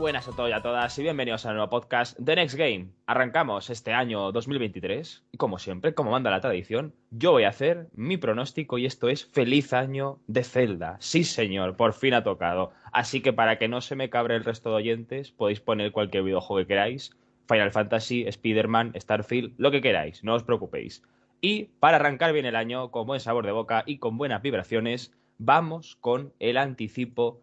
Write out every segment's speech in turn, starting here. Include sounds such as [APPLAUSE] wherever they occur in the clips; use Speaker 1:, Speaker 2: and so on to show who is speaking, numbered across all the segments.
Speaker 1: Buenas a todos y a todas y bienvenidos al nuevo podcast The Next Game. Arrancamos este año 2023 y como siempre, como manda la tradición, yo voy a hacer mi pronóstico y esto es Feliz Año de Zelda. Sí señor, por fin ha tocado. Así que para que no se me cabre el resto de oyentes, podéis poner cualquier videojuego que queráis. Final Fantasy, Spider-Man, Starfield, lo que queráis, no os preocupéis. Y para arrancar bien el año, con buen sabor de boca y con buenas vibraciones, vamos con el anticipo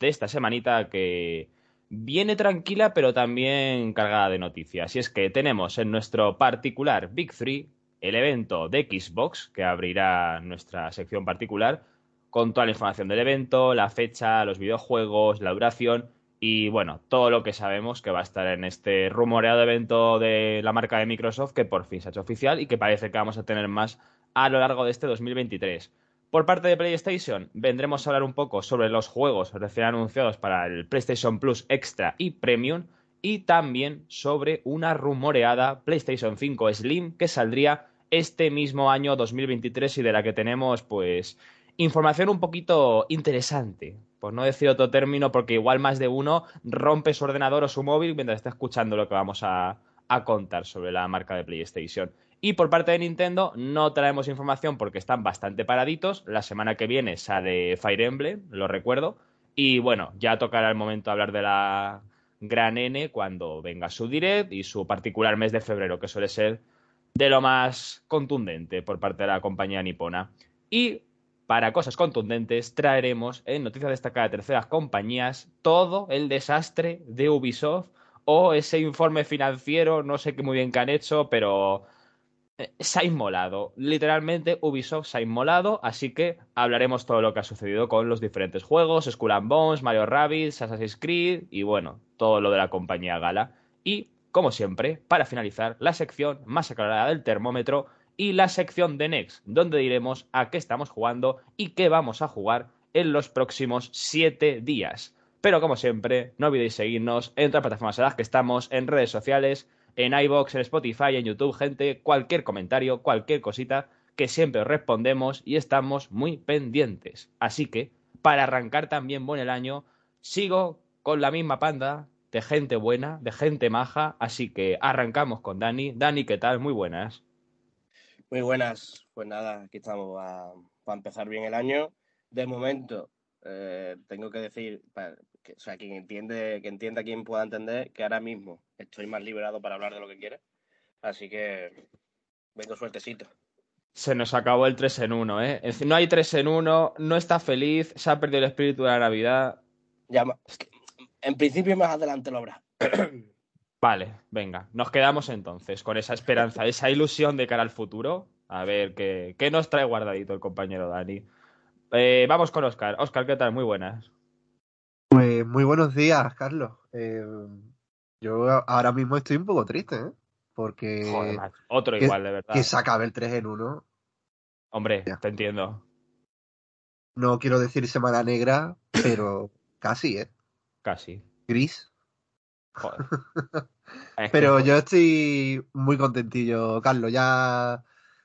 Speaker 1: de esta semanita que viene tranquila pero también cargada de noticias. Y es que tenemos en nuestro particular Big 3 el evento de Xbox que abrirá nuestra sección particular con toda la información del evento, la fecha, los videojuegos, la duración y bueno, todo lo que sabemos que va a estar en este rumoreado evento de la marca de Microsoft que por fin se ha hecho oficial y que parece que vamos a tener más a lo largo de este 2023. Por parte de PlayStation, vendremos a hablar un poco sobre los juegos recién anunciados para el PlayStation Plus Extra y Premium y también sobre una rumoreada PlayStation 5 Slim que saldría este mismo año 2023 y de la que tenemos pues información un poquito interesante, por no decir otro término, porque igual más de uno rompe su ordenador o su móvil mientras está escuchando lo que vamos a, a contar sobre la marca de PlayStation. Y por parte de Nintendo no traemos información porque están bastante paraditos. La semana que viene sale Fire Emblem, lo recuerdo. Y bueno, ya tocará el momento hablar de la Gran N cuando venga su direct y su particular mes de febrero, que suele ser de lo más contundente por parte de la compañía nipona. Y para cosas contundentes traeremos en noticias destacadas de terceras compañías todo el desastre de Ubisoft o ese informe financiero, no sé qué muy bien que han hecho, pero se ha inmolado. Literalmente Ubisoft se ha inmolado, así que hablaremos todo lo que ha sucedido con los diferentes juegos, Skull and Bones, Mario Rabbids, Assassin's Creed y bueno, todo lo de la compañía Gala. Y, como siempre, para finalizar, la sección más aclarada del termómetro y la sección de Next, donde diremos a qué estamos jugando y qué vamos a jugar en los próximos 7 días. Pero como siempre, no olvidéis seguirnos en todas las plataformas en las que estamos, en redes sociales, en iBox, en Spotify, en YouTube, gente, cualquier comentario, cualquier cosita, que siempre os respondemos y estamos muy pendientes. Así que, para arrancar también buen el año, sigo con la misma panda de gente buena, de gente maja, así que arrancamos con Dani. Dani, ¿qué tal? Muy buenas.
Speaker 2: Muy buenas, pues nada, aquí estamos para empezar bien el año. De momento, eh, tengo que decir, que, o sea, quien entiende, que entienda, quien pueda entender, que ahora mismo estoy más liberado para hablar de lo que quiera. Así que vengo suertecito.
Speaker 1: Se nos acabó el 3 en 1, ¿eh? No hay 3 en 1, no está feliz, se ha perdido el espíritu de la Navidad.
Speaker 2: Ya, en principio más adelante lo habrá. [CLEARS THROAT]
Speaker 1: Vale, venga, nos quedamos entonces con esa esperanza, esa ilusión de cara al futuro. A ver qué, qué nos trae guardadito el compañero Dani. Eh, vamos con Oscar. Oscar, ¿qué tal? Muy buenas.
Speaker 3: Muy buenos días, Carlos. Eh, yo ahora mismo estoy un poco triste, ¿eh? Porque.
Speaker 1: Joder, otro igual, de verdad.
Speaker 3: Que se acabe el 3 en 1.
Speaker 1: Hombre, te entiendo.
Speaker 3: No quiero decir semana negra, pero [COUGHS] casi, ¿eh?
Speaker 1: Casi.
Speaker 3: Gris. Joder. [LAUGHS] pero yo estoy muy contentillo, Carlos. Ya,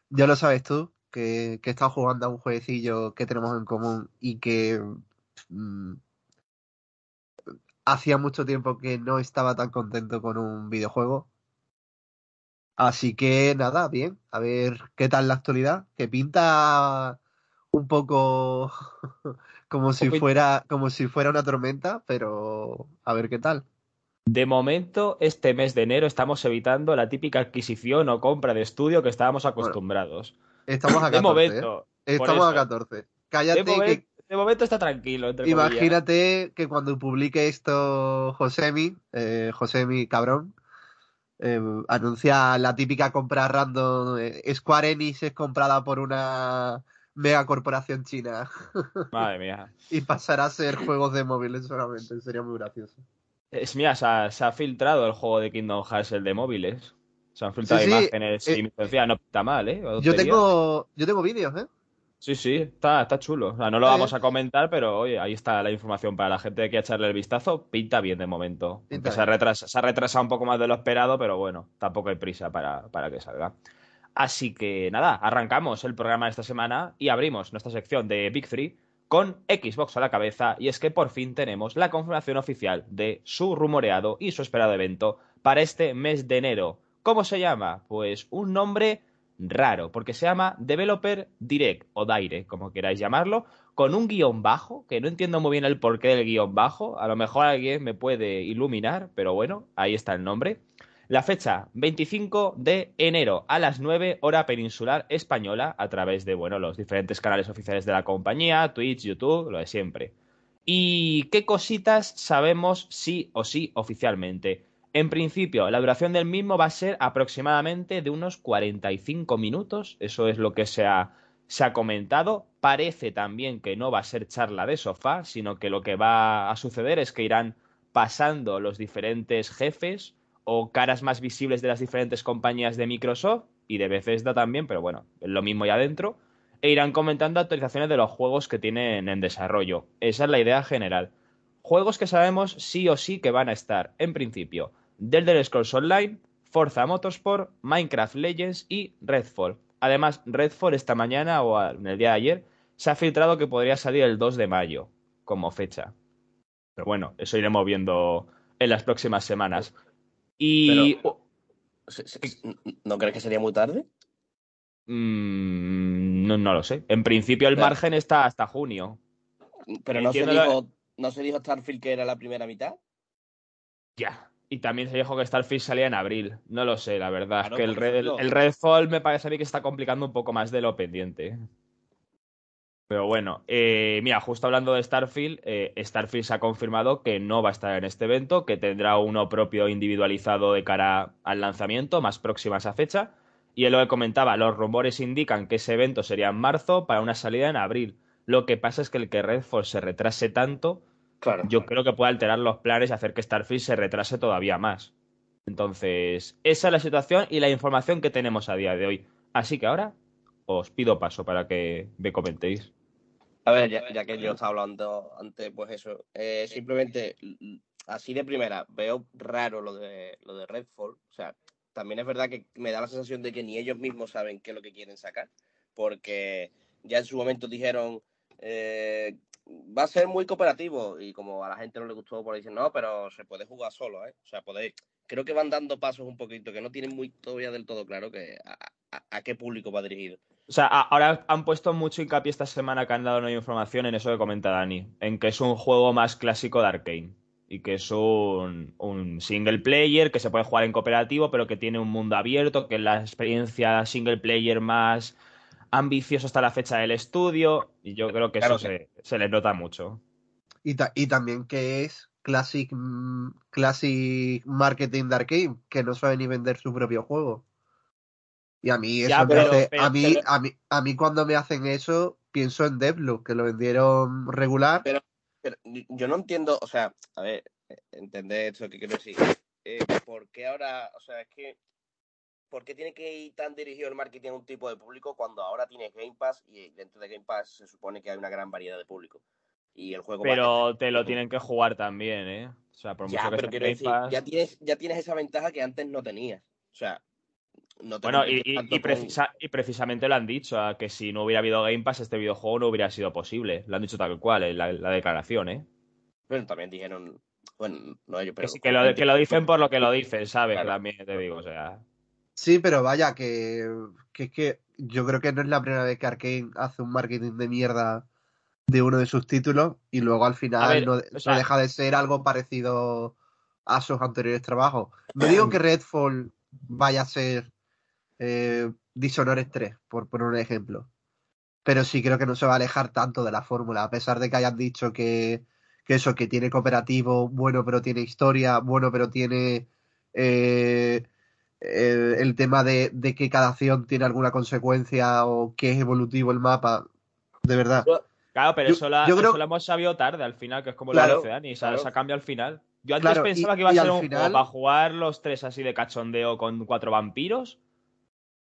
Speaker 3: ya lo sabes tú, que, que he estado jugando a un jueguecillo que tenemos en común y que. Mm, hacía mucho tiempo que no estaba tan contento con un videojuego. Así que nada, bien, a ver qué tal la actualidad, que pinta un poco [LAUGHS] como si fuera como si fuera una tormenta, pero a ver qué tal.
Speaker 1: De momento, este mes de enero estamos evitando la típica adquisición o compra de estudio que estábamos acostumbrados.
Speaker 3: estamos a 14. De momento, ¿eh? Estamos a 14. Cállate que
Speaker 1: de momento está tranquilo.
Speaker 3: Imagínate que cuando publique esto Josemi, eh, Josemi cabrón, eh, anuncia la típica compra random. Eh, Square Enix es comprada por una mega corporación china. [LAUGHS]
Speaker 1: Madre mía.
Speaker 3: y pasará a ser juegos de móviles solamente. Sería muy gracioso.
Speaker 1: Es mía, se ha, filtrado el juego de Kingdom Hearts, el de móviles. Se han filtrado imágenes y eh, no está mal, ¿eh?
Speaker 3: Yo tengo, yo tengo vídeos, ¿eh?
Speaker 1: Sí, sí, está, está chulo. O sea, no lo vamos a comentar, pero oye, ahí está la información para la gente que quiera echarle el vistazo. Pinta bien de momento. se, ha retrasado, un poco más de lo esperado, pero bueno, tampoco hay prisa para, para que salga. Así que nada, arrancamos el programa de esta semana y abrimos nuestra sección de Big Three con Xbox a la cabeza, y es que por fin tenemos la confirmación oficial de su rumoreado y su esperado evento para este mes de enero. ¿Cómo se llama? Pues un nombre raro, porque se llama Developer Direct o Dire, como queráis llamarlo, con un guion bajo, que no entiendo muy bien el porqué del guion bajo, a lo mejor alguien me puede iluminar, pero bueno, ahí está el nombre. La fecha, 25 de enero a las 9 hora peninsular española a través de, bueno, los diferentes canales oficiales de la compañía, Twitch, YouTube, lo de siempre. ¿Y qué cositas sabemos sí o sí oficialmente? En principio, la duración del mismo va a ser aproximadamente de unos 45 minutos, eso es lo que se ha, se ha comentado. Parece también que no va a ser charla de sofá, sino que lo que va a suceder es que irán pasando los diferentes jefes o caras más visibles de las diferentes compañías de Microsoft y de Bethesda también, pero bueno, lo mismo ya adentro, e irán comentando actualizaciones de los juegos que tienen en desarrollo. Esa es la idea general. Juegos que sabemos sí o sí que van a estar, en principio, The Elder Scrolls Online, Forza Motorsport, Minecraft Legends y Redfall. Además, Redfall esta mañana o en el día de ayer se ha filtrado que podría salir el 2 de mayo como fecha. Pero bueno, eso iremos viendo en las próximas semanas. Y.
Speaker 2: Pero, ¿No crees que sería muy tarde?
Speaker 1: Mmm, no, no, lo sé. En principio el
Speaker 2: Pero-
Speaker 1: margen está hasta junio.
Speaker 2: Pero no se,
Speaker 1: la-
Speaker 2: dijo, no se dijo Starfield que era la primera mitad.
Speaker 1: Ya. Y también se dijo que Starfield salía en abril. No lo sé, la verdad.
Speaker 2: Claro,
Speaker 1: es que el, Red-
Speaker 2: ejemplo.
Speaker 1: el Redfall me parece a mí que está complicando un poco más de lo pendiente. Pero bueno, eh, mira, justo hablando de Starfield, eh, Starfield se ha confirmado que no va a estar en este evento, que tendrá uno propio individualizado de cara al lanzamiento, más próxima a esa fecha. Y él lo que comentaba, los rumores indican que ese evento sería en marzo para una salida en abril. Lo que pasa es que el que Redfall se retrase tanto,
Speaker 2: Claro.
Speaker 1: yo creo que puede alterar los planes y hacer que Starfield se retrase todavía más. Entonces, esa es la situación y la información que tenemos a día de hoy. Así que ahora os pido paso para que me comentéis.
Speaker 2: A ver, ya, ya que yo estaba hablando antes, pues eso. eh, simplemente, así de primera, veo raro lo de, lo de Redfall. O sea, también es verdad que me da la sensación de que ni ellos mismos saben qué es lo que quieren sacar. Porque ya en su momento dijeron, eh, va a ser muy cooperativo. Y como a la gente no le gustó, por ahí dicen, no, pero se puede jugar solo, ¿eh? O sea, podéis. Creo que van dando pasos un poquito, que no tienen muy todavía del todo claro que a, qué público va dirigido.
Speaker 1: O sea, ahora han puesto mucho hincapié esta semana que han dado nueva información en eso que comenta Dani, en que es un juego más clásico de Arkane y que es un, un single player que se puede jugar en cooperativo, pero que tiene un mundo abierto, que es la experiencia single player más ambiciosa hasta la fecha del estudio, y yo creo que
Speaker 2: Claro
Speaker 1: eso se, se le nota mucho.
Speaker 3: Y, ta- y también que es Classic, mm, classic Marketing de Arkane, que no sabe ni vender su propio juego. Y a mí eso
Speaker 1: Ya,
Speaker 3: me
Speaker 1: pero-
Speaker 3: hace-
Speaker 1: pero-
Speaker 3: a, mí,
Speaker 2: pero-
Speaker 3: a, mí, a mí cuando me hacen eso, pienso en Deathloop, que lo vendieron regular.
Speaker 2: Pero yo no entiendo, o sea, a ver, entender esto que quiero decir. Eh, ¿Por qué ahora, o sea, es que, ¿por qué tiene que ir tan dirigido el marketing a un tipo de público cuando ahora tienes Game Pass y dentro de Game Pass se supone que hay una gran variedad de público? Y el juego
Speaker 1: Pero te lo tienen que jugar también, ¿eh? O sea, por
Speaker 2: Ya,
Speaker 1: mucho que
Speaker 2: pero quiero
Speaker 1: Game
Speaker 2: decir,
Speaker 1: Pass-
Speaker 2: ya tienes, ya tienes esa ventaja que antes no tenías. O sea, no te
Speaker 1: Bueno, y, y- y precisa- y precisamente lo han dicho, que si no hubiera habido Game Pass, este videojuego no hubiera sido posible. Lo han dicho tal cual, en la, la declaración, ¿eh?
Speaker 2: Pero también dijeron, bueno, no ellos,
Speaker 1: Que,
Speaker 2: pero...
Speaker 1: sí, que, lo, que lo dicen por lo que lo dicen, ¿sabes?
Speaker 2: Claro.
Speaker 1: También te digo, o sea.
Speaker 3: Sí, pero vaya, que, que es que yo creo que no es la primera vez que Arkane hace un marketing de mierda de uno de sus títulos y luego al final
Speaker 1: ver,
Speaker 3: no,
Speaker 1: o
Speaker 3: no
Speaker 1: sea-
Speaker 3: deja de ser algo parecido a sus anteriores trabajos. No digo que Redfall vaya a ser eh, Dishonored 3, por poner un ejemplo. Pero sí creo que no se va a alejar tanto de la fórmula, a pesar de que hayan dicho que, que eso, que tiene cooperativo, bueno, pero tiene historia, bueno, pero tiene eh, el tema de, de que cada acción tiene alguna consecuencia o que es evolutivo el mapa. De verdad.
Speaker 1: Claro, pero
Speaker 3: Yo-
Speaker 1: eso, la-
Speaker 3: yo creo-
Speaker 1: eso lo hemos sabido tarde al final, que es como
Speaker 2: Claro,
Speaker 1: lo dice Dani, se, ha-
Speaker 2: claro.
Speaker 1: se ha cambiado al final. Yo antes
Speaker 3: Claro, y-
Speaker 1: pensaba que iba a ser un
Speaker 3: final-
Speaker 1: juego para jugar los tres así de cachondeo con cuatro vampiros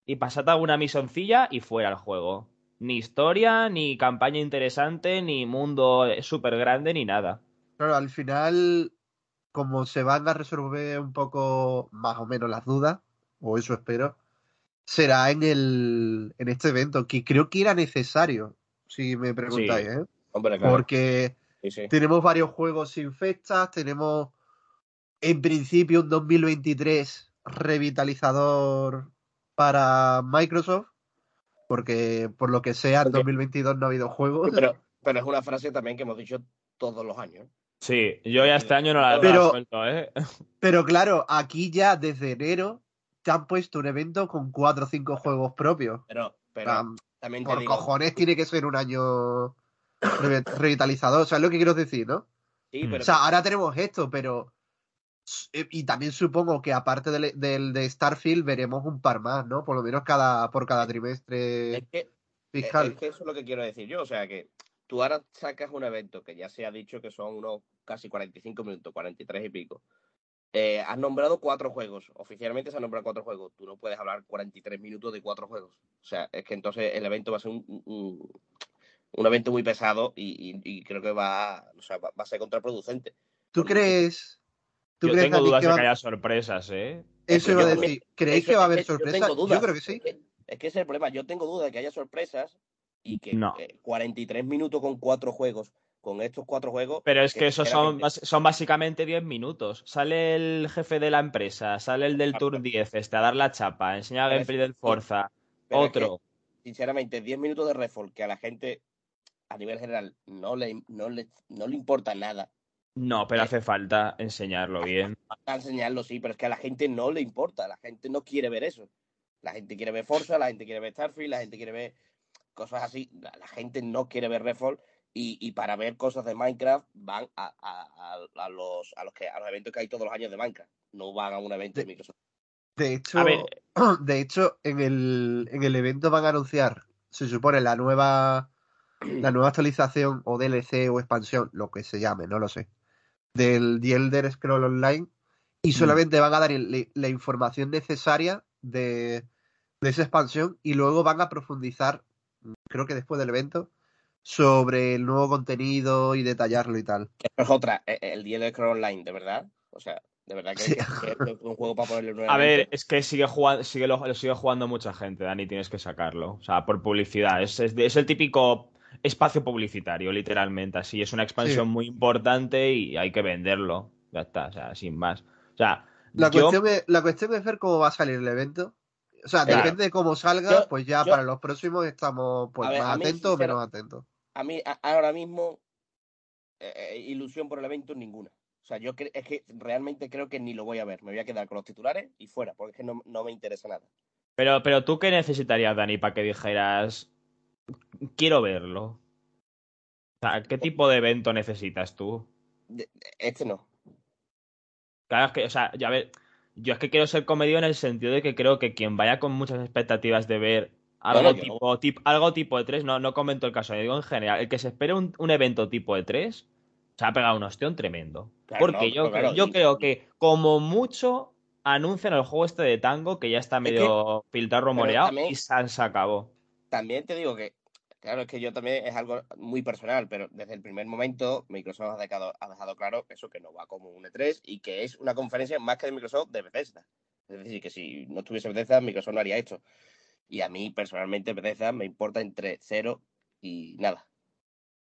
Speaker 1: y pasarte alguna misioncilla y fuera el juego. Ni historia, ni campaña interesante, ni mundo súper grande, ni nada.
Speaker 3: Claro, al final, como se van a resolver un poco más o menos las dudas, o eso espero, será en el en este evento, que creo que era necesario, si me preguntáis, ¿eh?
Speaker 2: Hombre, claro.
Speaker 3: Porque
Speaker 2: Sí, sí.
Speaker 3: tenemos varios juegos sin fechas, tenemos en principio un 2023 revitalizador para Microsoft, porque por lo que sea en
Speaker 2: Porque-
Speaker 3: 2022 no ha habido juegos. [LAUGHS]
Speaker 2: Pero, pero es una frase también que hemos dicho todos los años.
Speaker 1: Sí, yo ya este año no la, la
Speaker 3: Pero-
Speaker 1: suelto, ¿eh? [LAUGHS]
Speaker 3: Pero claro, aquí ya desde enero te han puesto un evento con cuatro o cinco juegos propios.
Speaker 2: Pero, pero también te
Speaker 3: por
Speaker 2: digo.
Speaker 3: cojones tiene que ser un año revi- revitalizador, ¿sabes lo que quiero decir, no?
Speaker 2: Sí, pero
Speaker 3: O sea, ahora tenemos esto, pero. eh, Y también supongo que aparte del, del- de Starfield veremos un par más, ¿no? Por lo menos cada, por cada trimestre
Speaker 2: es que
Speaker 3: fiscal.
Speaker 2: Es que eso es lo que quiero decir yo. O sea, que tú ahora sacas un evento que ya se ha dicho que son unos casi 45 minutos, 43 y pico. Eh, has nombrado cuatro juegos. Oficialmente se han nombrado cuatro juegos. Tú no puedes hablar 43 minutos de cuatro juegos. O sea, es que entonces el evento va a ser un, un, un evento muy pesado y, y- y creo que va, o sea, va, va a ser contraproducente.
Speaker 3: ¿Tú
Speaker 2: porque-
Speaker 3: crees? ¿Tú
Speaker 1: Yo
Speaker 3: crees,
Speaker 1: tengo dudas
Speaker 3: que
Speaker 1: de
Speaker 3: va-
Speaker 1: que haya sorpresas, ¿eh?
Speaker 3: Eso iba a decir. ¿Creéis que va a haber
Speaker 2: yo
Speaker 3: sorpresas? Yo creo que sí.
Speaker 2: Es que, es que ese es el problema. Yo tengo dudas de que haya sorpresas y que
Speaker 1: No.
Speaker 2: eh, 43 minutos con cuatro juegos, con estos cuatro juegos.
Speaker 1: Pero es que esos son, son básicamente 10 minutos. Sale el jefe de la empresa, sale el del Tour 10, este, a dar la chapa, enseña gameplay del Forza,
Speaker 2: pero es que,
Speaker 1: otro.
Speaker 2: sinceramente, 10 minutos de Redfall que a la gente, a nivel general, no le, no le, no le importa nada.
Speaker 1: No, pero hace falta enseñarlo bien.
Speaker 2: A enseñarlo, sí, pero es que a la gente no le importa. La gente no quiere ver eso. La gente quiere ver Forza, la gente quiere ver Starfield, la gente quiere ver cosas así. La, la gente no quiere ver Redfall. Y, y para ver cosas de Minecraft van a, a- a- a los, a, los que, a los eventos que hay todos los años de Minecraft. No van a un evento de
Speaker 3: De-
Speaker 2: Microsoft.
Speaker 3: De hecho,
Speaker 1: ver, [CLEARS THROAT]
Speaker 3: de hecho, en el, en el evento van a anunciar, se supone, la nueva, [CLEARS THROAT] la nueva actualización o DLC o expansión, lo que se llame, no lo sé, del The Elder Scroll Online y solamente van a dar el- la información necesaria de, de esa expansión y luego van a profundizar, creo que después del evento, sobre el nuevo contenido y detallarlo y tal.
Speaker 2: Es otra, eh, el día de Scroll Online, ¿de verdad? O sea, ¿de verdad que,
Speaker 3: Sí.
Speaker 2: que- que es un juego para ponerle un [LAUGHS]
Speaker 1: a ver, es que sigue jugando, sigue lo, lo sigue jugando mucha gente, Dani, tienes que sacarlo. O sea, por publicidad. Es, es, el típico espacio publicitario, literalmente. Así, es una expansión
Speaker 3: Sí.
Speaker 1: muy importante y hay que venderlo. Ya está, o sea, sin más. O sea,
Speaker 3: La,
Speaker 1: yo-
Speaker 3: cuestión es, la cuestión es ver cómo va a salir el evento. O sea,
Speaker 1: Claro.
Speaker 3: depende de cómo salga,
Speaker 2: Yo-
Speaker 3: pues ya
Speaker 2: yo-
Speaker 3: para los próximos estamos pues
Speaker 2: ver,
Speaker 3: más atentos o menos atentos.
Speaker 2: A mí, a- ahora mismo, eh, eh, ilusión por el evento ninguna. O sea, yo es que realmente creo que ni lo voy a ver. Me voy a quedar con los titulares y fuera, porque es que no, no me interesa nada.
Speaker 1: Pero, pero tú qué necesitarías, Dani, para que dijeras quiero verlo. O sea, ¿qué tipo de evento necesitas tú?
Speaker 2: Este no.
Speaker 1: Claro, es que, o sea, ya ver, yo es que quiero ser comedio en el sentido de que creo que quien vaya con muchas expectativas de ver algo
Speaker 2: Bueno,
Speaker 1: tipo, tip- algo tipo de 3, no, no comento el caso, yo digo en general, el que se espere un, un evento tipo de 3, se ha pegado un ostión tremendo.
Speaker 2: Claro,
Speaker 1: Porque
Speaker 2: no,
Speaker 1: yo,
Speaker 2: pero claro,
Speaker 1: yo
Speaker 2: y-
Speaker 1: creo que como mucho anuncian el juego este de tango que ya está
Speaker 2: Es
Speaker 1: medio filtrado, rumoreado
Speaker 2: también-
Speaker 1: y se, se acabó.
Speaker 2: También te digo que, claro, es que yo también es algo muy personal, pero desde el primer momento Microsoft ha dejado, ha dejado claro eso que no va como un E3 y que es una conferencia más que de Microsoft de Bethesda. Es decir, que si no estuviese Bethesda, Microsoft no haría esto. Y a mí, personalmente, Bethesda me importa entre cero y nada.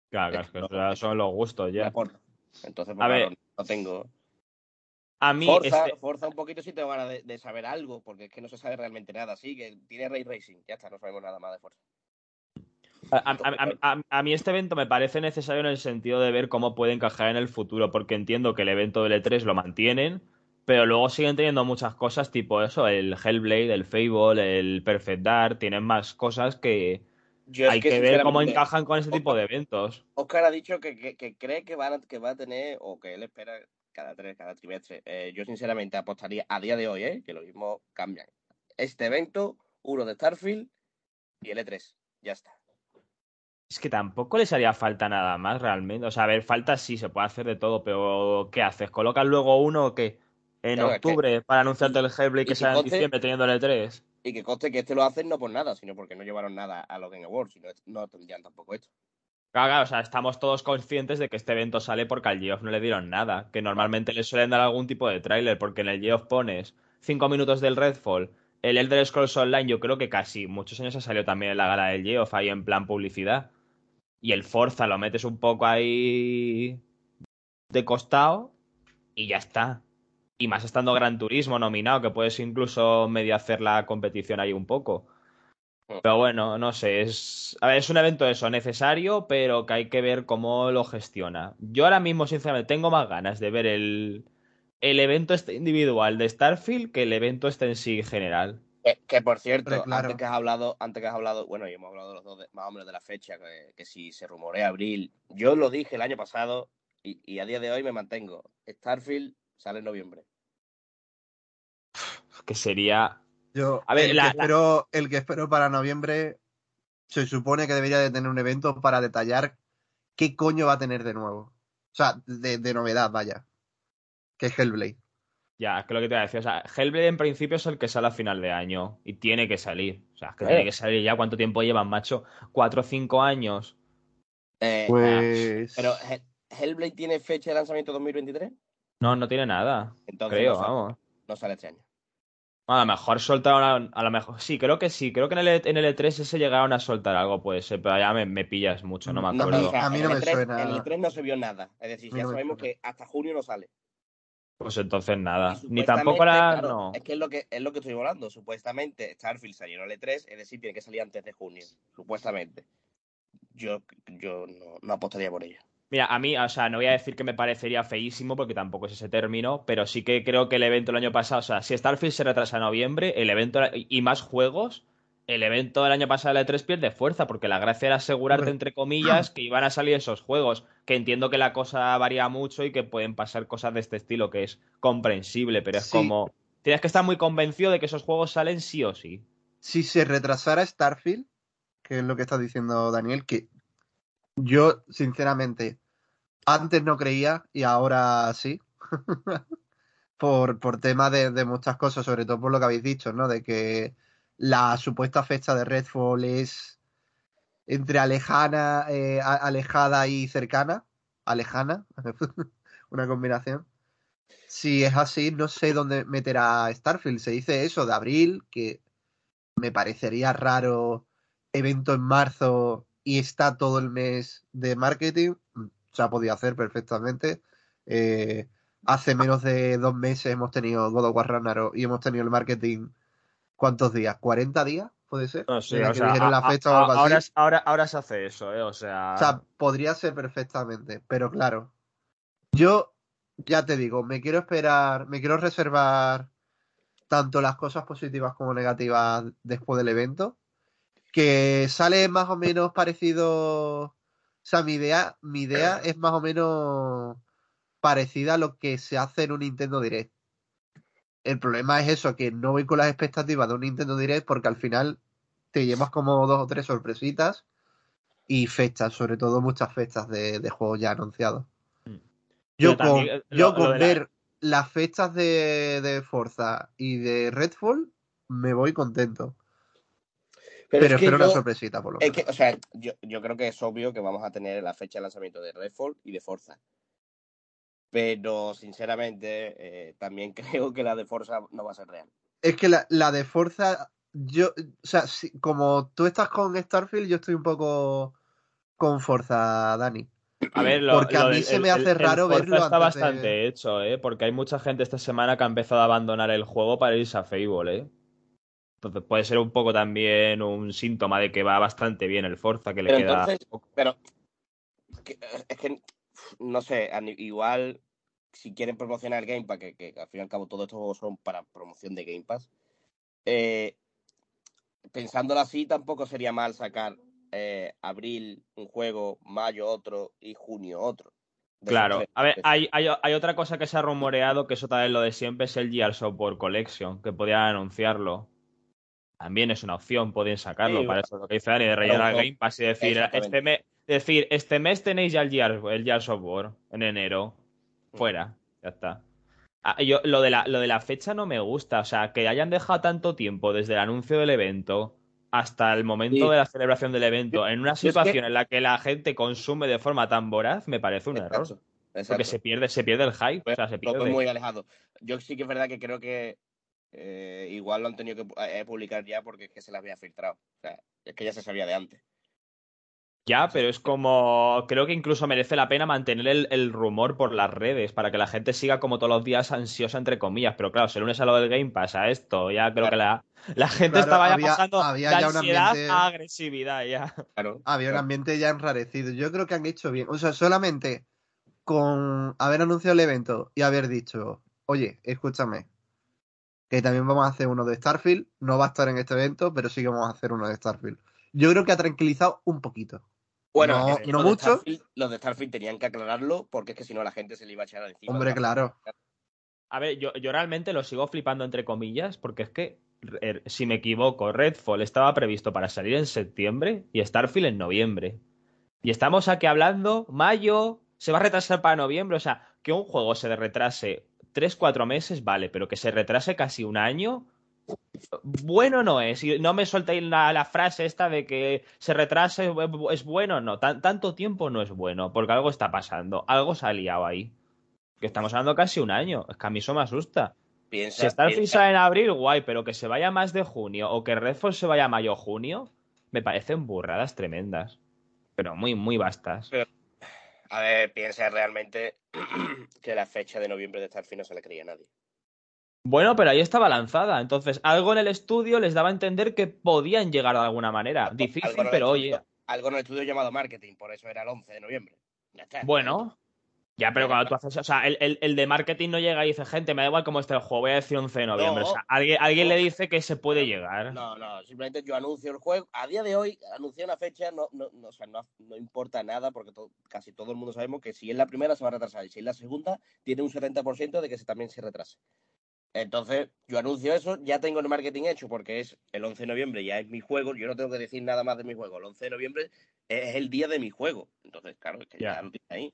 Speaker 1: Claro, claro, es que son los gustos ya.
Speaker 2: Entonces, pues,
Speaker 1: A
Speaker 2: claro,
Speaker 1: ver,
Speaker 2: no tengo...
Speaker 1: A mí,
Speaker 2: Forza,
Speaker 1: este-
Speaker 2: Forza un poquito si tengo ganas de, de saber algo, porque es que no se sabe realmente nada. Sí, que tiene Ray Racing, ya está, no sabemos nada más de Forza.
Speaker 1: A, a- a- a- a mí este evento me parece necesario en el sentido de ver cómo puede encajar en el futuro, porque entiendo que el evento del E3 lo mantienen, pero luego siguen teniendo muchas cosas tipo eso, el Hellblade, el Fable, el Perfect Dark, tienen más cosas que
Speaker 2: Yo
Speaker 1: hay que, ver cómo encajan con ese tipo de eventos.
Speaker 2: Oscar ha dicho que, que- que cree que, van a- que va a tener, o que él espera cada tres, cada trimestre. Eh, yo sinceramente apostaría a día de hoy, ¿eh? que lo mismo cambian. Este evento, uno de Starfield y el E3. Ya está.
Speaker 1: Es que tampoco les haría falta nada más realmente. O sea, a ver, falta sí, se puede hacer de todo, pero ¿qué haces? ¿Colocas luego uno que en
Speaker 2: Claro, es que-
Speaker 1: octubre para anunciarte el Hellblade que sale en diciembre teniendo el E3?
Speaker 2: Y que conste que este lo hacen no por nada, sino porque no llevaron nada a los Game Awards, sino no tendrían tampoco esto.
Speaker 1: Claro, claro, o sea, estamos todos conscientes de que este evento sale porque al Geoff no le dieron nada. Que normalmente le suelen dar algún tipo de tráiler, porque en el Geoff pones 5 minutos del Redfall. El Elder Scrolls Online, yo creo que casi muchos años ha salido también en la gala del Geoff, ahí en plan publicidad. y el Forza lo metes un poco ahí de costado y ya está. Y más estando Gran Turismo nominado, que puedes incluso medio hacer la competición ahí un poco.
Speaker 2: Mm.
Speaker 1: Pero bueno, no sé, es, a ver, es un evento eso, necesario, pero que hay que ver cómo lo gestiona. Yo ahora mismo, sinceramente, tengo más ganas de ver el, el evento este individual de Starfield que el evento este en sí general.
Speaker 2: Que, que, por cierto,
Speaker 3: Hombre, claro.
Speaker 2: antes que has hablado, antes que has hablado, bueno, y hemos hablado los dos de- más o menos de la fecha, que, que si se rumorea abril. Yo lo dije el año pasado y, y a día de hoy me mantengo. Starfield sale en noviembre.
Speaker 1: Que sería.
Speaker 3: Yo,
Speaker 1: A ver,
Speaker 3: el,
Speaker 1: la-
Speaker 3: que
Speaker 1: la-
Speaker 3: espero, el que espero para noviembre se supone que debería de tener un evento para detallar qué coño va a tener de nuevo. O sea, de, de novedad, vaya. Que es Hellblade.
Speaker 1: Ya, es que lo que te iba a decir. O sea, Hellblade en principio es el que sale a final de año. Y tiene que salir. O sea, es que
Speaker 2: Eh.
Speaker 1: tiene que salir ya. ¿Cuánto tiempo llevan, macho? ¿Cuatro o cinco años?
Speaker 2: Eh,
Speaker 3: Pues.
Speaker 2: Pero Hell- Hellblade tiene fecha de lanzamiento 2023,
Speaker 1: No, no tiene nada.
Speaker 2: entonces
Speaker 1: creo,
Speaker 2: no, sale,
Speaker 1: vamos.
Speaker 2: no sale este año.
Speaker 1: A lo mejor soltaron. A, a lo mejor. Sí, creo que sí. Creo que en el, en el E3 ese llegaron a soltar algo, puede ser. Pero ya me, me pillas mucho, no me
Speaker 3: No,
Speaker 1: acuerdo.
Speaker 2: o sea,
Speaker 3: A mí no me
Speaker 2: E3
Speaker 3: suena.
Speaker 2: En el E3 no se vio nada. Es decir, ya
Speaker 3: no
Speaker 2: sabemos que hasta junio no sale.
Speaker 1: Pues entonces nada. Ni tampoco la.
Speaker 2: claro,
Speaker 1: No.
Speaker 2: Es que es lo que es lo que estoy hablando. Supuestamente Starfield salió en el E3, es decir, tiene que salir antes de junio. Supuestamente. Yo, yo no, no apostaría por ello.
Speaker 1: Mira, a mí, o sea, no voy a decir que me parecería feísimo porque tampoco es ese término, pero sí que creo que el evento el año pasado, o sea, si Starfield se retrasa a noviembre, el evento y más juegos, el evento del año pasado de E3 pierde fuerza porque la gracia era asegurarte, entre comillas, que iban a salir esos juegos, que entiendo que la cosa varía mucho y que pueden pasar cosas de este estilo, que es comprensible, pero es
Speaker 3: Sí.
Speaker 1: como... Tienes que estar muy convencido de que esos juegos salen sí o sí.
Speaker 3: si se retrasara Starfield, que es lo que está diciendo Daniel, que yo, sinceramente, antes no creía y ahora sí. [LAUGHS] por, por tema de, de muchas cosas, sobre todo por lo que habéis dicho, ¿no? De que la supuesta fecha de Redfall es entre alejana, eh, alejada y cercana. Alejana, [LAUGHS] una combinación. Si es así, no sé dónde meterá Starfield. Se dice eso de abril, que me parecería raro evento en marzo y está todo el mes de marketing. Se ha podido hacer perfectamente. Eh, hace menos de dos meses hemos tenido God of War Ragnarok y hemos tenido el marketing. ¿Cuántos días? ¿40 días? ¿Puede ser?
Speaker 1: No sé,
Speaker 3: Desde
Speaker 1: o
Speaker 3: que
Speaker 1: sea,
Speaker 3: dijeron la
Speaker 1: a-
Speaker 3: fecha o
Speaker 1: a-
Speaker 3: algo así.
Speaker 1: ahora, ahora, ahora se hace eso, ¿eh? O sea...
Speaker 3: O sea, podría ser perfectamente, pero claro, yo ya te digo, me quiero esperar, me quiero reservar tanto las cosas positivas como negativas después del evento, que sale más o menos parecido, o sea, mi idea, mi idea es más o menos parecida a lo que se hace en un Nintendo Direct. El problema es eso, que no voy con las expectativas de un Nintendo Direct porque al final te llevas como dos o tres sorpresitas y fechas, sobre todo muchas fechas de, de juegos ya anunciados.
Speaker 1: Mm.
Speaker 3: Yo
Speaker 1: Pero
Speaker 3: con,
Speaker 1: también, eh,
Speaker 3: yo
Speaker 1: lo- lo
Speaker 3: con
Speaker 1: de la-
Speaker 3: ver las fechas de, de Forza y de Redfall me voy contento. Pero,
Speaker 2: es que
Speaker 3: espero una
Speaker 2: yo-
Speaker 3: sorpresita por lo
Speaker 2: Es
Speaker 3: menos.
Speaker 2: que, o sea, yo, yo creo que es obvio que vamos a tener la fecha de lanzamiento de Redfall y de Forza. Pero, sinceramente, eh, también [LAUGHS] creo que la de Forza no va a ser real.
Speaker 3: Es que la, la de Forza, yo, o sea, si- como tú estás con Starfield, yo estoy un poco con Forza, Dani.
Speaker 1: A ver, lo,
Speaker 3: Porque a
Speaker 1: lo
Speaker 3: mí
Speaker 1: del-
Speaker 3: se
Speaker 1: el-
Speaker 3: me hace
Speaker 1: el- el
Speaker 3: raro
Speaker 1: Forza
Speaker 3: verlo
Speaker 1: está
Speaker 3: antes de-
Speaker 1: bastante hecho, ¿eh? Porque hay mucha gente esta semana que ha empezado a abandonar el juego para irse a Fable, ¿eh? Entonces puede ser un poco también un síntoma de que va bastante bien el Forza, que le
Speaker 2: Pero
Speaker 1: queda...
Speaker 2: entonces, pero que- es que, no sé, igual si quieren promocionar el Game Pass, que, que al fin y al cabo todos estos juegos son para promoción de Game Pass, eh, pensándolo así, tampoco sería mal sacar eh, abril un juego, mayo otro y junio otro.
Speaker 1: Claro, a ver, hay, hay, hay otra cosa que se ha rumoreado, que eso también lo de siempre, es el Gears of War Collection, que podían anunciarlo. También es una opción, pueden sacarlo,
Speaker 2: Sí,
Speaker 1: para eso lo que dice Dani, de rellenar el
Speaker 2: pero-
Speaker 1: Game Pass y decir, este mes, decir, este mes tenéis ya el Gears, el Gears of War, en enero,
Speaker 2: Mm.
Speaker 1: fuera, ya está. Ah, yo, lo, de la, lo de la fecha no me gusta, o sea, que hayan dejado tanto tiempo desde el anuncio del evento hasta el momento
Speaker 2: Sí.
Speaker 1: de la celebración del evento, en una
Speaker 2: yo es que-
Speaker 1: situación en la que la gente consume de forma tan voraz, me parece un error.
Speaker 2: Exacto,
Speaker 1: Porque se pierde, se pierde el hype. O sea, se
Speaker 2: Lo veo
Speaker 1: pierde.
Speaker 2: muy alejado. Yo sí que es verdad que creo que eh, igual lo han tenido que eh, publicar ya porque es que se las había filtrado. O sea, es que ya se sabía de antes.
Speaker 1: Ya, pero es como. Creo que incluso merece la pena mantener el, el rumor por las redes para que la gente siga como todos los días ansiosa, entre comillas. Pero claro, si el lunes a lo del Game Pass a esto, ya creo que la, la gente
Speaker 3: Claro,
Speaker 1: estaba ya
Speaker 3: había-
Speaker 1: pasando
Speaker 3: había
Speaker 1: de
Speaker 3: ya un
Speaker 1: ansiedad
Speaker 3: ambiente-
Speaker 1: a agresividad ya.
Speaker 2: Claro.
Speaker 3: Había un ambiente ya enrarecido. Yo creo que han hecho bien. O sea, solamente con haber anunciado el evento y haber dicho, oye, escúchame, que también vamos a hacer uno de Starfield. No va a estar en este evento, pero sí que vamos a hacer uno de Starfield. Yo creo que ha tranquilizado un poquito.
Speaker 2: Bueno,
Speaker 3: No-
Speaker 2: de
Speaker 3: mucho.
Speaker 2: Starfield- los de Starfield tenían que aclararlo porque es que si no la gente se le iba a echar encima.
Speaker 3: Hombre, claro.
Speaker 1: A ver, yo, yo realmente lo sigo flipando entre comillas, porque es que, er, si me equivoco, Redfall estaba previsto para salir en septiembre y Starfield en noviembre. Y estamos aquí hablando, mayo, se va a retrasar para noviembre, o sea, que un juego se retrase 3-4 meses, vale, pero que se retrase casi un año, bueno no es. Y no me soltéis la, la frase esta de que se retrase es bu- es bueno, no, tan- tanto tiempo no es bueno, porque algo está pasando, algo se ha liado ahí. Que estamos hablando casi un año, es que a mí eso me asusta.
Speaker 2: Piensa,
Speaker 1: Si Starfield
Speaker 2: piensa-
Speaker 1: sale en abril, guay, pero que se vaya más de junio o que Redfall se vaya a mayo o junio, me parecen burradas tremendas. Pero muy, muy vastas.
Speaker 2: A ver, piensa realmente [CLEARS THROAT] que la fecha de noviembre de Starfield no se le creía a nadie.
Speaker 1: Bueno, pero ahí estaba lanzada. Entonces, algo en el estudio les daba a entender que podían llegar de alguna manera. Difícil, pero
Speaker 2: estudio-
Speaker 1: oye.
Speaker 2: Algo en el estudio llamado marketing, por eso era el 11 de noviembre. Ya está.
Speaker 1: Bueno. Ya, pero cuando tú haces. O sea, el, el- el de marketing no llega y dice, gente, me da igual cómo esté el juego, voy a decir 11 de noviembre.
Speaker 2: No.
Speaker 1: o sea, alguien, alguien
Speaker 2: No.
Speaker 1: le dice que se puede llegar.
Speaker 2: No, no, simplemente yo anuncio el juego. A día de hoy, anunciar una fecha no, no, no, o sea, no, no importa nada porque to- casi todo el mundo sabemos que si es la primera se va a retrasar y si es la segunda tiene un 70% de que se, también se retrase. Entonces, yo anuncio eso, ya tengo el marketing hecho porque es el 11 de noviembre, ya es mi juego, yo no tengo que decir nada más de mi juego. El 11 de noviembre es el día de mi juego. Entonces, claro, es que ya,
Speaker 1: Ya.
Speaker 2: tiene ahí.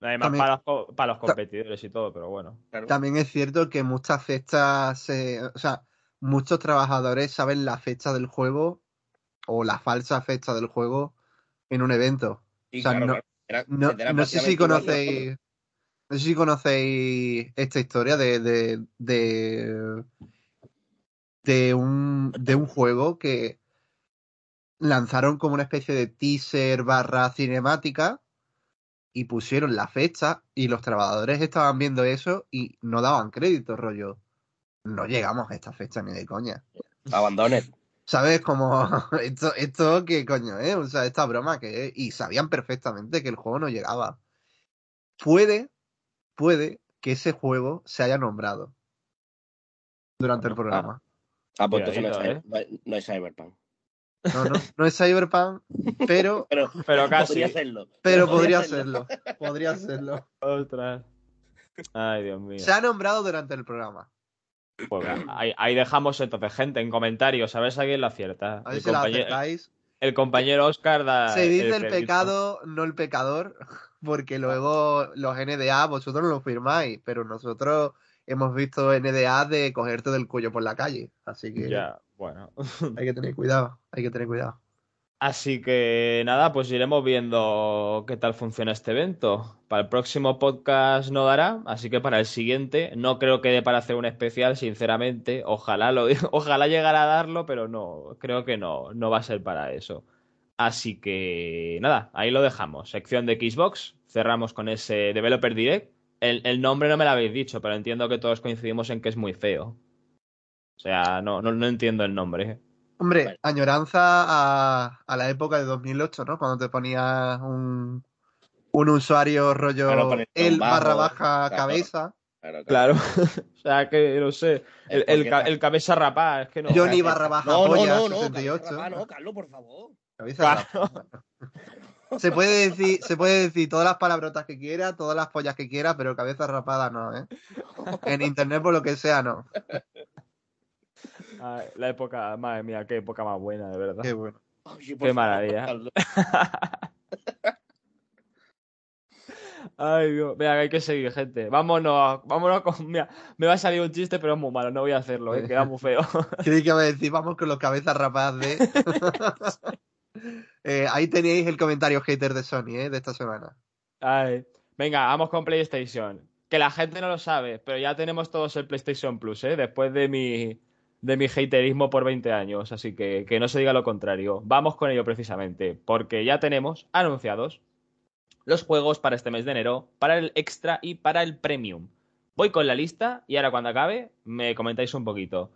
Speaker 1: Además,
Speaker 3: También-
Speaker 1: para los, para los competidores y todo, pero bueno.
Speaker 2: Claro.
Speaker 3: También es cierto que muchas fechas, o sea, muchos trabajadores saben la fecha del juego o la falsa fecha del juego en un evento.
Speaker 2: Sí,
Speaker 3: o sea,
Speaker 2: claro,
Speaker 3: no-.
Speaker 2: Era-
Speaker 3: No,
Speaker 2: era
Speaker 3: no sé si conocéis. No sé si conocéis esta historia de, de, de, de un, de un juego que lanzaron como una especie de teaser barra cinemática y pusieron la fecha y los trabajadores estaban viendo eso y no daban crédito, rollo. No llegamos a esta fecha ni de coña.
Speaker 2: Abandones.
Speaker 3: ¿Sabes? Como [LAUGHS] esto, esto qué coño es, o sea, esta broma que es. Y sabían perfectamente que el juego no llegaba. Puede, puede que ese juego se haya nombrado durante el
Speaker 1: Bueno,
Speaker 3: programa.
Speaker 2: Ah, pues entonces no es,
Speaker 1: Cuidadito,
Speaker 2: Cyber- no es- no es Cyberpunk.
Speaker 3: No, no, no es Cyberpunk, pero, [LAUGHS]
Speaker 2: Pero,
Speaker 1: Pero casi.
Speaker 2: podría serlo.
Speaker 3: pero podría serlo. Podría serlo.
Speaker 1: Ostras. Ay, Dios mío.
Speaker 3: Se ha nombrado durante el programa.
Speaker 1: Pues ahí, ahí dejamos entonces, gente, en comentarios, a ver si alguien lo acierta.
Speaker 3: A ver
Speaker 1: El
Speaker 3: si la
Speaker 1: compañero,
Speaker 3: acertáis.
Speaker 1: el compañero Oscar da.
Speaker 3: Se dice el
Speaker 1: crédito.
Speaker 3: pecado, no el pecador, [LAUGHS] porque luego los NDA vosotros no lo firmáis, pero nosotros hemos visto NDA de cogerte del cuello por la calle. Así que
Speaker 1: Ya, bueno. [LAUGHS]
Speaker 3: hay que tener cuidado, hay que tener cuidado.
Speaker 1: Así que nada, pues iremos viendo qué tal funciona este evento. Para el próximo podcast no dará, así que para el siguiente no creo que dé para hacer un especial, sinceramente. Ojalá lo, [LAUGHS] ojalá llegara a darlo, pero no, creo que no, no va a ser para eso. Así que nada, ahí lo dejamos. Sección de Xbox, cerramos con ese Developer Direct. El, el nombre no me lo habéis dicho, pero entiendo que todos coincidimos en que es muy feo. O sea, no, no, no entiendo el nombre.
Speaker 3: Hombre, añoranza a, a la época de 2008, ¿no? Cuando te ponías un, un usuario rollo
Speaker 2: Claro,
Speaker 3: el
Speaker 2: bajo,
Speaker 3: barra baja
Speaker 2: claro.
Speaker 3: cabeza,
Speaker 2: Claro,
Speaker 1: Claro, [LAUGHS] o sea que no sé, el, el, cabeza rapá, es que no.
Speaker 3: Johnny barra baja
Speaker 2: no, no,
Speaker 3: polla
Speaker 2: no, no,
Speaker 3: 68.
Speaker 2: Carlos, no, Carlos, por favor.
Speaker 3: Cabeza
Speaker 1: Claro. [LAUGHS]
Speaker 3: Se puede decir, se puede decir todas las palabrotas que quiera, todas las pollas que quiera, pero cabeza rapada no, ¿eh? En internet por lo que sea no.
Speaker 1: Ay, la época, madre mía, qué época más buena, de verdad.
Speaker 3: Qué bueno.
Speaker 2: Oye,
Speaker 1: Qué maravilla. [LAUGHS] Ay, Dios, venga, que hay que seguir, gente. Vámonos, vámonos con. Mira, me va a salir un chiste, pero es muy malo, no voy a hacerlo, ¿eh? [LAUGHS] queda muy feo.
Speaker 3: Creí que me decís, vamos con los cabezas rapadas de. [LAUGHS] Eh, ahí tenéis el comentario hater de Sony, ¿eh? De esta semana.
Speaker 1: Ay, venga, vamos con PlayStation. Que la gente no lo sabe, pero ya tenemos todos el PlayStation Plus, ¿eh? Después de mi. de mi haterismo por 20 años, así que que no se diga lo contrario. Vamos con ello precisamente, porque ya tenemos anunciados los juegos para este mes de enero, para el extra y para el premium. Voy con la lista y ahora cuando acabe me comentáis un poquito.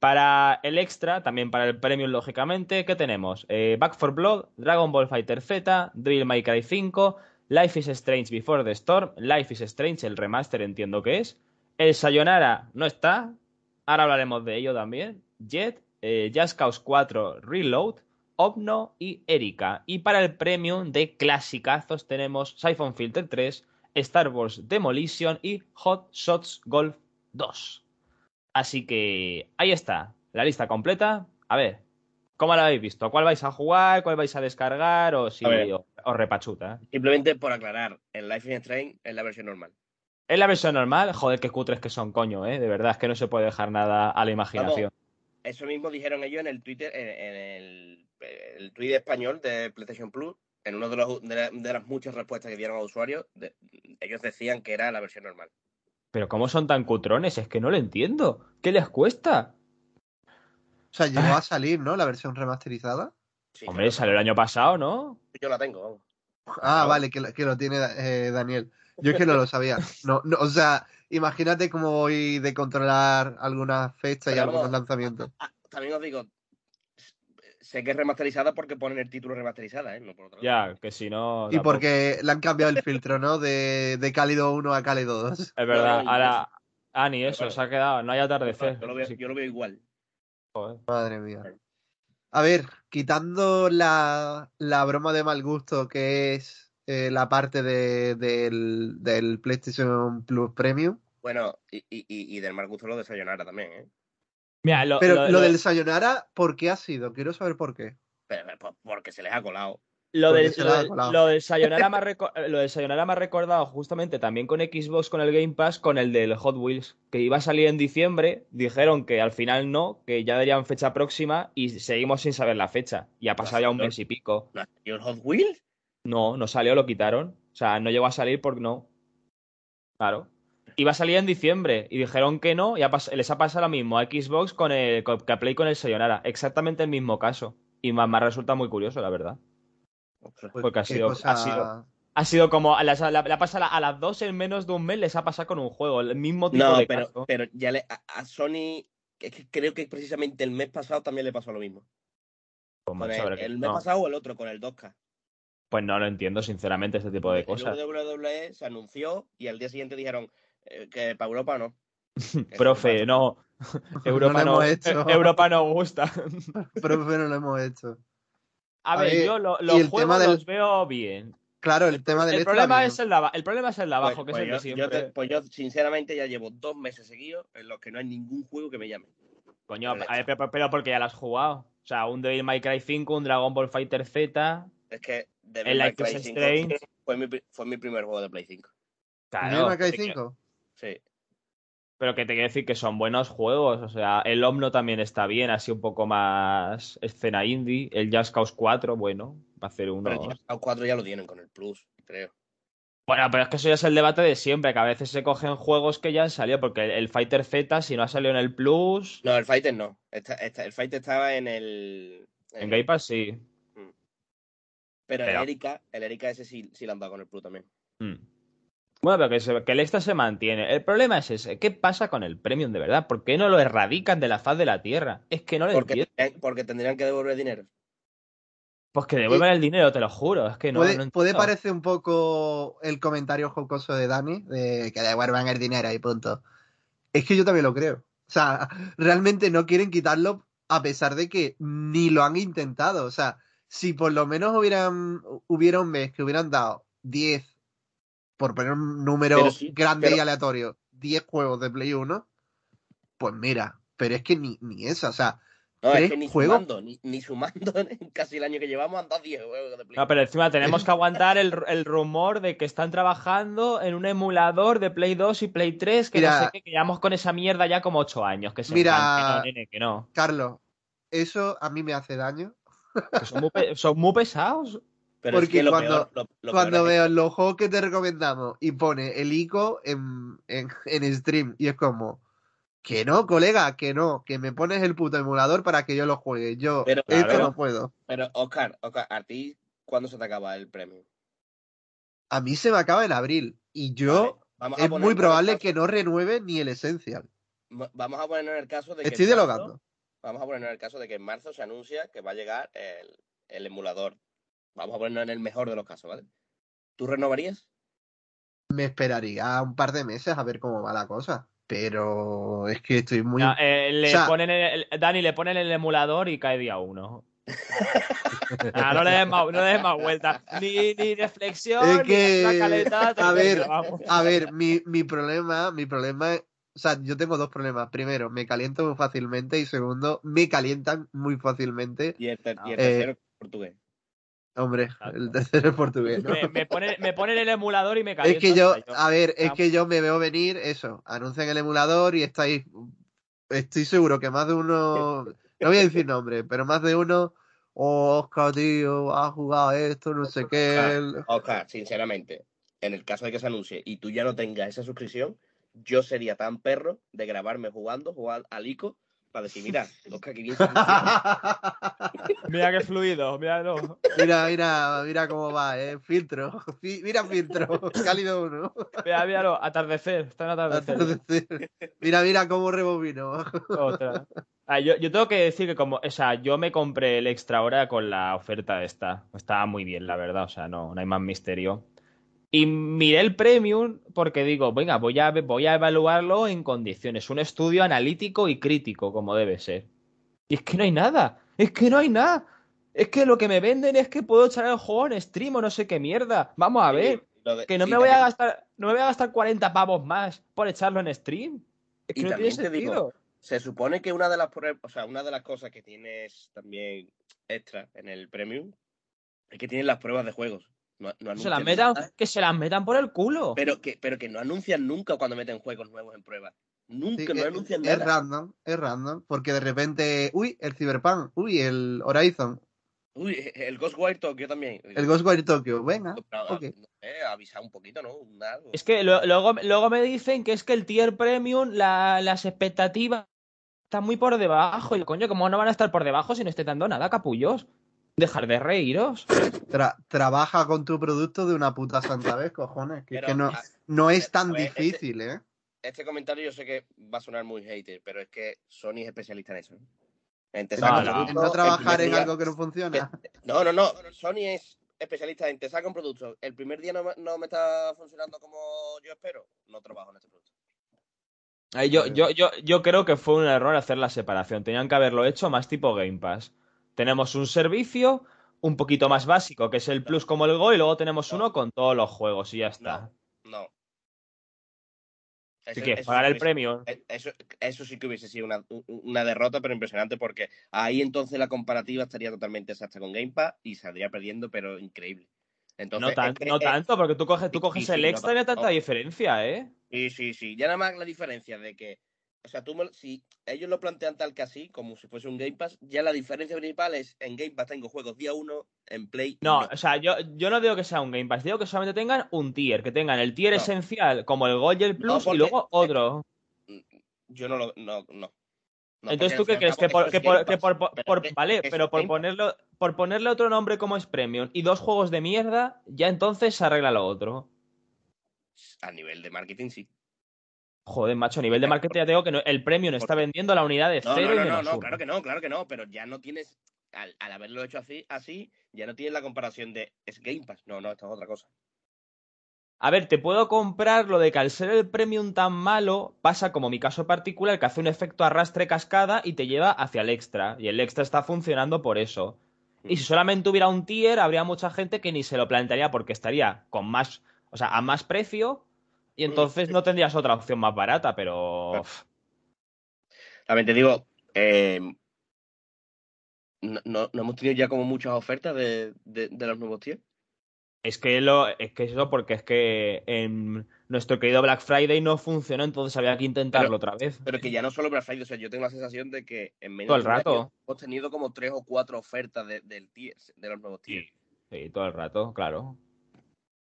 Speaker 1: Para el extra, también para el premium, lógicamente, ¿qué tenemos? Eh, Back for Blood, Dragon Ball Fighter Z, Drill My Cry 5, Life is Strange Before the Storm, Life is Strange, el remaster entiendo que es. El Sayonara no está, ahora hablaremos de ello también. Jet, eh, Just Cause 4 Reload, Omno y Erika. Y para el premium de clasicazos tenemos Siphon Filter 3, Star Wars Demolition y Hot Shots Golf 2. Así que ahí está, la lista completa. A ver, ¿cómo la habéis visto? ¿Cuál vais a jugar? ¿Cuál vais a descargar? ¿O si os, os repachuta? eh?
Speaker 2: Simplemente por aclarar, el Life is Strange es la versión normal.
Speaker 1: ¿Es la versión normal? Joder, qué cutres que son, coño, ¿eh? De verdad, es que no se puede dejar nada a la imaginación.
Speaker 2: Eso mismo dijeron ellos en el Twitter, en, en el, el tweet español de PlayStation Plus, en una de, los- de, la- de las muchas respuestas que dieron a usuarios, de- ellos decían que era la versión normal.
Speaker 1: Pero ¿cómo son tan cutrones? Es que no lo entiendo. ¿Qué les cuesta?
Speaker 3: O sea, llegó a salir, ¿no? La versión remasterizada.
Speaker 2: Sí,
Speaker 1: Hombre,
Speaker 2: claro.
Speaker 1: salió el año pasado, ¿no?
Speaker 2: Yo la tengo, vamos.
Speaker 3: Ah, vale, que, lo- que lo tiene eh, Daniel. Yo es que no lo sabía. No, no, o sea, imagínate cómo voy de controlar algunas fechas y algunos
Speaker 2: vamos,
Speaker 3: lanzamientos.
Speaker 2: Ah, también os digo, sé que es remasterizada porque ponen el título remasterizada, ¿eh? No por otra cosa.
Speaker 1: Ya, que si no...
Speaker 3: Y
Speaker 1: tampoco.
Speaker 3: porque le han cambiado el filtro, ¿no? De, de cálido 1 a cálido 2.
Speaker 1: Es verdad,
Speaker 2: No,
Speaker 1: ahora... Ah, ni eso,
Speaker 2: bueno.
Speaker 1: se ha quedado, no hay atardecer.
Speaker 2: Yo lo, veo,
Speaker 1: Sí,
Speaker 2: yo lo veo igual.
Speaker 1: joder.
Speaker 3: Madre mía. A ver, quitando la, la broma de mal gusto que es eh, la parte de, del, del PlayStation Plus Premium.
Speaker 2: Bueno, y, y, y y del mal gusto lo de Sayonara también, ¿eh?
Speaker 1: Mira, lo,
Speaker 3: Pero
Speaker 1: lo-
Speaker 3: lo,
Speaker 1: lo-
Speaker 3: del Sayonara, ¿por qué ha sido? Quiero saber por qué.
Speaker 2: Pero, pero, porque se les ha colado.
Speaker 1: Lo del, lo, del- lo del Sayonara [LAUGHS] me ha reco- lo del Sayonara me ha recordado justamente también con Xbox, con el Game Pass, con el del Hot Wheels, que iba a salir en diciembre, dijeron que al final no, que ya darían fecha próxima y seguimos sin saber la fecha. Y ha pasado ya un mes y pico.
Speaker 2: ¿No ha salido el Hot Wheels?
Speaker 1: No, no salió, lo quitaron. O sea, no llegó a salir porque no. Claro. Iba a salir en diciembre y dijeron que no y ha les ha pasado lo mismo a Xbox con el con- que a Play con el Sayonara. Exactamente el mismo caso. Y me, me resulta muy curioso, la verdad.
Speaker 3: Pues,
Speaker 1: Porque ha sido-
Speaker 3: cosa-
Speaker 1: ha sido- Ha sido como a las, la, la pasa a la- a las dos en menos de un mes les ha pasado con un juego, el mismo tipo
Speaker 2: No,
Speaker 1: de
Speaker 2: pero,
Speaker 1: caso.
Speaker 2: pero ya le, a, a Sony, es que creo que precisamente el mes pasado también le pasó lo mismo.
Speaker 1: Pues,
Speaker 2: Con el, el mes
Speaker 1: no.
Speaker 2: pasado o el otro, con el 2K.
Speaker 1: Pues no lo entiendo, sinceramente, este tipo de
Speaker 2: El
Speaker 1: cosas.
Speaker 2: WWE se anunció y al día siguiente dijeron que para Europa no. [LAUGHS] Que
Speaker 1: Profe, [LAUGHS] no. Europa no,
Speaker 3: hemos hecho. [LAUGHS]
Speaker 1: Europa no gusta.
Speaker 3: Profe, no lo hemos hecho.
Speaker 1: A,
Speaker 3: A
Speaker 1: ver,
Speaker 3: ver,
Speaker 1: yo lo- los
Speaker 3: el
Speaker 1: juegos
Speaker 3: tema del-
Speaker 1: los veo bien.
Speaker 3: Claro, el tema del
Speaker 1: El problema, es el el problema es el de abajo,
Speaker 2: Pues-
Speaker 1: que
Speaker 2: pues
Speaker 1: es el
Speaker 2: yo,
Speaker 1: de
Speaker 2: yo
Speaker 1: siempre.
Speaker 2: te- pues yo, sinceramente, ya llevo dos meses seguidos en los que no hay ningún juego que me llame.
Speaker 1: Coño,
Speaker 2: el
Speaker 1: a ver, pero, pero porque ya lo has jugado. O sea, un Devil May Cry 5, un Dragon Ball Fighter Z.
Speaker 2: Es que Devil
Speaker 1: El
Speaker 2: May Cry 5
Speaker 1: Strange.
Speaker 2: fue mi, fue mi primer juego de Play 5.
Speaker 1: Claro.
Speaker 3: Devil May Cry
Speaker 1: que-
Speaker 3: 5.
Speaker 2: Sí.
Speaker 1: Pero que te quiero decir que son buenos juegos. O sea, el Omno también está bien, así un poco más escena indie. El Just Cause 4, bueno, va a hacer
Speaker 2: Pero
Speaker 1: uno.
Speaker 2: el Just Cause 4 ya lo tienen con el Plus, creo.
Speaker 1: Bueno, pero es que eso ya es el debate de siempre, que a veces se cogen juegos que ya han salido, porque el, Fighter Z, si no ha salido en el Plus,
Speaker 2: No, el Fighter no. Está- está- el Fighter estaba en el.
Speaker 1: en Game Pass sí.
Speaker 2: Pero,
Speaker 1: Pero-
Speaker 2: el Erika, el Erika ese sí, sí lo han dado con el Plus también.
Speaker 1: Mm. Bueno, pero que, se- que el extra se mantiene. El problema es ese. ¿Qué pasa con el Premium de verdad? ¿Por qué no lo erradican de la faz de la Tierra? Es que no lo
Speaker 2: Porque,
Speaker 1: entiendo.
Speaker 2: porque tendrían que devolver dinero.
Speaker 1: Pues que devuelvan el dinero, te lo juro. Es que no,
Speaker 3: puede,
Speaker 1: no
Speaker 3: puede parecer un poco el comentario jocoso de Dani, de que devuelvan el dinero y punto. Es que yo también lo creo. O sea, realmente no quieren quitarlo a pesar de que ni lo han intentado. O sea, si por lo menos hubieran, hubiera un mes que hubieran dado 10, por poner un número
Speaker 2: sí,
Speaker 3: grande y
Speaker 2: pero-
Speaker 3: aleatorio, 10 juegos de Play 1, pues mira, pero es que ni, ni eso, o sea,
Speaker 2: No,
Speaker 3: ¿Tres
Speaker 2: es que ni
Speaker 3: juegos?
Speaker 2: sumando, ni, ni sumando [LAUGHS] en casi el año que llevamos han dado 10 juegos de Play.
Speaker 1: No, pero encima tenemos que [LAUGHS] aguantar el, el rumor de que están trabajando en un emulador de Play 2 y Play 3, que
Speaker 3: Mira-
Speaker 1: no sé qué, que llevamos con esa mierda ya como 8 años. Que se
Speaker 3: Mira-
Speaker 1: que no, nene, que no.
Speaker 3: Carlos, eso a mí me hace daño.
Speaker 1: Son, muy son muy pesados.
Speaker 2: Pero es
Speaker 3: porque
Speaker 2: que lo
Speaker 3: cuando-
Speaker 2: peor, lo- lo
Speaker 3: Cuando
Speaker 2: peor
Speaker 3: veo los juegos que te recomendamos y pone el ICO en, en, en stream y es como, Que no, colega, que no, que me pones el puto emulador para que yo lo juegue. Yo
Speaker 2: Pero,
Speaker 3: esto
Speaker 2: claro.
Speaker 3: no puedo.
Speaker 2: Pero, Oscar, Oscar, ¿a ti cuándo se te acaba el premio?
Speaker 3: A mí se me acaba en abril y yo
Speaker 2: Vale,
Speaker 3: es muy probable que no renueve ni el Essential.
Speaker 2: va- Vamos a ponernos en el caso de que.
Speaker 3: Estoy dialogando.
Speaker 2: Vamos a ponernos en el caso de que en marzo se anuncia que va a llegar el, el emulador. Vamos a ponernos en el mejor de los casos, ¿vale? ¿Tú renovarías?
Speaker 3: Me esperaría un par de meses a ver cómo va la cosa. Pero es que estoy muy.
Speaker 1: No, eh, le
Speaker 3: O sea-
Speaker 1: ponen el- el- Dani le ponen el emulador y cae día uno. [LAUGHS] Ah, no le des más, no le des más vueltas. Ni, ni reflexión,
Speaker 3: Es
Speaker 1: ni
Speaker 3: que,
Speaker 1: una caleta,
Speaker 3: a ver. A ver, mi, mi problema, mi problema es, o sea, yo tengo dos problemas. Primero, me caliento muy fácilmente y segundo, me calientan muy fácilmente.
Speaker 2: Y el, ter- y el
Speaker 3: Eh,
Speaker 2: tercero portugués.
Speaker 3: Hombre,
Speaker 1: Exacto.
Speaker 3: el tercero es portugués, ¿no?
Speaker 1: Me, me ponen, me ponen el emulador y me
Speaker 3: Es
Speaker 1: caliento.
Speaker 3: que yo, a ver, es que yo me veo venir eso. Anuncian el emulador y estáis. Estoy seguro que más de uno. No voy a decir nombre, pero más de uno. Oh, Oscar, tío, ha jugado esto, no sé qué.
Speaker 2: Oscar, Oscar, sinceramente, en el caso de que se anuncie y tú ya no tengas esa suscripción, yo sería tan perro de grabarme jugando, jugar al ICO, para decir, mira, [LAUGHS] Oscar, que bien. [LAUGHS]
Speaker 1: Mira qué fluido, míralo.
Speaker 3: mira, mira, mira cómo va, eh. Filtro. Fi- Mira, filtro. [LAUGHS] Cálido uno.
Speaker 1: Mira, míralo, atardecer, está en atardecer.
Speaker 3: Atardecer. Mira, mira cómo rebobino.
Speaker 1: Otra. Ah, yo, yo tengo que decir que como, o sea, yo me compré el extra ahora con la oferta esta. Estaba muy bien, la verdad, o sea, no, no hay más misterio. Y miré el premium porque digo, venga, voy a, voy a evaluarlo en condiciones, un estudio analítico y crítico, como debe ser. Y es que no hay nada, es que no hay nada. Es que lo que me venden es que puedo echar el juego en stream o no sé qué mierda. Vamos a ver,
Speaker 2: de-
Speaker 1: que no me voy a gastar, no me voy a gastar 40 pavos más por echarlo en stream. Es que
Speaker 2: Y
Speaker 1: no tiene
Speaker 2: también te digo. Se supone que una de las o sea, una de las cosas que tienes también extra en el premium es que tienes las pruebas de juegos. No, no
Speaker 1: se las metan,
Speaker 2: nada,
Speaker 1: que se las metan por el culo.
Speaker 2: pero que, pero que no anuncian nunca cuando meten juegos nuevos en prueba. Nunca,
Speaker 3: Sí,
Speaker 2: no
Speaker 3: es,
Speaker 2: anuncian
Speaker 3: es
Speaker 2: nada.
Speaker 3: random, es random. Porque de repente, uy, el Cyberpunk, uy, el Horizon,
Speaker 2: Uy, el Ghostwire Tokyo también.
Speaker 3: el Ghostwire Tokyo, venga.
Speaker 2: Pero, no sé, avisar un poquito, ¿no? Un algo.
Speaker 1: Es que lo- luego, luego me dicen que es que el tier premium, la- las expectativas están muy por debajo. Y coño, ¿cómo no van a estar por debajo si no esté dando nada, capullos? Dejar de reíros.
Speaker 3: Tra- trabaja con tu producto de una puta santa vez, cojones. Que, es que no, no es tan
Speaker 2: pues, este-
Speaker 3: difícil, ¿eh?
Speaker 2: este comentario yo sé que va a sonar muy hater, pero es que Sony es especialista en eso. ¿eh? En te
Speaker 1: No,
Speaker 2: un
Speaker 1: no.
Speaker 2: producto,
Speaker 3: no trabajar en
Speaker 2: día-
Speaker 3: algo que no funciona.
Speaker 2: No, no, no. Sony es especialista en te saca un producto. El primer día no me, no me está funcionando como yo espero. No trabajo en este producto.
Speaker 1: Yo, yo, yo, yo creo que fue un error hacer la separación. Tenían que haberlo hecho más tipo Game Pass. Tenemos un servicio un poquito más básico, que es el Plus como el Go, y luego tenemos
Speaker 2: No.
Speaker 1: uno con todos los juegos y ya está.
Speaker 2: No. No.
Speaker 1: Así
Speaker 2: Eso-
Speaker 1: que
Speaker 2: eso
Speaker 1: pagar
Speaker 2: sí
Speaker 1: el
Speaker 2: hubiese-
Speaker 1: premium.
Speaker 2: eh, Eso, eso sí que hubiese sido una, una derrota, pero impresionante, porque ahí entonces la comparativa estaría totalmente exacta con Game Pass y saldría perdiendo, pero increíble. Entonces,
Speaker 1: No, tan- no
Speaker 2: es-
Speaker 1: tanto, porque tú coges, tú coges
Speaker 2: sí,
Speaker 1: el extra y no hay tanta diferencia, ¿eh?
Speaker 2: Sí, sí, sí. Ya nada más la diferencia de que, o sea, tú me- si ellos lo plantean tal que así, como si fuese un Game Pass, ya la diferencia principal es en Game Pass tengo juegos día uno, en Play
Speaker 1: No, o sea, yo, yo no digo que sea un Game Pass, digo que solamente tengan un tier, que tengan el tier
Speaker 2: No.
Speaker 1: esencial como el Gold y el Plus y luego otro.
Speaker 2: Yo no lo, no, no.
Speaker 1: Entonces, ¿tú qué crees? Que por, que por- que por-
Speaker 2: Pero
Speaker 1: por- vale, pero por ponerlo, por ponerle otro nombre como es Premium y dos juegos de mierda, ya entonces se arregla lo otro.
Speaker 2: A nivel de marketing, sí.
Speaker 1: Joder, macho, a nivel de marketing ya te digo que no- el Premium está vendiendo la unidad de
Speaker 2: No,
Speaker 1: cero
Speaker 2: no,
Speaker 1: y
Speaker 2: no, no,
Speaker 1: menos
Speaker 2: no,
Speaker 1: uno.
Speaker 2: claro que no, claro que no, pero ya no tienes, al, al haberlo hecho así, así, ya no tienes la comparación de es Game Pass. No, no, esto es otra cosa.
Speaker 1: A ver, te puedo comprar lo de que al ser el premium tan malo, pasa como mi caso particular, que hace un efecto arrastre cascada y te lleva hacia el extra. Y el extra está funcionando por eso. Y si solamente hubiera un tier, habría mucha gente que ni se lo plantearía porque estaría con más, o sea, a más precio. Y entonces no tendrías otra opción más barata, pero.
Speaker 2: También te digo, eh, no, no, no hemos tenido ya como muchas ofertas de, de, de los nuevos tiers.
Speaker 1: Es que lo, es que eso porque es que en nuestro querido Black Friday no funcionó, entonces había que intentarlo
Speaker 2: Pero-
Speaker 1: otra vez.
Speaker 2: Pero que ya no solo Black Friday, o sea, yo tengo la sensación de que en menos
Speaker 1: Todo el
Speaker 2: de
Speaker 1: rato.
Speaker 2: hemos tenido como tres o cuatro ofertas de, del tier, de los nuevos tiers.
Speaker 1: Sí, todo el rato, claro.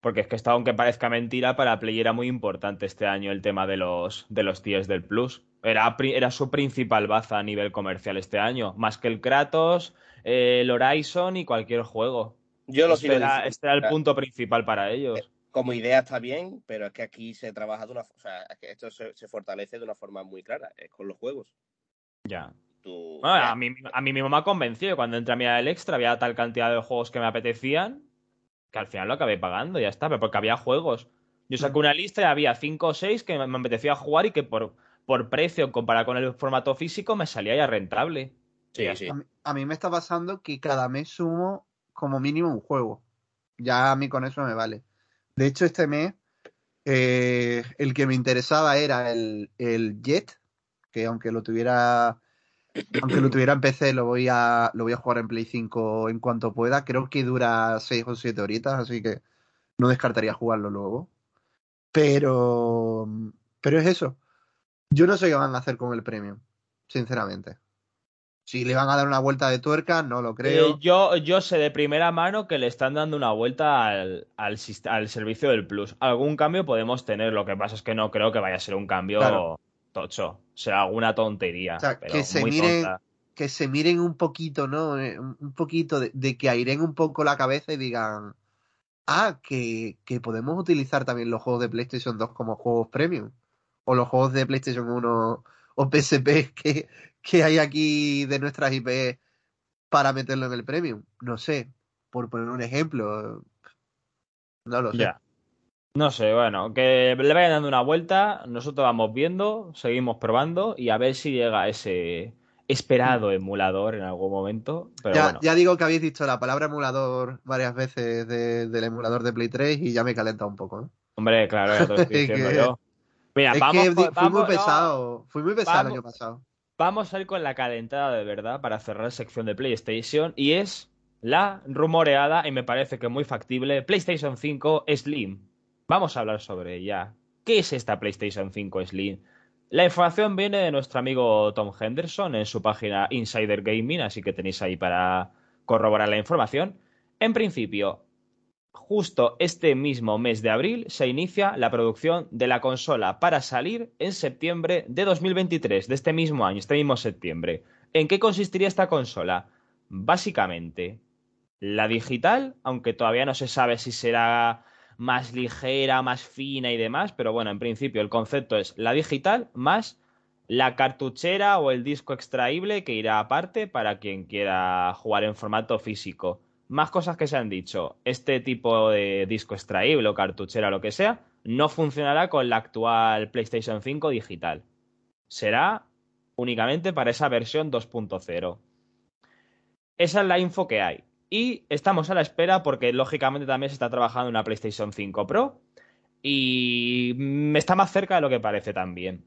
Speaker 1: Porque es que esto, aunque parezca mentira, para Play era muy importante este año el tema de los, de los tiers del Plus. Era, era su principal baza a nivel comercial este año, más que el Kratos, el Horizon y cualquier juego.
Speaker 2: Yo lo
Speaker 1: este, era, este era el punto principal para ellos.
Speaker 2: Eh, como idea está bien, pero es que aquí se trabaja de una o sea, es que esto se, se fortalece de una forma muy clara, es con los juegos.
Speaker 1: Ya. Tú, bueno, ya. A, mí, a mí mismo me ha convencido. Cuando entré a mirar el extra había tal cantidad de juegos que me apetecían que al final lo acabé pagando, ya está, pero porque había juegos. Yo saqué una lista y había cinco o seis que me apetecía jugar y que por, por precio, comparado con el formato físico, me salía ya rentable.
Speaker 3: Sí, sí. A mí, a, mí, me está pasando que cada mes sumo como mínimo un juego. Ya a mí con eso me vale. De hecho, este mes eh, el que me interesaba era el, el Jet, que aunque lo tuviera aunque lo tuviera en PC, lo voy a lo voy a jugar en Play 5 en cuanto pueda. Creo que dura 6 o 7 horitas, así que no descartaría jugarlo luego. Pero pero es eso. Yo no sé qué van a hacer con el premium, sinceramente. Si le van a dar una vuelta de tuerca, no lo creo.
Speaker 1: Eh, yo, yo sé de primera mano que le están dando una vuelta al, al, al, servicio del Plus. Algún cambio podemos tener, lo que pasa es que no creo que vaya a ser un cambio claro. tocho. Será alguna tontería.
Speaker 3: O sea,
Speaker 1: pero
Speaker 3: que, se miren,
Speaker 1: tonta.
Speaker 3: que se miren un poquito, ¿no? Eh, Un poquito de, de, que airen un poco la cabeza y digan, ah, que, que podemos utilizar también los juegos de PlayStation 2 como juegos premium. O los juegos de PlayStation 1 o PSP [LAUGHS] que, que hay aquí de nuestras IP para meterlo en el premium. No sé, por poner un ejemplo. No lo sé.
Speaker 1: No sé, bueno, que le vayan dando una vuelta, nosotros vamos viendo, seguimos probando y a ver si llega ese esperado emulador en algún momento. Pero
Speaker 3: ya,
Speaker 1: bueno.
Speaker 3: ya digo que habéis dicho la palabra emulador varias veces de, del emulador de Play 3 y ya me calenta un poco.
Speaker 1: Hombre, claro, ya te lo [LAUGHS] estoy diciendo
Speaker 3: que...
Speaker 1: yo. Mira,
Speaker 3: es
Speaker 1: vamos,
Speaker 3: que fui
Speaker 1: vamos,
Speaker 3: muy pesado,
Speaker 1: no,
Speaker 3: fui muy pesado
Speaker 1: vamos,
Speaker 3: el año pasado.
Speaker 1: Vamos a ir con la calentada de verdad para cerrar sección de PlayStation y es la rumoreada y me parece que muy factible PlayStation 5 Slim. Vamos a hablar sobre ella. ¿Qué es esta PlayStation 5 Slim? La información viene de nuestro amigo Tom Henderson en su página Insider Gaming, así que tenéis ahí para corroborar la información. En principio, justo este mismo mes de abril se inicia la producción de la consola para salir en septiembre de 2023, de este mismo año, este mismo septiembre. ¿En qué consistiría esta consola? Básicamente, la digital, aunque todavía no se sabe si será más ligera, más fina y demás, pero bueno, en principio el concepto es la digital más la cartuchera o el disco extraíble que irá aparte para quien quiera jugar en formato físico. Más cosas que se han dicho. Este tipo de disco extraíble o cartuchera o lo que sea no funcionará con la actual PlayStation 5 digital. Será únicamente para esa versión 2.0. Esa es la info que hay. Y estamos a la espera porque lógicamente también se está trabajando en una PlayStation 5 Pro y está más cerca de lo que parece también.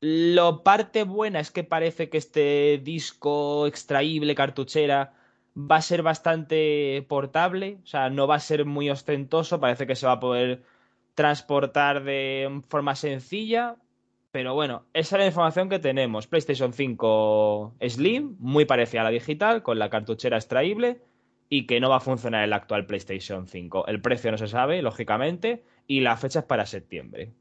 Speaker 1: Lo parte buena es que parece que este disco extraíble, cartuchera, va a ser bastante portable, o sea, no va a ser muy ostentoso, parece que se va a poder transportar de forma sencilla, pero bueno, esa es la información que tenemos. PlayStation 5 Slim, muy parecida a la digital, con la cartuchera extraíble y que no va a funcionar en la actual PlayStation 5. El precio no se sabe, lógicamente, y la fecha es para septiembre.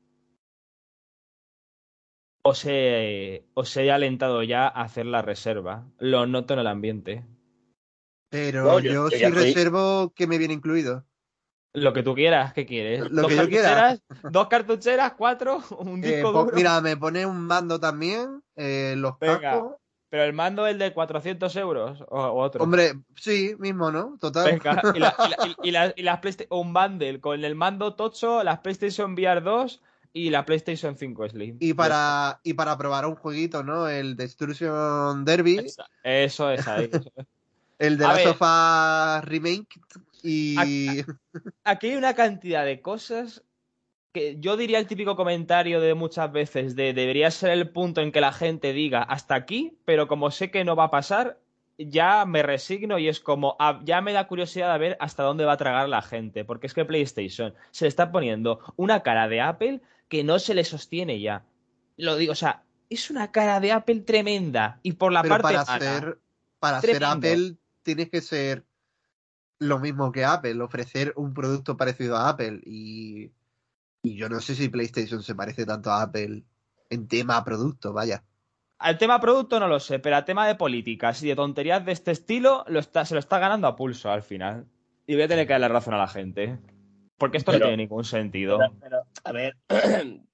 Speaker 1: Os he, os he alentado ya a hacer la reserva. Lo noto en el ambiente.
Speaker 3: Pero no, yo, yo, sí reservo que me viene incluido.
Speaker 1: Lo que tú quieras, ¿qué quieres?
Speaker 3: Lo
Speaker 1: ¿Dos
Speaker 3: que yo quiera.
Speaker 1: ¿Dos cartucheras? ¿Cuatro? [LAUGHS] ¿Un disco
Speaker 3: eh,
Speaker 1: duro?
Speaker 3: Mira, me pone un mando también, eh, los
Speaker 1: Venga,
Speaker 3: cascos.
Speaker 1: Pero el mando es el de 400 euros o, o otro.
Speaker 3: Hombre, sí, mismo, ¿no? Total.
Speaker 1: Venga, y, la, y, la, y, la, [LAUGHS] y las PlayStation, un bundle con el mando tocho, las PlayStation VR 2 y la PlayStation 5 Slim.
Speaker 3: Y para, y para probar un jueguito, ¿no? El Destruction Derby.
Speaker 1: Eso, eso es ahí. [LAUGHS]
Speaker 3: el de la sofá remake y
Speaker 1: Aquí- hay una cantidad de cosas que yo diría el típico comentario de muchas veces de debería ser el punto en que la gente diga hasta aquí, pero como sé que no va a pasar, ya me resigno y es como ah, ya me da curiosidad a ver hasta dónde va a tragar la gente, porque es que PlayStation se le está poniendo una cara de Apple que no se le sostiene ya. Lo digo, o sea, es una cara de Apple tremenda y por la
Speaker 3: pero
Speaker 1: parte
Speaker 3: para ser para ser
Speaker 1: Tremendo.
Speaker 3: Apple tienes que ser lo mismo que Apple, ofrecer un producto parecido a Apple y, y yo no sé si PlayStation se parece tanto a Apple En tema producto, vaya.
Speaker 1: Al tema producto no lo sé, pero al tema de políticas y de tonterías de este estilo lo está, se lo está ganando a pulso al final. Y voy a tener que darle razón a la gente. Porque esto
Speaker 2: Pero-
Speaker 1: no tiene ningún sentido.
Speaker 2: Pero, pero, a ver, [CLEARS THROAT]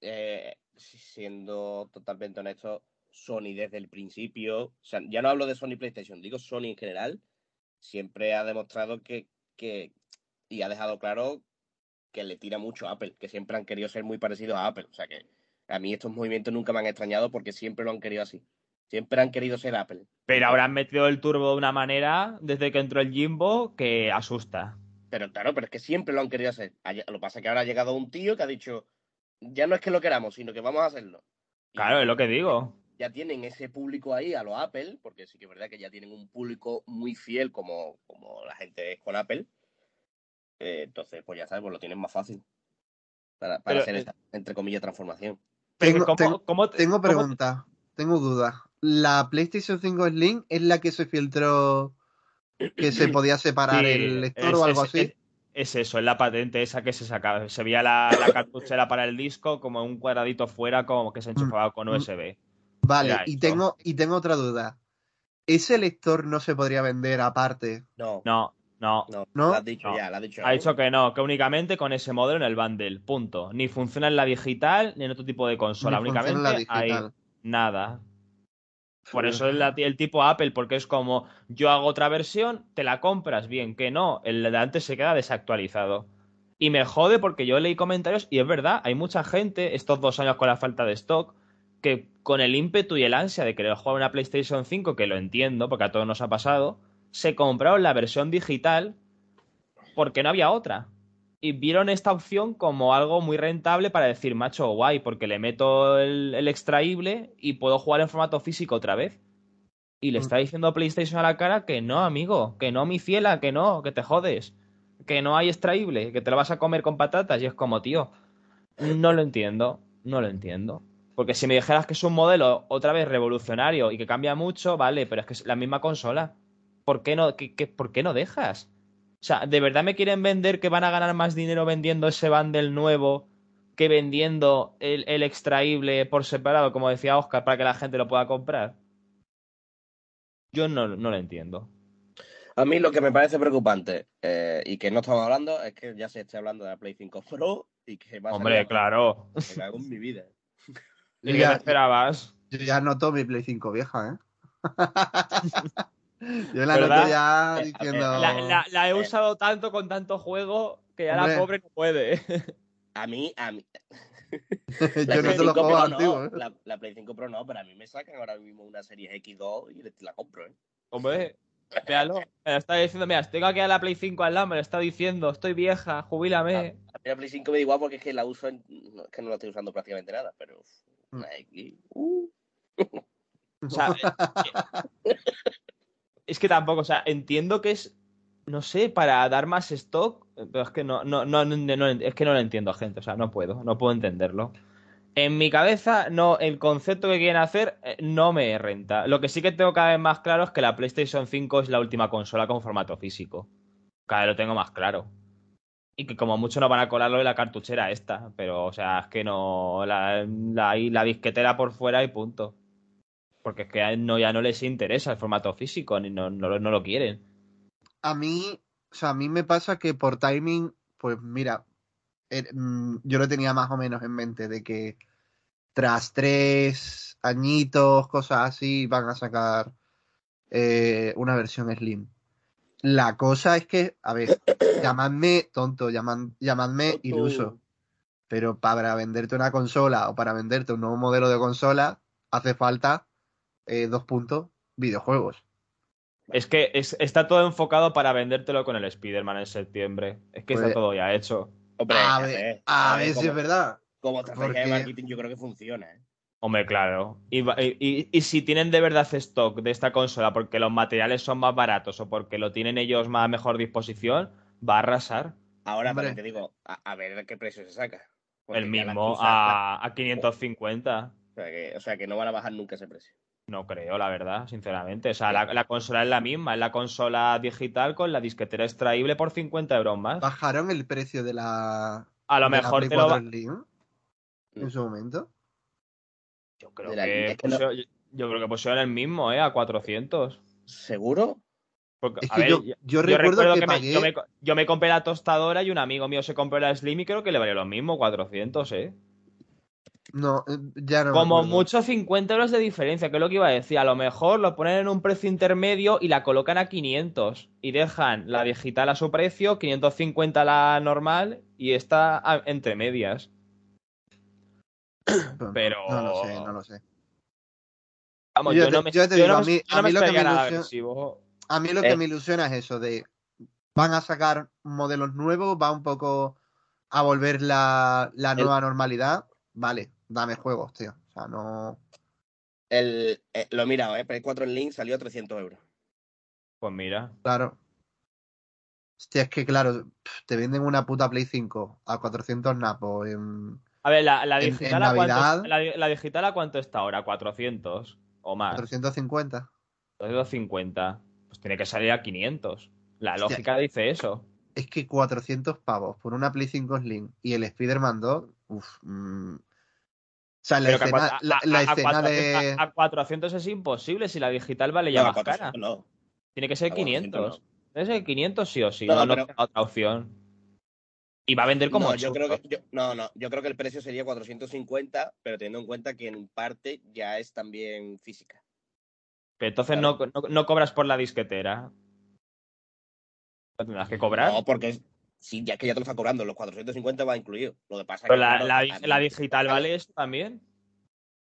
Speaker 2: eh, siendo totalmente honesto, Sony desde el principio, o sea, ya no hablo de Sony PlayStation, digo Sony en general, siempre ha demostrado que, que y ha dejado claro que le tira mucho a Apple, que siempre han querido ser muy parecidos a Apple. O sea que a mí estos movimientos nunca me han extrañado porque siempre lo han querido así. Siempre han querido ser Apple.
Speaker 1: Pero ahora han metido el turbo de una manera, desde que entró el Jimbo, que asusta.
Speaker 2: Pero claro, pero es que siempre lo han querido hacer. Lo que pasa es que ahora ha llegado un tío que ha dicho, ya no es que lo queramos, sino que vamos a hacerlo. Y
Speaker 1: Claro, es lo que digo.
Speaker 2: Ya tienen ese público ahí a los Apple, porque sí que es verdad que ya tienen un público muy fiel como, como la gente es con Apple. Eh, entonces, pues ya sabes, pues lo tienen más fácil. Para, para
Speaker 1: Pero,
Speaker 2: hacer
Speaker 1: eh,
Speaker 2: esa, entre comillas, transformación.
Speaker 1: Pero
Speaker 3: Tengo-
Speaker 1: ¿cómo-
Speaker 3: tengo-
Speaker 1: cómo-
Speaker 3: Tengo
Speaker 1: cómo-
Speaker 3: pregunta, tengo duda. ¿La PlayStation 5 Slim es la que se filtró que se podía [CLEARS THROAT] separar
Speaker 1: Sí,
Speaker 3: el lector
Speaker 1: es-
Speaker 3: o algo
Speaker 1: es-
Speaker 3: así?
Speaker 1: Es, es eso, es la patente esa que se sacaba. Se veía la, la cartuchera para el disco como un cuadradito fuera como que se enchufaba con
Speaker 3: Mm.
Speaker 1: USB.
Speaker 3: Vale,
Speaker 1: era
Speaker 3: y tengo, y tengo otra duda. ¿Ese lector no se podría vender aparte?
Speaker 2: No,
Speaker 1: No, no.
Speaker 2: no,
Speaker 3: ¿No?
Speaker 2: lo has dicho
Speaker 1: No.
Speaker 2: ya, lo has dicho.
Speaker 1: Ha dicho que no, que únicamente con ese modelo en el bundle. Punto. Ni funciona en la digital ni en otro tipo de consola.
Speaker 3: Ni funciona en
Speaker 1: únicamente
Speaker 3: la
Speaker 1: hay
Speaker 3: digital.
Speaker 1: nada. Por eso es la- el tipo Apple, porque es como yo hago otra versión, te la compras bien, que no, el de antes se queda desactualizado. Y me jode porque yo leí comentarios y es verdad, hay mucha gente estos dos años con la falta de stock que con el ímpetu y el ansia de querer jugar una PlayStation 5, que lo entiendo porque a todos nos ha pasado, se compraron la versión digital porque no había otra. Y vieron esta opción como algo muy rentable para decir, macho, guay, porque le meto el, el extraíble y puedo jugar en formato físico otra vez. Y le
Speaker 3: Mm.
Speaker 1: está diciendo a PlayStation a la cara que no, amigo, que no, mi fiela, que no, que te jodes, que no hay extraíble, que te lo vas a comer con patatas. Y es como, tío, no lo entiendo, no lo entiendo. Porque si me dijeras que es un modelo otra vez revolucionario y que cambia mucho, vale, pero es que es la misma consola. ¿Por qué no, qué- qué- ¿por qué no dejas? O sea, ¿de verdad me quieren vender que van a ganar más dinero vendiendo ese bundle nuevo que vendiendo el, el extraíble por separado, como decía Oscar, para que la gente lo pueda comprar? Yo no, no lo entiendo.
Speaker 2: A mí lo que me parece preocupante eh, y que no estamos hablando es que ya se esté hablando de la Play 5 Pro y que va a
Speaker 1: Hombre,
Speaker 2: salir-
Speaker 1: claro.
Speaker 2: Me cago en mi vida. [LAUGHS]
Speaker 1: ¿Y
Speaker 3: Yo
Speaker 1: qué
Speaker 3: ya,
Speaker 1: te esperabas?
Speaker 3: yo ya noto mi Play 5 vieja, ¿eh? [LAUGHS] yo la
Speaker 1: ¿Verdad?
Speaker 3: noto ya
Speaker 2: Eh,
Speaker 3: diciendo...
Speaker 1: La, la- la he
Speaker 2: Eh.
Speaker 1: usado tanto con tanto juego que ya
Speaker 3: Hombre.
Speaker 1: la pobre no puede.
Speaker 2: A mí, a mí. [LAUGHS]
Speaker 3: yo no te lo
Speaker 2: 5
Speaker 3: juego
Speaker 2: Pro
Speaker 3: antiguo,
Speaker 2: no,
Speaker 3: ¿eh?
Speaker 2: la, la Play 5 Pro no, pero a mí me sacan ahora mismo una serie X2 y la compro, ¿eh?
Speaker 1: Hombre, véalo. Me lo está diciendo, mira, tengo aquí a la Play 5 al lado, me lo está diciendo, estoy vieja, jubílame.
Speaker 2: A mí la Play 5 me da igual porque es que la uso, en- no, es que no la estoy usando prácticamente nada, pero. Uh. [LAUGHS]
Speaker 1: Eh, es que tampoco, o sea, entiendo que es, no sé, para dar más stock, pero es que no, no- no- es que no lo entiendo, gente, o sea, no puedo, no puedo entenderlo. En mi cabeza, no, el concepto que quieren hacer eh, no me renta. Lo que sí que tengo cada vez más claro es que la PlayStation 5 es la última consola con formato físico. Cada vez lo tengo más claro. Y que como mucho no van a colarlo de la cartuchera esta, pero, o sea, es que no, la, la, la disquetera por fuera y punto. Porque es que no, ya no les interesa el formato físico, ni no, no, lo- quieren.
Speaker 3: A mí, o sea, a mí me pasa que por timing, pues mira, er- mm, yo lo tenía más o menos en mente de que tras tres añitos, cosas así, van a sacar eh, una versión Slim. La cosa es que, a ver, llamadme tonto, llamad- llamadme iluso, pero para venderte una consola o para venderte un nuevo modelo de consola, hace falta eh, dos puntos, videojuegos.
Speaker 1: Es que es- está todo enfocado para vendértelo con el Spider-Man en septiembre. Es que
Speaker 3: Pues-
Speaker 1: está todo ya hecho.
Speaker 2: Hombre,
Speaker 3: A ver, a ver si
Speaker 2: como-
Speaker 3: es verdad.
Speaker 2: Como estrategia de marketing yo creo que funciona, ¿eh?
Speaker 1: Hombre, claro. Y, y- y- y si tienen de verdad stock de esta consola porque los materiales son más baratos o porque lo tienen ellos más a mejor disposición, va a arrasar.
Speaker 2: Ahora
Speaker 3: Hombre.
Speaker 2: también te digo, a, a ver qué precio se saca. Porque
Speaker 1: El mismo a, a 550.
Speaker 2: O sea, que, o sea, que no van a bajar nunca ese precio.
Speaker 1: No creo, la verdad, sinceramente. O sea, la, la consola es la misma, es la consola digital con la disquetera extraíble por 50 euros más.
Speaker 3: Bajaron el precio de la.
Speaker 1: A lo mejor te lo
Speaker 3: 4
Speaker 1: va-
Speaker 3: Slim en su momento.
Speaker 1: Yo creo que,
Speaker 2: es que no-
Speaker 1: pusieron- yo creo que pusieron el mismo, ¿eh? A 400.
Speaker 2: ¿Seguro?
Speaker 1: Porque,
Speaker 3: Es
Speaker 1: a
Speaker 3: que
Speaker 1: ver,
Speaker 3: yo,
Speaker 1: yo,
Speaker 3: yo recuerdo que,
Speaker 1: me,
Speaker 3: pagué.
Speaker 1: yo, me, yo me compré la tostadora y un amigo mío se compró la Slim y creo que le valió lo mismo, 400, ¿eh?
Speaker 3: No, eh, ya no.
Speaker 1: Como mucho 50 euros de diferencia, que es lo que iba a decir. A lo mejor lo ponen en un precio intermedio y la colocan a 500 y dejan la digital a su precio, 550 la normal y esta a- entre medias. [COUGHS] Pero-
Speaker 3: No lo sé, no lo sé.
Speaker 1: Vamos,
Speaker 3: Yo
Speaker 1: yo,
Speaker 3: te-
Speaker 1: no me,
Speaker 3: yo te
Speaker 1: yo
Speaker 3: digo,
Speaker 1: no
Speaker 3: a mí- a lo que me ilusiona-. A mí lo que
Speaker 2: Eh.
Speaker 3: me ilusiona es eso de van a sacar modelos nuevos, va un poco a volver la, la
Speaker 2: El-
Speaker 3: nueva normalidad. Vale, dame juegos, tío. O sea, no.
Speaker 2: El, eh, lo he mirado, ¿eh? Play 4 en Link salió a 300 euros.
Speaker 1: Pues mira.
Speaker 3: Claro. Hostia, es que claro, te venden una puta Play 5 a 400 napos. En
Speaker 1: A ver, la, la
Speaker 3: En-
Speaker 1: digital,
Speaker 3: en
Speaker 1: a cuánto,
Speaker 3: Navidad-
Speaker 1: la, la digital a cuánto está ahora? 400 o más.
Speaker 3: 450.
Speaker 1: 250. Pues tiene que salir a 500. La
Speaker 3: Hostia.
Speaker 1: lógica dice eso.
Speaker 3: Es que 400 pavos por una Play 5 Slim y el Spider-Man 2. Uff. o sea, la
Speaker 1: Pero que a
Speaker 3: escena, la,
Speaker 1: a-
Speaker 3: la
Speaker 1: a- a
Speaker 3: escena
Speaker 1: 400
Speaker 3: de.
Speaker 1: a- a 400 es imposible si la digital vale ya
Speaker 2: No, a
Speaker 1: más
Speaker 2: 400
Speaker 1: cara.
Speaker 2: no.
Speaker 1: Tiene que ser
Speaker 2: A 400
Speaker 1: 500. Tiene que ser 500 sí o sí.
Speaker 2: No,
Speaker 1: No, no,
Speaker 2: pero-
Speaker 1: otra opción. Y va a vender como
Speaker 2: No, yo creo que, yo- no, no, yo creo que el precio sería 450, pero teniendo en cuenta que en parte ya es también física.
Speaker 1: Que entonces no, no- no cobras por la disquetera. ¿No tendrás que cobrar?
Speaker 2: No, porque es- sí, ya que ya te lo está cobrando, los 450 va incluido. Lo que pasa
Speaker 1: Pero
Speaker 2: que,
Speaker 1: la, la- digital vale eso también.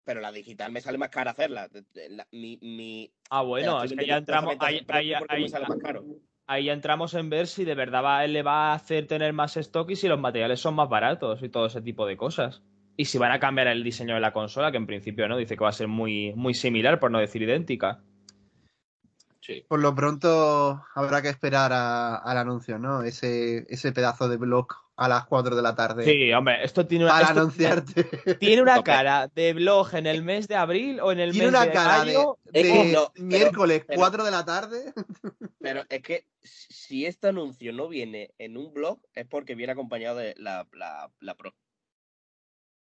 Speaker 2: Pero la digital me sale más cara hacerla. La- mi, mi,
Speaker 1: Ah, bueno, es que ya entramos.
Speaker 2: precisamente a
Speaker 1: Ahí,
Speaker 2: ese precio
Speaker 1: ahí-
Speaker 2: porque
Speaker 1: ahí-
Speaker 2: me sale más caro.
Speaker 1: ahí ya entramos en ver si de verdad va, le va a hacer tener más stock y si los materiales son más baratos y todo ese tipo de cosas. Y si van a cambiar el diseño de la consola, que en principio no, dice que va a ser muy, muy similar, por no decir idéntica.
Speaker 2: Sí.
Speaker 3: Por lo pronto habrá que esperar a- al anuncio, ¿no? Ese, ese pedazo de blog a las 4 de la tarde
Speaker 1: Sí, hombre, esto tiene una,
Speaker 3: para
Speaker 1: esto
Speaker 3: anunciarte.
Speaker 1: tiene una [LAUGHS] cara de blog en el mes de abril o en el
Speaker 3: Tiene
Speaker 1: mes
Speaker 3: una
Speaker 1: de
Speaker 3: cara de,
Speaker 1: mayo.
Speaker 3: de
Speaker 2: no, pero-
Speaker 3: miércoles
Speaker 2: pero-
Speaker 3: 4 de la tarde. [LAUGHS]
Speaker 2: Pero es que si este anuncio no viene en un blog, es porque viene acompañado de la, la, la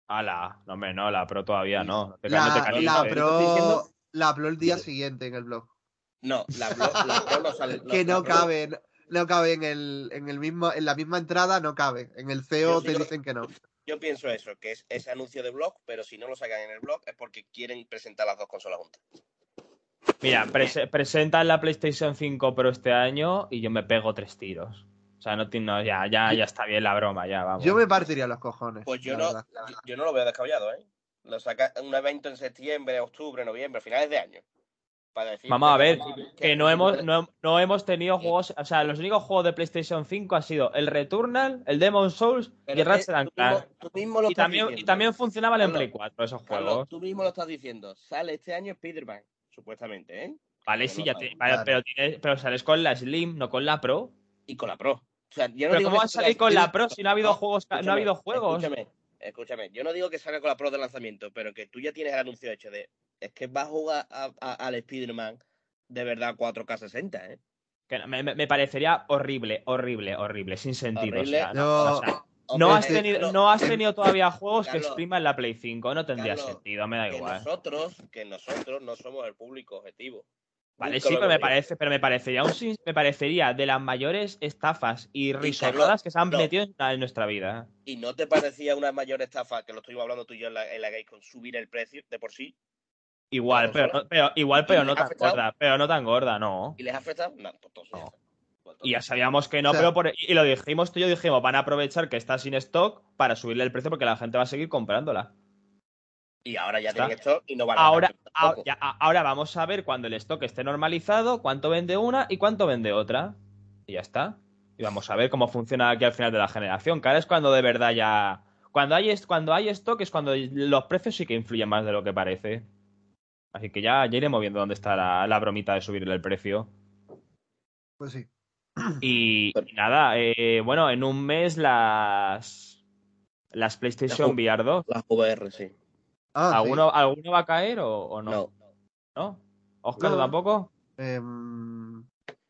Speaker 2: Pro.
Speaker 1: Ala, no, hombre, no, la Pro todavía no. No te,
Speaker 3: La,
Speaker 1: no te
Speaker 3: la Pro,
Speaker 2: diciendo-
Speaker 3: la Pro el día siguiente en el blog.
Speaker 2: No, la, blo- la Pro no sale.
Speaker 3: que
Speaker 2: la
Speaker 3: no
Speaker 2: Pro-
Speaker 3: cabe, no, cabe en el, en el mismo, en la misma entrada, no cabe. En el CEO te dicen que no.
Speaker 2: Yo pienso eso, que es ese anuncio de blog, pero si no lo sacan en el blog es porque quieren presentar las dos consolas juntas.
Speaker 1: Mira, prese- presentan la PlayStation 5 Pro este año y yo me pego tres tiros. O sea, no tiene, no, ya, ya, ya está bien la broma, ya, vamos.
Speaker 3: Yo me partiría los cojones.
Speaker 2: Pues yo no,
Speaker 3: verdad.
Speaker 2: yo, no lo veo descabellado, ¿eh? Lo saca un evento en septiembre, octubre, noviembre, finales de año. Para decir
Speaker 1: Vamos a ver,
Speaker 2: que-
Speaker 1: que no hemos, no, no hemos tenido juegos, o sea, los únicos juegos de PlayStation 5 han sido el Returnal, el Demon Souls
Speaker 2: Pero
Speaker 1: y el Ratchet Clank.
Speaker 2: tú mismo lo
Speaker 1: Y
Speaker 2: estás
Speaker 1: también, y
Speaker 2: diciendo.
Speaker 1: también funcionaban en Play 4 esos
Speaker 2: Carlos,
Speaker 1: juegos.
Speaker 2: tú mismo lo estás diciendo. Sale este año Spider-Man, supuestamente, ¿eh?
Speaker 1: Vale,
Speaker 2: Pero
Speaker 1: sí, ya te- vale,
Speaker 3: Claro.
Speaker 1: pero, tienes- pero sales con la Slim, no con la Pro.
Speaker 2: Y con la Pro. O sea, yo no
Speaker 1: Pero
Speaker 2: digo
Speaker 1: ¿cómo
Speaker 2: que
Speaker 1: vas a salir con la Pro si no ha habido
Speaker 2: No,
Speaker 1: juegos? No ha
Speaker 2: escúchame,
Speaker 1: habido juegos.
Speaker 2: Escúchame, escúchame. Yo no digo que salga con la Pro de lanzamiento, pero que tú ya tienes el anuncio hecho de. Es que vas a jugar a- a- al Spider-Man de verdad 4K 60, ¿eh?
Speaker 1: Que me, parecería horrible, horrible, horrible, sin sentido.
Speaker 2: Horrible.
Speaker 1: O sea, no,
Speaker 3: Yo-
Speaker 1: o sea,
Speaker 2: Hombre,
Speaker 1: no has
Speaker 2: que-
Speaker 1: tenido,
Speaker 2: no,
Speaker 1: no has tenido todavía juegos que
Speaker 2: Carlos,
Speaker 1: expriman la Play 5, no tendría
Speaker 2: Carlos,
Speaker 1: sentido, me da
Speaker 2: que
Speaker 1: igual.
Speaker 2: nosotros, que nosotros no somos el público objetivo.
Speaker 1: Vale, sí, pero me parece, pero me parecería un sin- me parecería de las mayores estafas y risotadas que se han
Speaker 2: no.
Speaker 1: metido en, en nuestra vida.
Speaker 2: ¿Y no te parecía una mayor estafa, que lo estuvimos hablando tú y yo en la, en la con subir el precio de por sí?
Speaker 1: Igual, pero, no- pero igual, pero
Speaker 2: ¿Y
Speaker 1: no tan
Speaker 2: afectado?
Speaker 1: gorda, pero no tan gorda, no.
Speaker 2: ¿Y les ha afectado? No, pues ya
Speaker 1: No.
Speaker 2: Pues
Speaker 1: Y ya sabíamos que no,
Speaker 3: O sea-
Speaker 1: pero por, y lo dijimos tú y yo dijimos, van a aprovechar que está sin stock para subirle el precio porque la gente va a seguir comprándola.
Speaker 2: Y ahora ya
Speaker 1: Está.
Speaker 2: tienen esto y no van a
Speaker 1: Ahora, a- ya- ahora vamos a ver cuando el stock esté normalizado, cuánto vende una y cuánto vende otra. Y ya está. Y vamos a ver cómo funciona aquí al final de la generación. Que ahora es cuando de verdad ya. Cuando hay, cuando hay stock es cuando los precios sí que influyen más de lo que parece. Así que ya, ya iremos viendo dónde está la, la bromita de subirle el precio.
Speaker 3: Pues sí.
Speaker 1: Y, y nada, eh, bueno, en un mes las. Las PlayStation
Speaker 2: ju-
Speaker 1: VR 2.
Speaker 2: Las VR, sí.
Speaker 3: Ah, sí.
Speaker 1: ¿Alguno, ¿Alguno va a caer o, o no?
Speaker 2: No.
Speaker 1: ¿No? ¿Oscar
Speaker 3: No.
Speaker 1: tampoco?
Speaker 3: Em,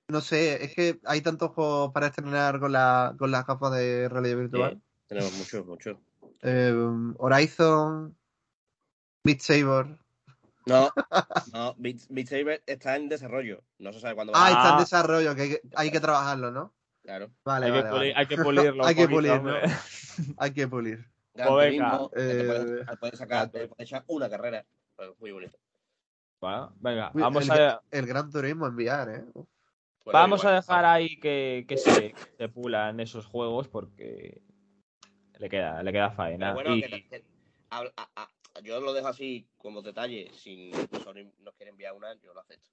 Speaker 3: no sé, es que hay tantos juegos para estrenar con, la, con las gafas de realidad virtual.
Speaker 2: Tenemos muchos, muchos.
Speaker 3: Em, Horizon, Beat Saber.
Speaker 2: No, no, Beat, Beat Saber está en desarrollo. No se sabe cuándo va
Speaker 3: Ah,
Speaker 2: a
Speaker 3: está en
Speaker 1: Ah.
Speaker 3: desarrollo, que hay que, hay que trabajarlo, ¿no?
Speaker 2: Claro.
Speaker 3: Vale,
Speaker 1: hay,
Speaker 3: vale,
Speaker 1: que
Speaker 3: vale.
Speaker 1: pulir- hay que pulirlo. [LAUGHS]
Speaker 3: Hay que
Speaker 1: poquito,
Speaker 3: pulirlo. Hay que pulir.
Speaker 2: Gran
Speaker 1: Pues venga.
Speaker 2: Turismo, que te
Speaker 3: Eh,
Speaker 2: puedes, puedes sacar, te puedes echar una carrera. Pues muy bonito.
Speaker 1: Bueno, venga,
Speaker 3: Uy,
Speaker 1: vamos
Speaker 3: el,
Speaker 1: a,
Speaker 3: el Gran Turismo enviar, ¿eh?
Speaker 2: Bueno,
Speaker 1: vamos a dejar ahí que, que se, pulan esos juegos porque le queda, le queda faena.
Speaker 2: Bueno,
Speaker 1: Y-
Speaker 2: que- que- a- a- a- yo lo dejo así como detalle. Si Sony nos quiere enviar una, yo lo acepto.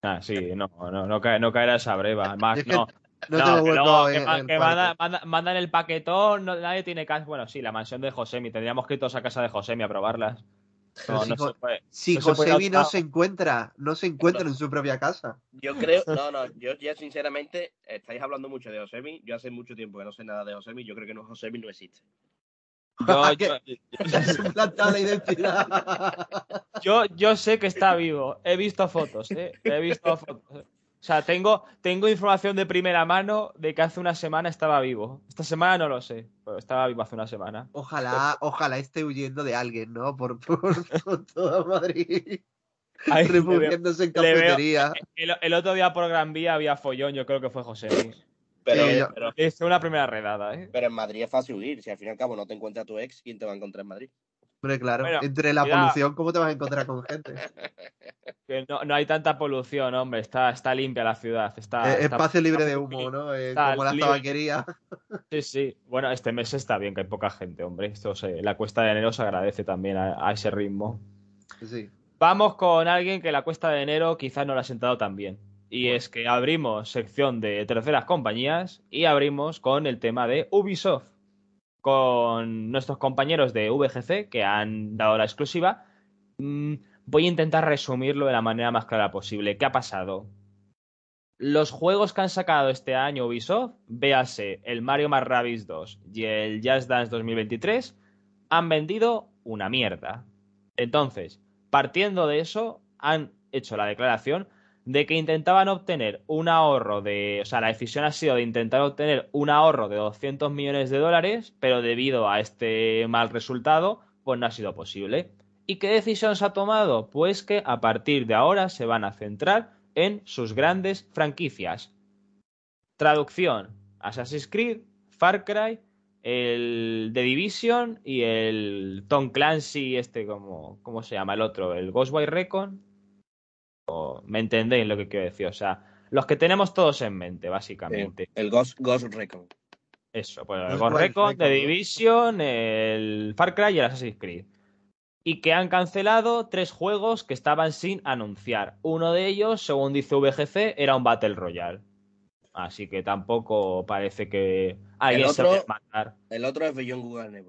Speaker 1: Ah, sí, no, no, no, cae- no caerá esa breva. Más,
Speaker 3: Es que
Speaker 1: no,
Speaker 3: No,
Speaker 1: no,
Speaker 3: tengo
Speaker 1: que
Speaker 3: en,
Speaker 1: que, ma-
Speaker 3: en el
Speaker 1: que
Speaker 3: cuarto.
Speaker 1: manda- manda- mandan el paquetón, no- nadie tiene casa. Bueno, sí, la mansión de Josemi. Tendríamos que ir todos a casa de Josemi a probarlas. No,
Speaker 3: si
Speaker 1: no
Speaker 3: Jo-
Speaker 1: se puede.
Speaker 3: Si
Speaker 1: no se
Speaker 3: no encuentra, no se encuentra en su propia casa.
Speaker 2: Yo creo, [LAUGHS] no, no, yo ya sinceramente, estáis hablando mucho de Josemi. Yo hace mucho tiempo que no sé nada de Josemi. Yo creo que no, Josemi no existe. [LAUGHS]
Speaker 1: Yo, yo, [LAUGHS] yo, yo sé que está vivo. He visto fotos, ¿eh? He visto fotos. O sea, tengo, tengo información de primera mano de que hace una semana estaba vivo. Esta semana no lo sé, pero estaba vivo hace una semana.
Speaker 3: Ojalá, ojalá esté huyendo de alguien, ¿no? Por, por, por toda Madrid.
Speaker 1: Ahí le veo-
Speaker 3: refugiándose en cafetería.
Speaker 1: El, el otro día por Gran Vía había follón, yo creo que fue José Luis.
Speaker 2: Pero,
Speaker 3: Sí,
Speaker 2: pero,
Speaker 1: hice una primera redada, ¿eh?
Speaker 2: pero en Madrid es fácil huir. Si al fin y al cabo no te encuentra tu ex, ¿quién te va a encontrar en Madrid?
Speaker 3: Hombre, claro.
Speaker 1: Bueno,
Speaker 3: Entre la
Speaker 1: cuidado.
Speaker 3: polución, ¿cómo te vas a encontrar con gente? [LAUGHS]
Speaker 1: Que no, no hay tanta polución, hombre. Está, está limpia la ciudad. Está,
Speaker 3: Eh,
Speaker 1: está-
Speaker 3: espacio libre de humo, ¿no? Eh, como la tabaquería.
Speaker 1: Sí, sí. Bueno, este mes está bien, que hay poca gente, hombre. Esto se- la cuesta de enero se agradece también a, a ese ritmo.
Speaker 3: Sí.
Speaker 1: Vamos con alguien que la cuesta de enero quizás no le ha sentado tan bien. Y es que abrimos sección de terceras compañías y abrimos con el tema de Ubisoft. Con nuestros compañeros de VGC que han dado la exclusiva. Mm, voy a intentar resumirlo de la manera más clara posible. ¿Qué ha pasado? Los juegos que han sacado este año Ubisoft, véase el Mario más Rabbids 2 y el Just Dance 2023, han vendido una mierda. Entonces, partiendo de eso, han hecho la declaración de que intentaban obtener un ahorro de. O sea, la decisión ha sido de intentar obtener un ahorro de 200 millones de dólares, pero debido a este mal resultado, pues no ha sido posible. ¿Y qué decisión se ha tomado? Pues que a partir de ahora se van a centrar en sus grandes franquicias. Traducción: Assassin's Creed, Far Cry, el The Division y el Tom Clancy, este, como, ¿cómo se llama el otro? El Ghostwire Recon. O, ¿Me entendéis lo que quiero decir? O sea, los que tenemos todos en mente, básicamente.
Speaker 2: El Ghost, Ghost Recon.
Speaker 1: Eso, pues el Ghost Recon,
Speaker 3: Recon,
Speaker 1: The. Division, el Far Cry y el Assassin's Creed. Y que han cancelado tres juegos que estaban sin anunciar. Uno de ellos, según dice VGC, era un Battle Royale. Así que tampoco parece que alguien se
Speaker 2: otro-
Speaker 1: a matar.
Speaker 2: El otro es Beyond Google.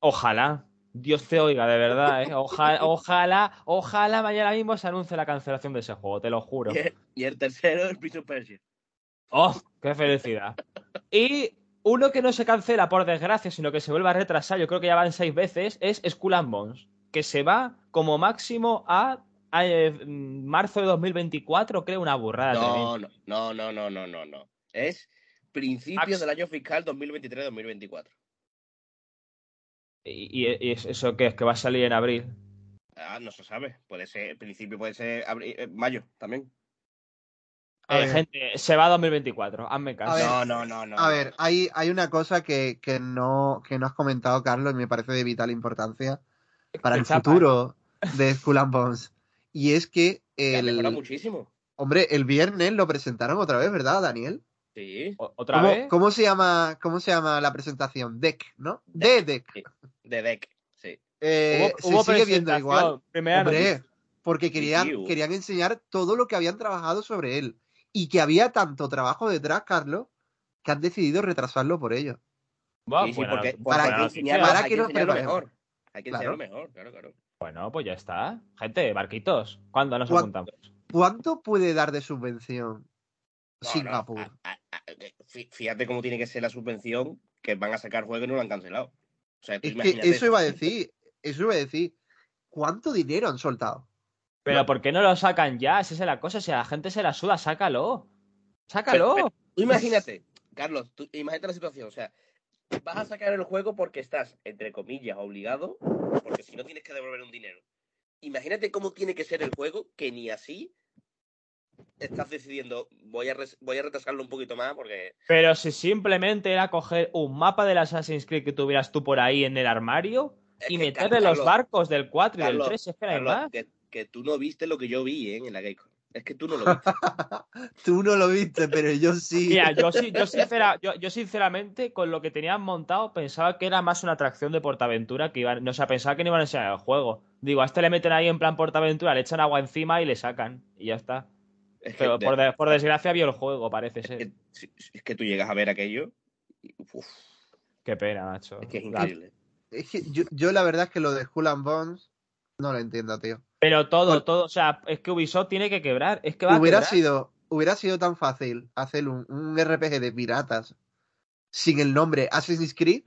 Speaker 1: Ojalá. Dios te oiga, de verdad, ¿eh? Ojalá, [LAUGHS] ojalá, ojalá mañana mismo se anuncie la cancelación de ese juego, te lo juro.
Speaker 2: Y el, y el tercero es Prince of Persia.
Speaker 1: ¡Oh! ¡Qué felicidad! Y uno que no se cancela por desgracia, sino que se vuelve a retrasar, yo creo que ya van seis veces, es Skull and Bones, que se va como máximo a, a, eh, marzo de 2024, creo, una burrada.
Speaker 2: No, no, no, no, no, no, no, no. Es principios del año fiscal 2023-2024.
Speaker 1: ¿Y, eso qué es? ¿Que va a salir en abril?
Speaker 2: Ah, no se sabe. Puede ser, el principio puede ser abri- eh, mayo también.
Speaker 3: A
Speaker 1: Eh,
Speaker 3: ver.
Speaker 1: gente, se va a 2024, hazme caso.
Speaker 3: Ver,
Speaker 2: no, no, no, no.
Speaker 3: A ver, hay, hay una cosa que, que no, que no has comentado, Carlos, y me parece de vital importancia para el
Speaker 1: Chapa.
Speaker 3: futuro de Skull and Bones. Y es que el,
Speaker 2: muchísimo.
Speaker 3: hombre, el viernes lo presentaron otra vez, ¿verdad, Daniel?
Speaker 2: Sí,
Speaker 1: ¿Otra
Speaker 3: ¿Cómo,
Speaker 1: vez?
Speaker 3: cómo se llama, ¿Cómo se llama la presentación? Deck, ¿no? De Deck.
Speaker 2: de deck. Sí.
Speaker 3: Eh,
Speaker 1: Hubo- hubo
Speaker 3: se sigue viendo igual. Hombre, porque querían,
Speaker 2: Sí,
Speaker 3: querían enseñar todo lo que habían trabajado sobre él. Y que había tanto trabajo detrás, Carlos, que han decidido retrasarlo por ello.
Speaker 2: Sí, porque, que enseñarlo,
Speaker 3: Para que nos
Speaker 2: mejor. Hay que
Speaker 3: Claro.
Speaker 2: enseñarlo mejor, claro, claro.
Speaker 1: Bueno, pues ya está. Gente, barquitos, ¿cuándo nos apuntamos?
Speaker 3: ¿Cuánto puede dar de subvención
Speaker 2: No,
Speaker 3: Singapur?
Speaker 2: no, a- a- a- fí- fíjate cómo tiene que ser la subvención que van a sacar juegos y no lo han cancelado. O sea, tú
Speaker 3: Es que
Speaker 2: imagínate
Speaker 3: eso iba a decir, eso iba a decir. ¿Cuánto dinero han soltado?
Speaker 1: Pero ¿por qué no lo sacan ya? Esa es la cosa. Si a la gente se la suda, sácalo. Sácalo.
Speaker 2: Pero- Tú imagínate, Carlos, tú imagínate la situación. O sea, vas a sacar el juego porque estás, entre comillas, obligado, porque si no tienes que devolver un dinero. Imagínate cómo tiene que ser el juego que ni así estás decidiendo, voy a, voy a retrasarlo un poquito más porque...
Speaker 1: Pero si simplemente era coger un mapa del Assassin's Creed que tuvieras tú por ahí en el armario
Speaker 2: Es
Speaker 1: y meterle
Speaker 2: Carlos,
Speaker 1: los barcos del 4 y
Speaker 2: Carlos,
Speaker 1: del 3, es que
Speaker 2: Carlos,
Speaker 1: más.
Speaker 2: que, que tú no viste lo que yo vi ¿eh? en la Gamecom. Es que tú no lo viste. [LAUGHS]
Speaker 3: Tú no lo viste, pero yo sí.
Speaker 1: Mira, yo, sí- yo, sincera- yo, yo sinceramente, con lo que tenían montado, pensaba que era más una atracción de Portaventura que iban. No, o sea, pensaba que no iban a enseñar el juego. Digo, a este le meten ahí en plan Portaventura, le echan agua encima y le sacan. Y ya está.
Speaker 2: Es que,
Speaker 1: Pero por, de- por desgracia vio el juego, parece
Speaker 2: es
Speaker 1: ser.
Speaker 2: que- es que tú llegas a ver aquello y, uf,
Speaker 1: Qué pena, macho.
Speaker 2: es que es
Speaker 1: La-
Speaker 2: increíble.
Speaker 3: Es que yo, yo la verdad es que lo de Skull and Bones no lo entiendo, tío.
Speaker 1: Pero todo,
Speaker 3: Bueno.
Speaker 1: todo, o sea, es que Ubisoft tiene que quebrar. Es que va
Speaker 3: Hubiera
Speaker 1: a quebrar.
Speaker 3: sido, hubiera sido tan fácil hacer un, un RPG de piratas sin el nombre Assassin's Creed,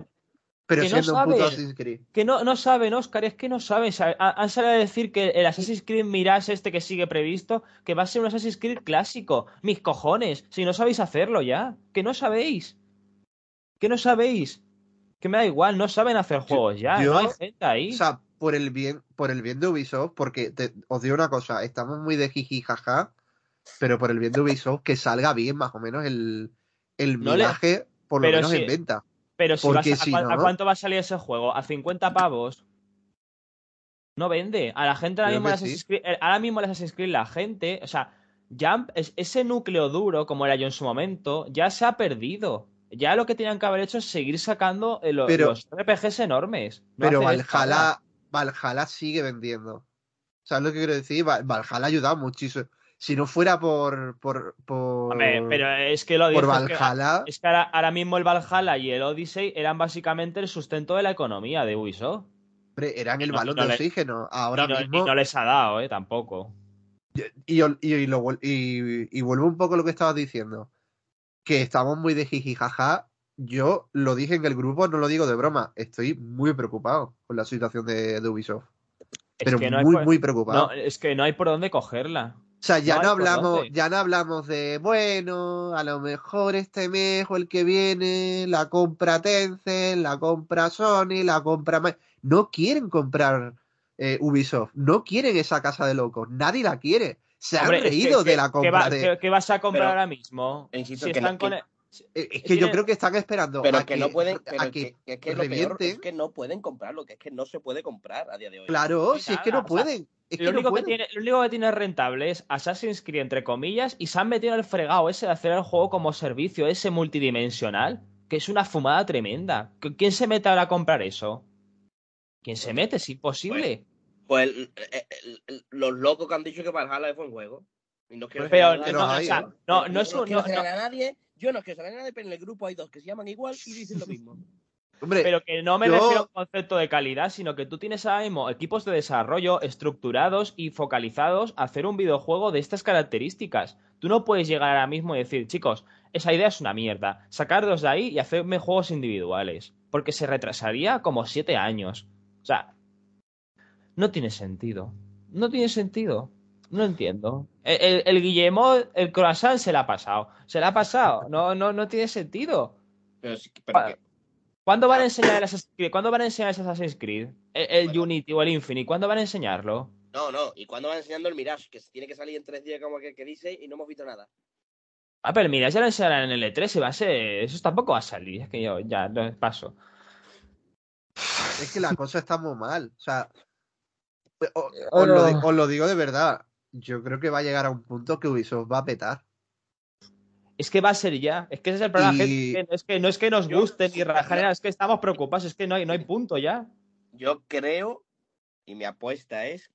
Speaker 3: pero
Speaker 1: Que no
Speaker 3: siendo un puto
Speaker 1: saben.
Speaker 3: Assassin's Creed.
Speaker 1: Que no, no saben, Oscar, es que no saben. Sa- ha- Han salido a decir que el Assassin's Creed Mirage este que sigue previsto, que va a ser un Assassin's Creed clásico. Mis cojones, si no sabéis hacerlo ya. Que no sabéis. Que no sabéis. Que me da igual, no saben hacer juegos ya.
Speaker 3: yo-
Speaker 1: no hay gente ahí.
Speaker 3: O sea, por el bien, por el bien de Ubisoft, porque te- os digo una cosa, estamos muy de jiji jaja, pero por el bien de Ubisoft, que salga bien más o menos el, el
Speaker 1: No le-
Speaker 3: por lo menos
Speaker 1: si-
Speaker 3: en venta.
Speaker 1: Pero si vas a,
Speaker 3: si
Speaker 1: ¿a, cuán-
Speaker 3: no-
Speaker 1: a cuánto va a salir ese juego? ¿A 50 pavos? No vende. A la gente ahora
Speaker 3: Creo
Speaker 1: mismo,
Speaker 3: que sí.
Speaker 1: Creed, eh, ahora mismo el Assassin's Creed, la gente, o sea, ya es- ese núcleo duro, como era yo en su momento, ya se ha perdido. Ya lo que tenían que haber hecho es seguir sacando eh, lo-
Speaker 3: Pero-
Speaker 1: los RPGs enormes. no
Speaker 3: Pero. Valhalla, Valhalla sigue vendiendo. ¿Sabes lo que quiero decir? Va- Valhalla ha ayudado muchísimo. Si no fuera por. por, por,
Speaker 1: Hombre, pero es que lo
Speaker 3: por
Speaker 1: que-
Speaker 3: Valhalla.
Speaker 1: es que ahora, ahora mismo el Valhalla y el Odyssey eran básicamente el sustento de la economía de Ubisoft.
Speaker 3: hombre, eran el
Speaker 1: no-
Speaker 3: balón
Speaker 1: no
Speaker 3: de
Speaker 1: le-
Speaker 3: oxígeno. Ahora
Speaker 1: y, no, y
Speaker 3: mismo.
Speaker 1: no les ha dado, eh, tampoco.
Speaker 3: Y, y, y lo vuelvo un poco a lo que estabas diciendo. Que estamos muy de jiji jaja. Yo lo dije en el grupo, no lo digo de broma. Estoy muy preocupado con la situación de, de Ubisoft.
Speaker 1: Es
Speaker 3: Pero muy,
Speaker 1: por-
Speaker 3: muy preocupado.
Speaker 1: Es que no hay por dónde cogerla.
Speaker 3: O sea, ya
Speaker 1: No
Speaker 3: hablamos, ya no hablamos de, bueno, a lo mejor este mes o el que viene, la compra Tencent, la compra Sony, la compra... No quieren comprar eh, Ubisoft, no quieren esa casa de locos, nadie la quiere. Se
Speaker 1: Hombre,
Speaker 3: han reído
Speaker 1: que-
Speaker 3: de la
Speaker 1: ¿qué,
Speaker 3: compra
Speaker 1: va-
Speaker 3: de...
Speaker 1: qué- qué vas a comprar
Speaker 2: Pero-
Speaker 1: ahora mismo?
Speaker 2: Insisto,
Speaker 1: Si
Speaker 2: que
Speaker 1: están
Speaker 2: no-
Speaker 1: con
Speaker 2: que-
Speaker 1: el-
Speaker 3: Eh, Es que yo creo que están esperando
Speaker 2: Pero
Speaker 3: a
Speaker 2: que, no pueden, pero
Speaker 3: a
Speaker 2: que,
Speaker 3: que
Speaker 2: que es que lo peor es que no pueden comprarlo, que es que no se puede comprar a día de hoy.
Speaker 3: Claro, si es que no
Speaker 1: o sea,
Speaker 3: pueden. Es que
Speaker 1: lo,
Speaker 3: no
Speaker 1: único que tiene, lo único que tiene rentable es Assassin's Creed, entre comillas, y se han metido en el fregado ese de hacer el juego como servicio, ese multidimensional, que es una fumada tremenda. ¿Qui- ¿Quién se mete ahora a comprar eso? ¿Quién se mete? Es imposible.
Speaker 2: Pues el- el- el- los locos que han dicho que Valhalla es buen juego. Y no quiero
Speaker 1: Pero,
Speaker 3: pero
Speaker 1: no,
Speaker 2: nadie,
Speaker 3: hay,
Speaker 1: o sea,
Speaker 3: ¿no?
Speaker 1: no, no es un- no-
Speaker 2: a nadie. Yo no quiero señalar a nadie, pero en el grupo hay dos que se llaman igual y dicen lo mismo. [LAUGHS]
Speaker 3: Hombre,
Speaker 1: Pero que no me
Speaker 3: Yo-
Speaker 1: refiero a un concepto de calidad, sino que tú tienes ahora mismo equipos de desarrollo estructurados y focalizados a hacer un videojuego de estas características. Tú no puedes llegar ahora mismo y decir, chicos, esa idea es una mierda, sacarlos de ahí y hacerme juegos individuales. Porque se retrasaría como siete años. O sea, no tiene sentido. No tiene sentido. No entiendo. El, el- el Guillemot, el croissant se la ha pasado. Se la ha pasado. No, no, no tiene sentido.
Speaker 2: Pero,
Speaker 1: ¿Cuándo van a enseñar el Assassin's Creed? ¿Cuándo van a enseñar ese Assassin's Creed? El, el
Speaker 2: Bueno.
Speaker 1: Unity o el Infinite, ¿cuándo van a enseñarlo?
Speaker 2: no, no. ¿Y cuándo van enseñando el Mirage? Que se tiene que salir en tres días como que, que dice y no hemos visto nada.
Speaker 1: Ah, pero mira, ya lo enseñarán en el E3 y va a ser. Eso tampoco va a salir. Es que yo ya lo paso.
Speaker 3: es que la [LAUGHS] cosa está muy mal. O sea, os, lo,
Speaker 1: oh.
Speaker 3: di- os lo digo de verdad. Yo creo que va a llegar a un punto que Ubisoft va a petar.
Speaker 1: Es que va a ser ya. Es que ese es el problema.
Speaker 3: Y-
Speaker 1: Es que no es que nos guste ni rajar, es que estamos preocupados. Es que no hay, no hay punto ya.
Speaker 2: Yo creo, y mi apuesta es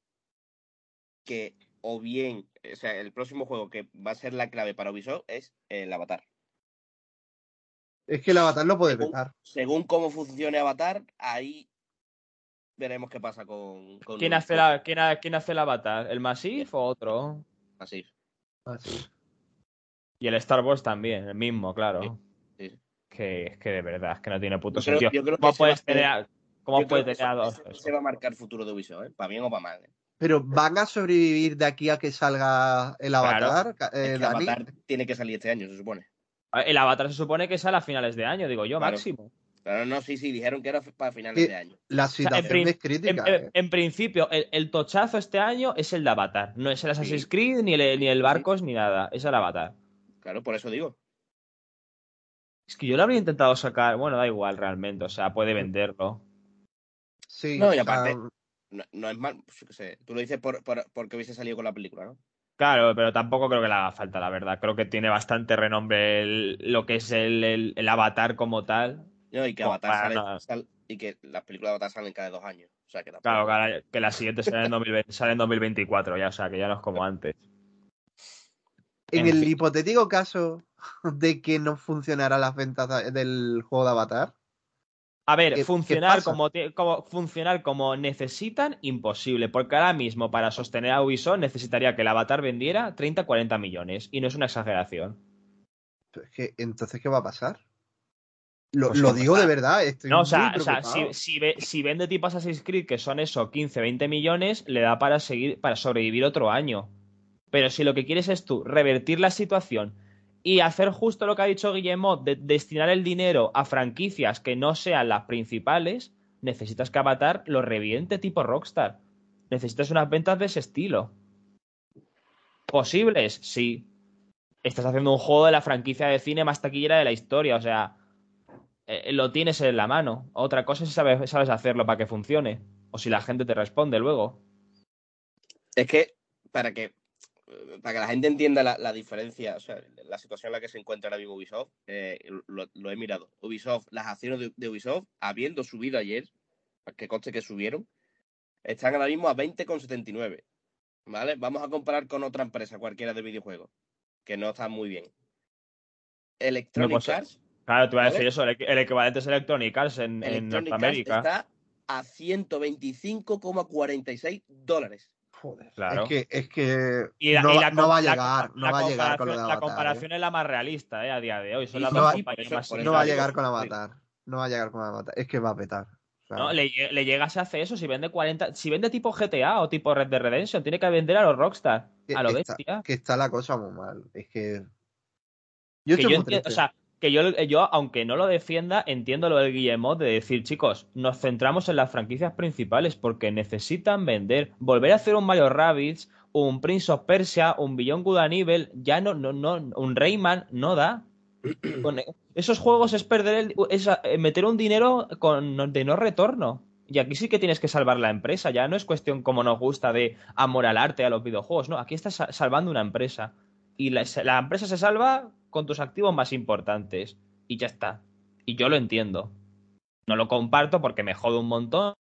Speaker 2: que o bien, o sea, el próximo juego que va a ser la clave para Ubisoft es el Avatar.
Speaker 3: Es que el Avatar lo puede
Speaker 2: Según-
Speaker 3: petar.
Speaker 2: Según cómo funcione Avatar, ahí veremos qué pasa con... con
Speaker 1: ¿Quién hace, la, quién, ha- quién hace el avatar? ¿El Massive o otro?
Speaker 2: Así.
Speaker 3: Así.
Speaker 1: Y el Star Wars también, el mismo, claro.
Speaker 2: Sí, sí.
Speaker 1: Que, es que de verdad, es que no tiene puto
Speaker 2: Yo creo-
Speaker 1: sentido.
Speaker 2: yo creo que
Speaker 1: ¿Cómo puedes tener, a- cómo puedes tener a dos?
Speaker 2: ese va a marcar el futuro de Ubisoft, ¿eh? para bien o para mal. ¿eh?
Speaker 3: Pero van a sobrevivir de aquí a que salga el. Avatar, ca- eh,
Speaker 2: Es que
Speaker 3: Dani.
Speaker 2: Avatar tiene que salir este año, se supone.
Speaker 1: El avatar se supone que sale a finales de año, digo yo,
Speaker 2: Claro.
Speaker 1: máximo.
Speaker 2: Pero no, sí, sí, dijeron que era para finales
Speaker 3: Sí.
Speaker 2: de año.
Speaker 3: La
Speaker 1: en
Speaker 3: situación
Speaker 1: prin-
Speaker 3: es
Speaker 1: En,
Speaker 3: crítica.
Speaker 1: en-
Speaker 3: ¿eh?
Speaker 1: en principio, el, el tochazo este año es el de Avatar. No es el Assassin's
Speaker 2: Sí.
Speaker 1: Creed, ni el, ni el Barcos, ni nada. Es el Avatar.
Speaker 2: Claro, por eso digo.
Speaker 1: Es que yo lo habría intentado sacar. Bueno, da igual realmente. O sea, puede venderlo.
Speaker 3: Sí,
Speaker 2: No, y aparte- No, no es mal, pues, yo qué sé. Tú lo dices por, por- porque hubiese salido con la película, ¿no?
Speaker 1: Claro, pero tampoco creo que le haga falta, la verdad. Creo que tiene bastante renombre el- lo que es el, el- el Avatar como tal.
Speaker 2: No, y que
Speaker 1: Como
Speaker 2: Avatar sale, sal- y que las películas de Avatar salen cada dos años. O sea que tampoco.
Speaker 1: Claro, que la siguiente sale en, 2020 sale en 2024, ya, o sea, que ya no es como antes.
Speaker 3: En
Speaker 1: en
Speaker 3: el
Speaker 1: fin.
Speaker 3: hipotético caso [LAUGHS] de que no funcionara las ventas de- del juego de Avatar,
Speaker 1: A ver,
Speaker 3: ¿Qué- qué
Speaker 1: funcionar como, funcionar como necesitan, imposible, porque ahora mismo para sostener a Ubisoft necesitaría que el Avatar vendiera 30-40 millones, y no es una exageración.
Speaker 3: pues, ¿qué- entonces, ¿qué va a pasar? Lo,
Speaker 1: Pues
Speaker 3: lo
Speaker 1: ¿cómo
Speaker 3: digo de verdad, estoy
Speaker 1: No, o sea, o sea,
Speaker 3: preocupado.
Speaker 1: si, si, ve- si vende tipo Assassin's Creed, que son eso, 15-20 millones, le da para seguir, para sobrevivir otro año. Pero si lo que quieres es tú revertir la situación y hacer justo lo que ha dicho Guillemot, de destinar el dinero a franquicias que no sean las principales, necesitas que Avatar lo reviente tipo Rockstar. Necesitas unas ventas de ese estilo. ¿Posibles? Sí. Estás haciendo un juego de la franquicia de cine más taquillera de la historia, o sea, eh, lo tienes en la mano. Otra cosa es si sabes, sabes hacerlo para que funcione. O si la gente te responde luego.
Speaker 2: Es que, para que para que la gente entienda la, la diferencia, o sea, la situación en la que se encuentra ahora mismo Ubisoft, eh, lo, lo he mirado. Ubisoft, las acciones de, de Ubisoft, habiendo subido ayer, que conste que subieron, están ahora mismo a 20,79. ¿Vale? Vamos a comparar con otra empresa, cualquiera de videojuegos, que no está muy bien. Electronic
Speaker 1: No, pues,
Speaker 2: Arts,
Speaker 1: Claro, te voy a
Speaker 2: ¿Vale?
Speaker 1: decir eso. El, el equivalente es Electronic Arts en, en
Speaker 2: Arts
Speaker 1: Norteamérica.
Speaker 2: está a 125,46 dólares.
Speaker 3: Joder,
Speaker 1: Claro.
Speaker 3: es que, es que
Speaker 1: Y la-
Speaker 3: no,
Speaker 1: y
Speaker 3: va-
Speaker 1: la
Speaker 3: no va a
Speaker 1: la
Speaker 3: llegar,
Speaker 1: com-
Speaker 3: no
Speaker 1: la
Speaker 3: va a llegar con lo de
Speaker 1: comparación- La
Speaker 3: Avatar.
Speaker 1: comparación
Speaker 3: ¿eh?
Speaker 1: es la más realista, ¿eh? A día de hoy. Son las dos
Speaker 3: no,
Speaker 2: por eso-
Speaker 1: más
Speaker 3: No va a llegar con. Avatar. No va a llegar con Avatar. Es que va a petar.
Speaker 1: No, le, le llega si hace eso, si vende 40, si vende tipo GTA o tipo Red Dead Redemption, tiene que vender a los Rockstar,
Speaker 3: que-
Speaker 1: a lo
Speaker 3: está-
Speaker 1: bestia.
Speaker 3: que está la cosa muy mal. Es que. Yo
Speaker 1: Que
Speaker 3: estoy
Speaker 1: yo
Speaker 3: muy
Speaker 1: entiendo-
Speaker 3: triste.
Speaker 1: o sea, que yo, yo, aunque no lo defienda, entiendo lo del Guillemot de decir, chicos, nos centramos en las franquicias principales porque necesitan vender. Volver a hacer un Mario Rabbids, un Prince of Persia, un Beyond Good Evil, ya no, no, no, un Rayman no da. [CLEARS THROAT] Esos juegos es perder el, es eh, meter un dinero con, de no retorno. Y aquí sí que tienes que salvar la empresa. Ya no es cuestión como nos gusta de amor al arte, a los videojuegos. No, aquí estás sa- salvando una empresa. Y la, la empresa se salva con tus activos más importantes. Y ya está. Y yo lo entiendo. No lo comparto porque me jode un montón.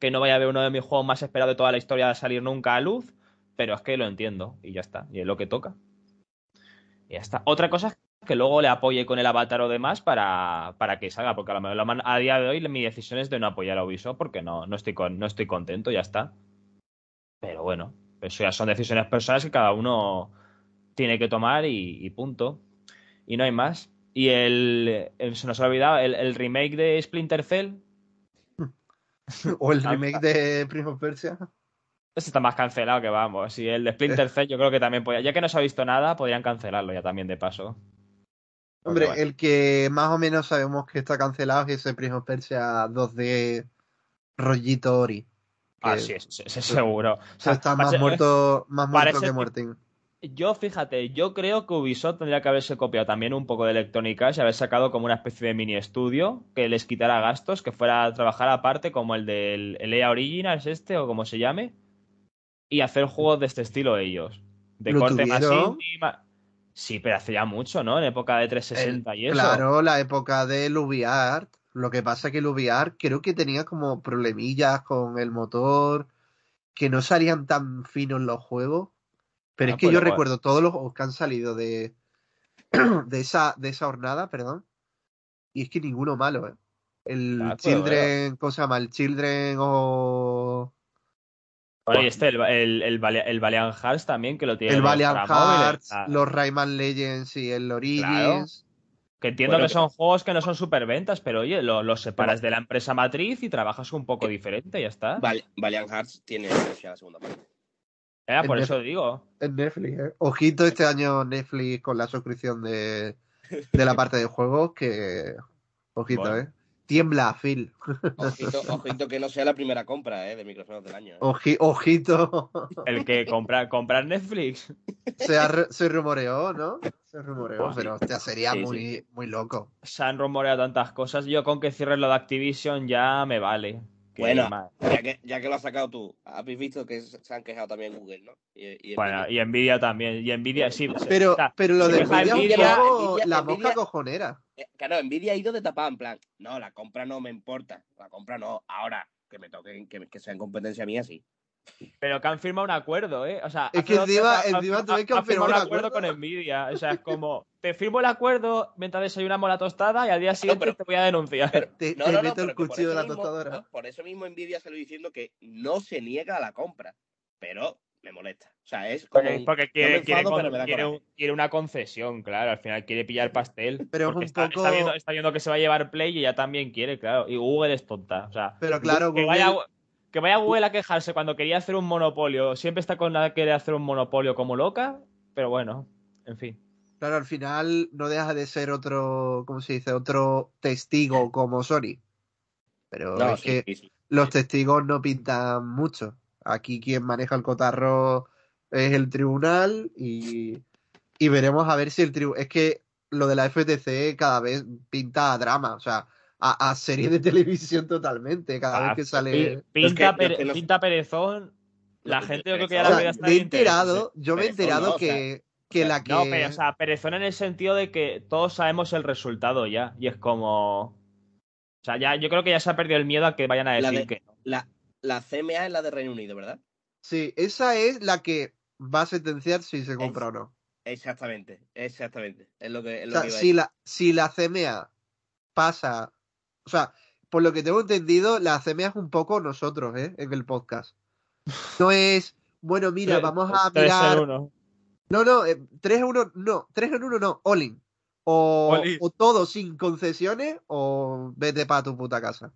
Speaker 1: Que no vaya a ver uno de mis juegos más esperados de toda la historia a salir nunca a luz. Pero es que lo entiendo. Y ya está. Y es lo que toca. Y ya está. Otra cosa es que luego le apoye con el avatar o demás para, para que salga. Porque a, lo mejor a día de hoy mi decisión es de no apoyar a Ubisoft porque no, no, estoy, con, no estoy contento. Ya está. Pero bueno. Eso ya son decisiones personales que cada uno tiene que tomar y, y punto. Y no hay más. Y el, el- se nos ha olvidado el, el remake de Splinter Cell. [LAUGHS]
Speaker 3: O el
Speaker 1: Ah,
Speaker 3: remake de Prince of Persia.
Speaker 1: Este está más cancelado que vamos. Y el de Splinter [LAUGHS] Cell yo creo que también podía, ya que no se ha visto nada, podrían cancelarlo ya también de paso.
Speaker 3: Hombre,
Speaker 1: bueno,
Speaker 3: el que más o menos sabemos que está cancelado es ese Prince of Persia 2D rollito Ori.
Speaker 1: ah, sí, ese, ese seguro. O
Speaker 3: sea, está más muerto, más muerto que muertín.
Speaker 1: Yo, fíjate, yo creo que Ubisoft tendría que haberse copiado también un poco de Electronic Arts y haber sacado como una especie de mini estudio que les quitara gastos, que fuera a trabajar aparte, como el del el EA Originals este, o como se llame, y hacer juegos de este estilo ellos. De
Speaker 3: ¿Lo
Speaker 1: corte más más- Sí, pero hace ya mucho, ¿no? En época de 360 y eso.
Speaker 3: Claro, la época del UbiArt. Lo que pasa es que el UbiArt creo que tenía como problemillas con el motor, que no salían tan finos los juegos. Pero
Speaker 1: Ah,
Speaker 3: es que
Speaker 1: pues
Speaker 3: yo recuerdo todos los juegos que han salido de, [CLEARS THROAT] de esa, de esa hornada, perdón. Y es que ninguno malo, ¿eh? El
Speaker 1: Ah,
Speaker 3: Children, ¿cómo se llama? El Children o
Speaker 1: Bueno, y este, el, el, el, Valia- el Valiant Hearts también, que lo tiene
Speaker 3: el Valiant. Hearts, los Rayman Legends y el Origins.
Speaker 1: Que entiendo
Speaker 2: Bueno,
Speaker 1: que son juegos que no son superventas, pero oye, lo- los separas de la empresa matriz y trabajas un poco diferente, ya está.
Speaker 2: Val- Valiant Hearts tiene la segunda parte.
Speaker 1: Eh, por eso digo.
Speaker 3: En Netflix, ¿eh? Ojito este año Netflix con la suscripción de, de la parte de juegos que... Ojito,
Speaker 1: Bueno.
Speaker 3: ¿eh? Tiembla, Phil.
Speaker 2: Ojito, ojito que no sea la primera compra eh, de micrófonos del año. eh.
Speaker 3: Oji- ojito.
Speaker 1: El que compra, comprar Netflix.
Speaker 3: Se, ha se rumoreó, ¿no? Se rumoreó, pero hostia, sería
Speaker 2: Sí, sí,
Speaker 3: muy, muy loco.
Speaker 1: Se han rumoreado tantas cosas. Yo con que cierres lo de Activision ya me vale. Que
Speaker 2: Bueno, Ya que, ya que lo has sacado tú, habéis visto que se han quejado también Google, ¿no? Y, y
Speaker 1: Bueno, y Nvidia también. Y Nvidia sí.
Speaker 3: Pero,
Speaker 1: o sea,
Speaker 3: pero lo de Nvidia
Speaker 1: Nvidia-
Speaker 2: Nvidia-
Speaker 3: la
Speaker 2: Nvidia-
Speaker 3: mosca cojonera.
Speaker 2: Eh, Claro, Nvidia ha ido de tapada, en plan, no, la compra no me importa, la compra no, ahora que me toquen, que, que sea en competencia mía, sí.
Speaker 1: Pero que han firmado un acuerdo, ¿eh? O sea,
Speaker 3: Es que encima- tuve que firmar un
Speaker 1: acuerdo con Nvidia. O sea, es como, te firmo el acuerdo mientras desayunamos la tostada y al día siguiente
Speaker 2: pero-
Speaker 1: te voy a denunciar.
Speaker 2: pero-
Speaker 3: Te,
Speaker 2: No,
Speaker 3: te
Speaker 2: no, no,
Speaker 3: meto el cuchillo de
Speaker 2: eso
Speaker 3: la
Speaker 2: mismo-
Speaker 3: tostadora.
Speaker 2: no, por eso mismo Nvidia salió diciendo que no se niega a la compra, pero me molesta. O sea, es como...
Speaker 1: Porque, porque
Speaker 2: no
Speaker 1: quiere,
Speaker 2: me
Speaker 1: quiere,
Speaker 2: enfado,
Speaker 1: con- quiere
Speaker 2: coraje.
Speaker 1: un- quiere una concesión, claro. Al final quiere pillar pastel.
Speaker 3: Pero es un
Speaker 1: está,
Speaker 3: poco-
Speaker 1: está viendo, está viendo que se va a llevar Play y ella también quiere, claro. Y Google es tonta. O sea,
Speaker 3: Pero claro,
Speaker 1: que,
Speaker 3: Google-
Speaker 1: vaya, que vaya Google a quejarse cuando quería hacer un monopolio. Siempre está con la de querer hacer un monopolio como loca. Pero bueno, en fin.
Speaker 3: Claro, al final no deja de ser otro, ¿cómo se dice? Otro testigo como Sony. Pero
Speaker 2: No,
Speaker 3: es
Speaker 2: sí,
Speaker 3: que
Speaker 2: sí, sí.
Speaker 3: los testigos no pintan mucho. Aquí quien maneja el cotarro es el tribunal y, y veremos a ver si el tribunal... Es que lo de la FTC cada vez pinta a drama, o sea, a, a serie de [LAUGHS] televisión totalmente, cada
Speaker 1: Ah,
Speaker 3: vez que sale...
Speaker 1: Pinta,
Speaker 2: que-
Speaker 1: pinta perezón. La gente yo creo que ya
Speaker 3: O
Speaker 1: la
Speaker 3: sea,
Speaker 1: vida está
Speaker 3: me he enterado, yo me he enterado
Speaker 2: no, o sea,
Speaker 3: que, que
Speaker 2: o sea,
Speaker 3: la que...
Speaker 1: No, pero, o sea, perezón en el sentido de que todos sabemos el resultado ya. Y es como. O sea, ya, yo creo que ya se ha perdido el miedo a que vayan a
Speaker 2: La
Speaker 1: decir
Speaker 2: de-
Speaker 1: que no.
Speaker 2: La, la CMA es la de Reino Unido, ¿verdad?
Speaker 3: Sí, esa es la que va a sentenciar si se compra o no.
Speaker 2: Exactamente, exactamente. Es lo que, es
Speaker 3: O
Speaker 2: lo
Speaker 3: sea,
Speaker 2: que iba a
Speaker 3: si
Speaker 2: decir.
Speaker 3: la, si la CMA pasa, o sea, por lo que tengo entendido, la es un poco nosotros, ¿eh? En el podcast. No es, bueno, mira, vamos a
Speaker 1: tres en
Speaker 3: mirar.
Speaker 1: uno.
Speaker 3: No, no, eh, 3 en 1, no, 3 en 1 no, all in. O,
Speaker 1: All
Speaker 3: o todo sin concesiones o vete para tu puta casa.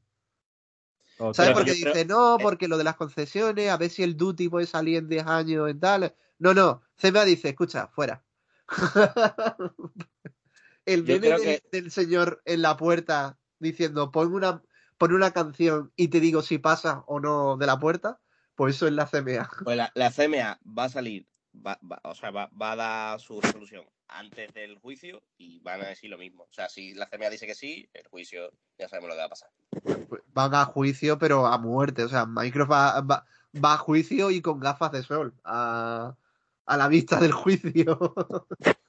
Speaker 1: O
Speaker 3: ¿Sabes
Speaker 1: tres-
Speaker 3: por qué
Speaker 2: yo creo-
Speaker 3: dice no?
Speaker 2: eh.
Speaker 3: Porque lo de las concesiones, a ver si el duty puede salir en 10 años en tal. No, no, CMA dice, escucha, fuera. [LAUGHS] el meme
Speaker 2: creo
Speaker 3: del,
Speaker 2: que-
Speaker 3: del señor en la puerta diciendo, pon una, pon una canción y te digo si pasa o no de la puerta, pues eso es la CMA.
Speaker 2: Pues la, la CMA va a salir, va, va- o sea, va, va a dar su resolución antes del juicio y van a decir lo mismo. O sea, si la CMA dice que sí, el juicio ya sabemos lo que va a pasar.
Speaker 3: Pues Van a juicio, pero a muerte. O sea, Microsoft va, va- va a juicio y con gafas de sol. A, a la vista del juicio. [LAUGHS]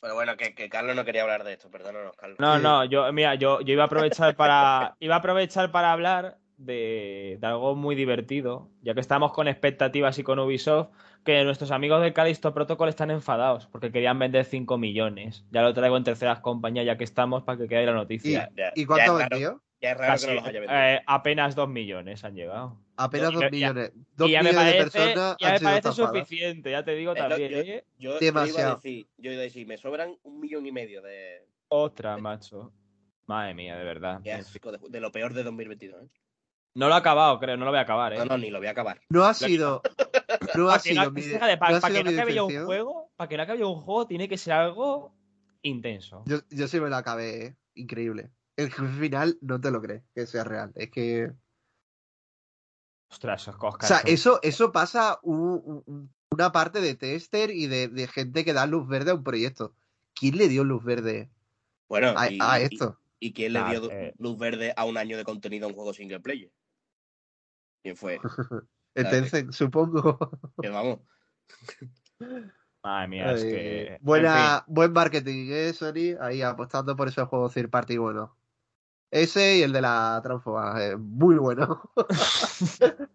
Speaker 2: Pero bueno, que, que Carlos no quería hablar de esto, perdónanos, Carlos.
Speaker 1: No, no, yo, mira, yo, yo iba a aprovechar para. [LAUGHS] iba a aprovechar para hablar de, de algo muy divertido. Ya que estamos con expectativas y con Ubisoft, que nuestros amigos de Callisto Protocol están enfadados porque querían vender 5 millones. Ya lo traigo en terceras compañías, ya que estamos, para que quede la
Speaker 3: ¿Y,
Speaker 1: noticia.
Speaker 2: ya-
Speaker 3: ¿y cuánto vendió?
Speaker 2: Ya es raro
Speaker 1: Casi,
Speaker 2: que no los haya vendido.
Speaker 1: eh, apenas 2 millones han llegado.
Speaker 3: Apenas dos millones. Dos
Speaker 1: ya
Speaker 3: millones de personas
Speaker 1: ya
Speaker 3: han
Speaker 1: me
Speaker 3: sido
Speaker 1: parece suficiente, ya te digo
Speaker 2: lo-
Speaker 1: también,
Speaker 2: yo-
Speaker 1: ¿eh?
Speaker 2: Yo, yo iba a
Speaker 3: demasiado.
Speaker 2: decir, yo iba a decir, me sobran un millón y medio de,
Speaker 1: Ostras, macho. Madre mía, de verdad.
Speaker 2: de asco de, de lo peor de 2022. ¿eh?
Speaker 1: No lo he acabado, creo, no lo voy a acabar, ¿eh?
Speaker 2: No, no, ni lo voy a acabar.
Speaker 3: No ha sido. No [LAUGHS] ha sido
Speaker 1: para, que no acabe un juego, para que no acabe un juego, tiene que ser algo intenso.
Speaker 3: Yo, yo sí me lo acabé, ¿eh? increíble. El jefe final no te lo crees que sea real. Es que.
Speaker 1: Ostras, esos
Speaker 3: O sea, eso, eso pasa un- un- una parte de tester y de, de gente que da luz verde a un proyecto. ¿Quién le dio luz verde
Speaker 2: Bueno,
Speaker 3: a,
Speaker 2: y,
Speaker 3: a
Speaker 2: y-
Speaker 3: esto?
Speaker 2: ¿Y quién
Speaker 1: Nah,
Speaker 2: le dio
Speaker 1: eh.
Speaker 2: luz verde a un año de contenido a un juego single player? ¿Quién fue? [LAUGHS]
Speaker 3: El
Speaker 2: Claro.
Speaker 3: Tencent, supongo.
Speaker 2: Que vamos.
Speaker 1: Madre mía, es que. en
Speaker 3: buen marketing, ¿eh, Sony? Ahí apostando por ese juego third party bueno. Ese y el de la transfoba, eh, muy bueno. [LAUGHS]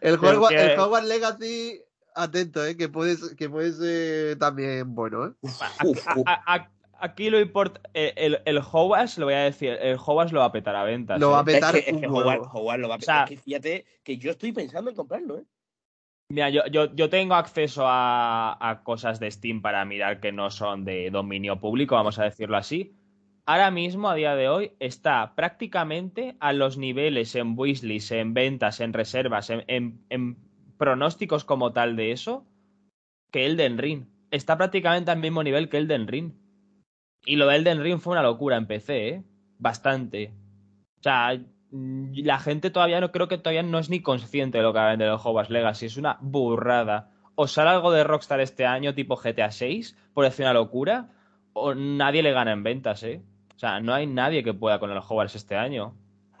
Speaker 3: el, juego,
Speaker 1: que-
Speaker 3: el Hogwarts Legacy, atento, ¿eh? Que puede, ser- que puede ser también bueno, ¿eh?
Speaker 2: Uf,
Speaker 1: fin,
Speaker 2: uf, uf.
Speaker 1: a- a- a- aquí lo importa. eh, El, el Hogwarts, lo voy a decir, el Hogwarts lo va a petar a ventas.
Speaker 3: Lo
Speaker 1: ¿eh?
Speaker 3: va a
Speaker 2: Es
Speaker 3: petar
Speaker 2: que, es que. Howard, Howard lo va a
Speaker 1: O sea-
Speaker 2: es que fíjate que yo estoy pensando en comprarlo, ¿eh?
Speaker 1: Mira, yo, yo, yo tengo acceso a, a cosas de Steam para mirar que no son de dominio público, vamos a decirlo así. Ahora mismo, a día de hoy, está prácticamente a los niveles en wishlist, en ventas, en reservas, en, en- pronósticos como tal de eso, que Elden Ring. Está prácticamente al mismo nivel que Elden Ring. Y lo de Elden Ring fue una locura en PC, ¿eh? bastante. O sea, la gente todavía no creo que todavía no es ni consciente de lo que va a vender el Hogwarts Legacy. Es una burrada. O sale algo de Rockstar este año, tipo GTA 6, por decir una locura, o nadie le gana en ventas, ¿eh? O sea, no hay nadie que pueda con el Hogwarts este año.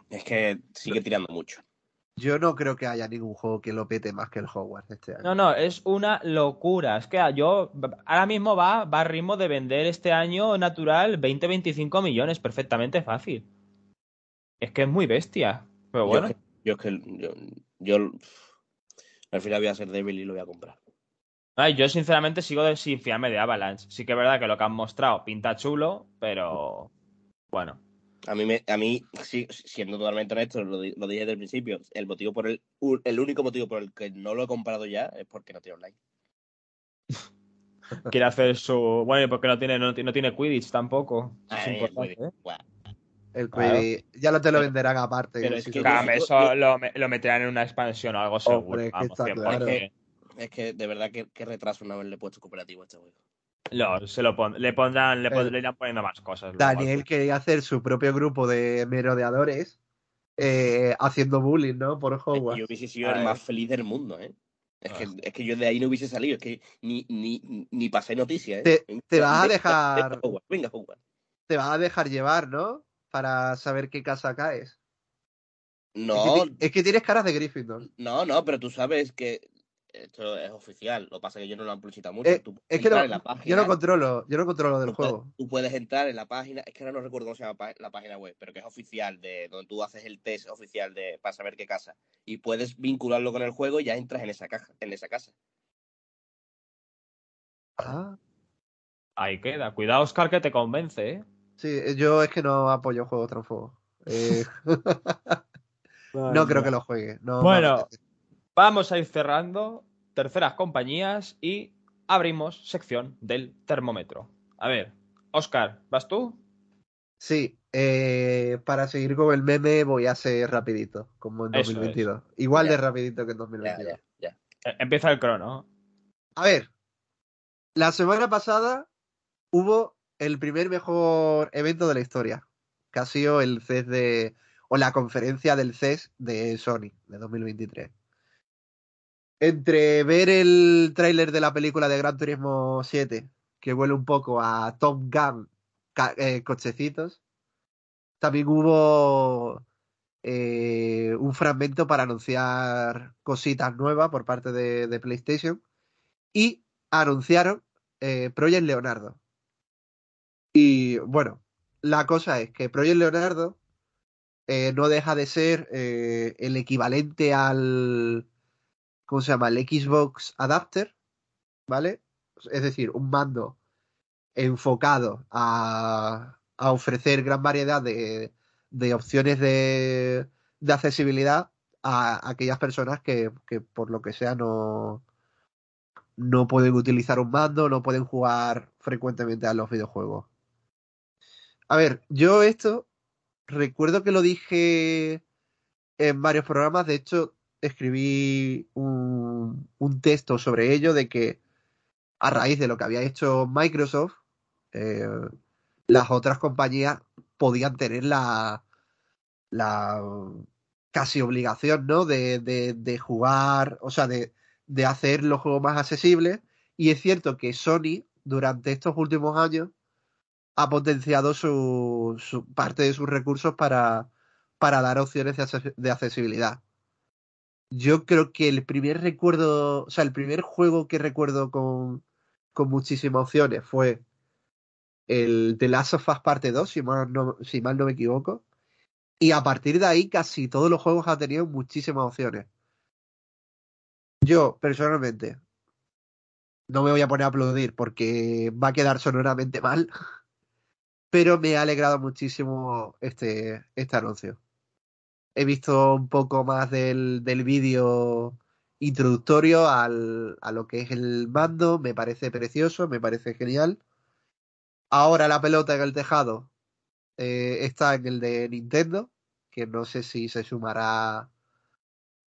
Speaker 2: Es que sigue tirando mucho.
Speaker 3: Yo no creo que haya ningún juego que lo pete más que el Hogwarts este año.
Speaker 1: No, no, es una locura. Es que yo ahora mismo va, va a ritmo de vender este año natural 20-25 millones, perfectamente fácil. Es que es muy bestia. Pero bueno.
Speaker 2: Yo es que, yo, yo, al final voy a ser débil y lo voy a comprar.
Speaker 1: Ay, yo sinceramente sigo de, sin fiarme de Avalanche. Sí que es verdad que lo que han mostrado pinta chulo, pero bueno.
Speaker 2: A mí, me, a mí sí, siendo totalmente honesto, lo, lo, dije desde el principio, el motivo por el, el único motivo por el que no lo he comprado ya es porque no tiene online. [LAUGHS]
Speaker 1: Quiere hacer su. Bueno, porque no tiene, no, no tiene Quidditch tampoco.
Speaker 2: Es importante, ¿eh?
Speaker 3: El Quidditch, claro. ya lo te lo venderán aparte.
Speaker 1: Pero es que, claro, eso lo, lo, meterán en una expansión o algo seguro.
Speaker 3: Hombre, es,
Speaker 1: Vamos,
Speaker 3: que claro.
Speaker 2: es, que, es que de verdad que, que retraso no haberle puesto cooperativo a este juego.
Speaker 1: No, se lo pon, le pondrán, le, pon, le, irán poniendo más cosas.
Speaker 3: Daniel quería hacer su propio grupo de merodeadores eh, haciendo bullying, ¿no? Por Hogwarts.
Speaker 2: Yo hubiese sido el más feliz del mundo, ¿eh? Es que, es que yo de ahí no hubiese salido, es que ni, ni, ni pasé noticias, ¿eh?
Speaker 3: Te, te vas a dejar.
Speaker 2: Venga, Hogwarts, venga, Hogwarts.
Speaker 3: Te vas a dejar llevar, ¿no? Para saber qué casa caes.
Speaker 2: No.
Speaker 3: Es que, es que tienes caras de Gryffindor.
Speaker 2: No, no, pero tú sabes que esto es oficial. Lo que pasa es que yo no lo han publicitado mucho.
Speaker 3: Eh,
Speaker 2: tú
Speaker 3: es que no,
Speaker 2: en la página,
Speaker 3: yo no controlo, yo no controlo del
Speaker 2: tú
Speaker 3: juego.
Speaker 2: Puedes, tú puedes entrar en la página, es que ahora no recuerdo cómo se llama la página web, pero que es oficial, de donde tú haces el test oficial de para saber qué casa. Y puedes vincularlo con el juego y ya entras en esa caja, en esa casa.
Speaker 3: Ah.
Speaker 1: Ahí queda. Cuidado, Oscar, que te convence, ¿eh?
Speaker 3: Sí, yo es que no apoyo juegos Transfuego. Eh... [LAUGHS] no creo que lo juegue. No,
Speaker 1: bueno, vamos a ir cerrando terceras compañías y abrimos sección del termómetro. A ver, Oscar, ¿vas tú?
Speaker 3: Sí, eh, para seguir con el meme voy a ser rapidito, como en 2022. Es. Igual
Speaker 2: ya.
Speaker 3: de rapidito que en 2022.
Speaker 2: Ya,
Speaker 1: ya, Empieza el crono.
Speaker 3: A ver, la semana pasada hubo el primer mejor evento de la historia, que ha sido el CES de, o la conferencia del CES de Sony de 2023. Entre ver el tráiler de la película de Gran Turismo 7, que huele un poco a Top Gun eh, cochecitos, también hubo eh, un fragmento para anunciar cositas nuevas por parte de, PlayStation y anunciaron eh, Project Leonardo. Y bueno, la cosa es que Project Leonardo no deja de ser el equivalente al. ¿Cómo se llama? El Xbox Adapter, ¿vale? Es decir, un mando enfocado a, ofrecer gran variedad de, de opciones de, de, accesibilidad a, a aquellas personas que, que, por lo que sea, no, no pueden utilizar un mando, no pueden jugar frecuentemente a los videojuegos. A ver, yo esto recuerdo que lo dije en varios programas, de hecho escribí un, un texto sobre ello, de que a raíz de lo que había hecho Microsoft, eh, las otras compañías podían tener la, la casi obligación, ¿no? De, de, de jugar, o sea, de, de hacer los juegos más accesibles. Y es cierto que Sony, durante estos últimos años, ha potenciado su, su parte de sus recursos para, para dar opciones de, de, accesibilidad. Yo creo que el primer recuerdo, o sea, el primer juego que recuerdo con, con muchísimas opciones fue el The Last of Us Parte 2, si mal, no, si mal no me equivoco. Y a partir de ahí casi todos los juegos han tenido muchísimas opciones. Yo, personalmente, no me voy a poner a aplaudir porque va a quedar sonoramente mal [LAUGHS] pero me ha alegrado muchísimo este, este anuncio. He visto un poco más del, del vídeo introductorio al, a lo que es el mando, me parece precioso, me parece genial. Ahora la pelota en el tejado eh, está en el de Nintendo, que no sé si se sumará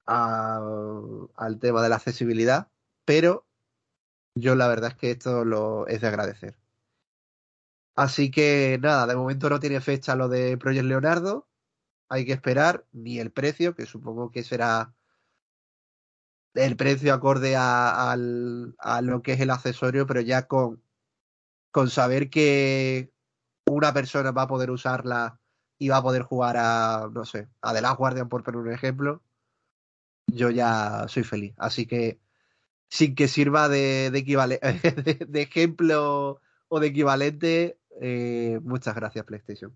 Speaker 3: al tema de la accesibilidad, pero yo la verdad es que esto lo es de agradecer. Así que nada, de momento no tiene fecha lo de Project Leonardo. Hay que esperar, ni el precio, que supongo que será el precio acorde a, a lo que es el accesorio, pero ya con, con saber que una persona va a poder usarla y va a poder jugar a, no sé, a The Last Guardian, por poner un ejemplo, yo ya soy feliz. Así que, sin que sirva de, de, [LAUGHS] de- de ejemplo o de equivalente, eh, muchas gracias, PlayStation.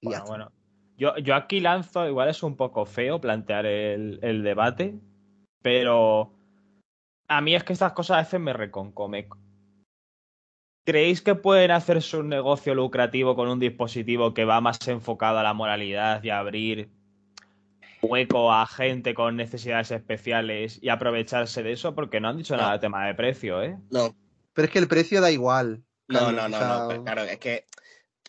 Speaker 3: Y
Speaker 1: bueno. Yo, yo aquí lanzo, igual es un poco feo plantear el, el debate, pero a mí es que estas cosas a veces me reconcome. ¿Creéis que pueden hacerse un negocio lucrativo con un dispositivo que va más enfocado a la moralidad y a abrir hueco a gente con necesidades especiales y aprovecharse de eso? Porque no han dicho
Speaker 2: No.
Speaker 1: nada de tema de precio, ¿eh?
Speaker 2: No,
Speaker 3: Pero es que el precio da igual.
Speaker 2: no, no, no, no, pero claro, es que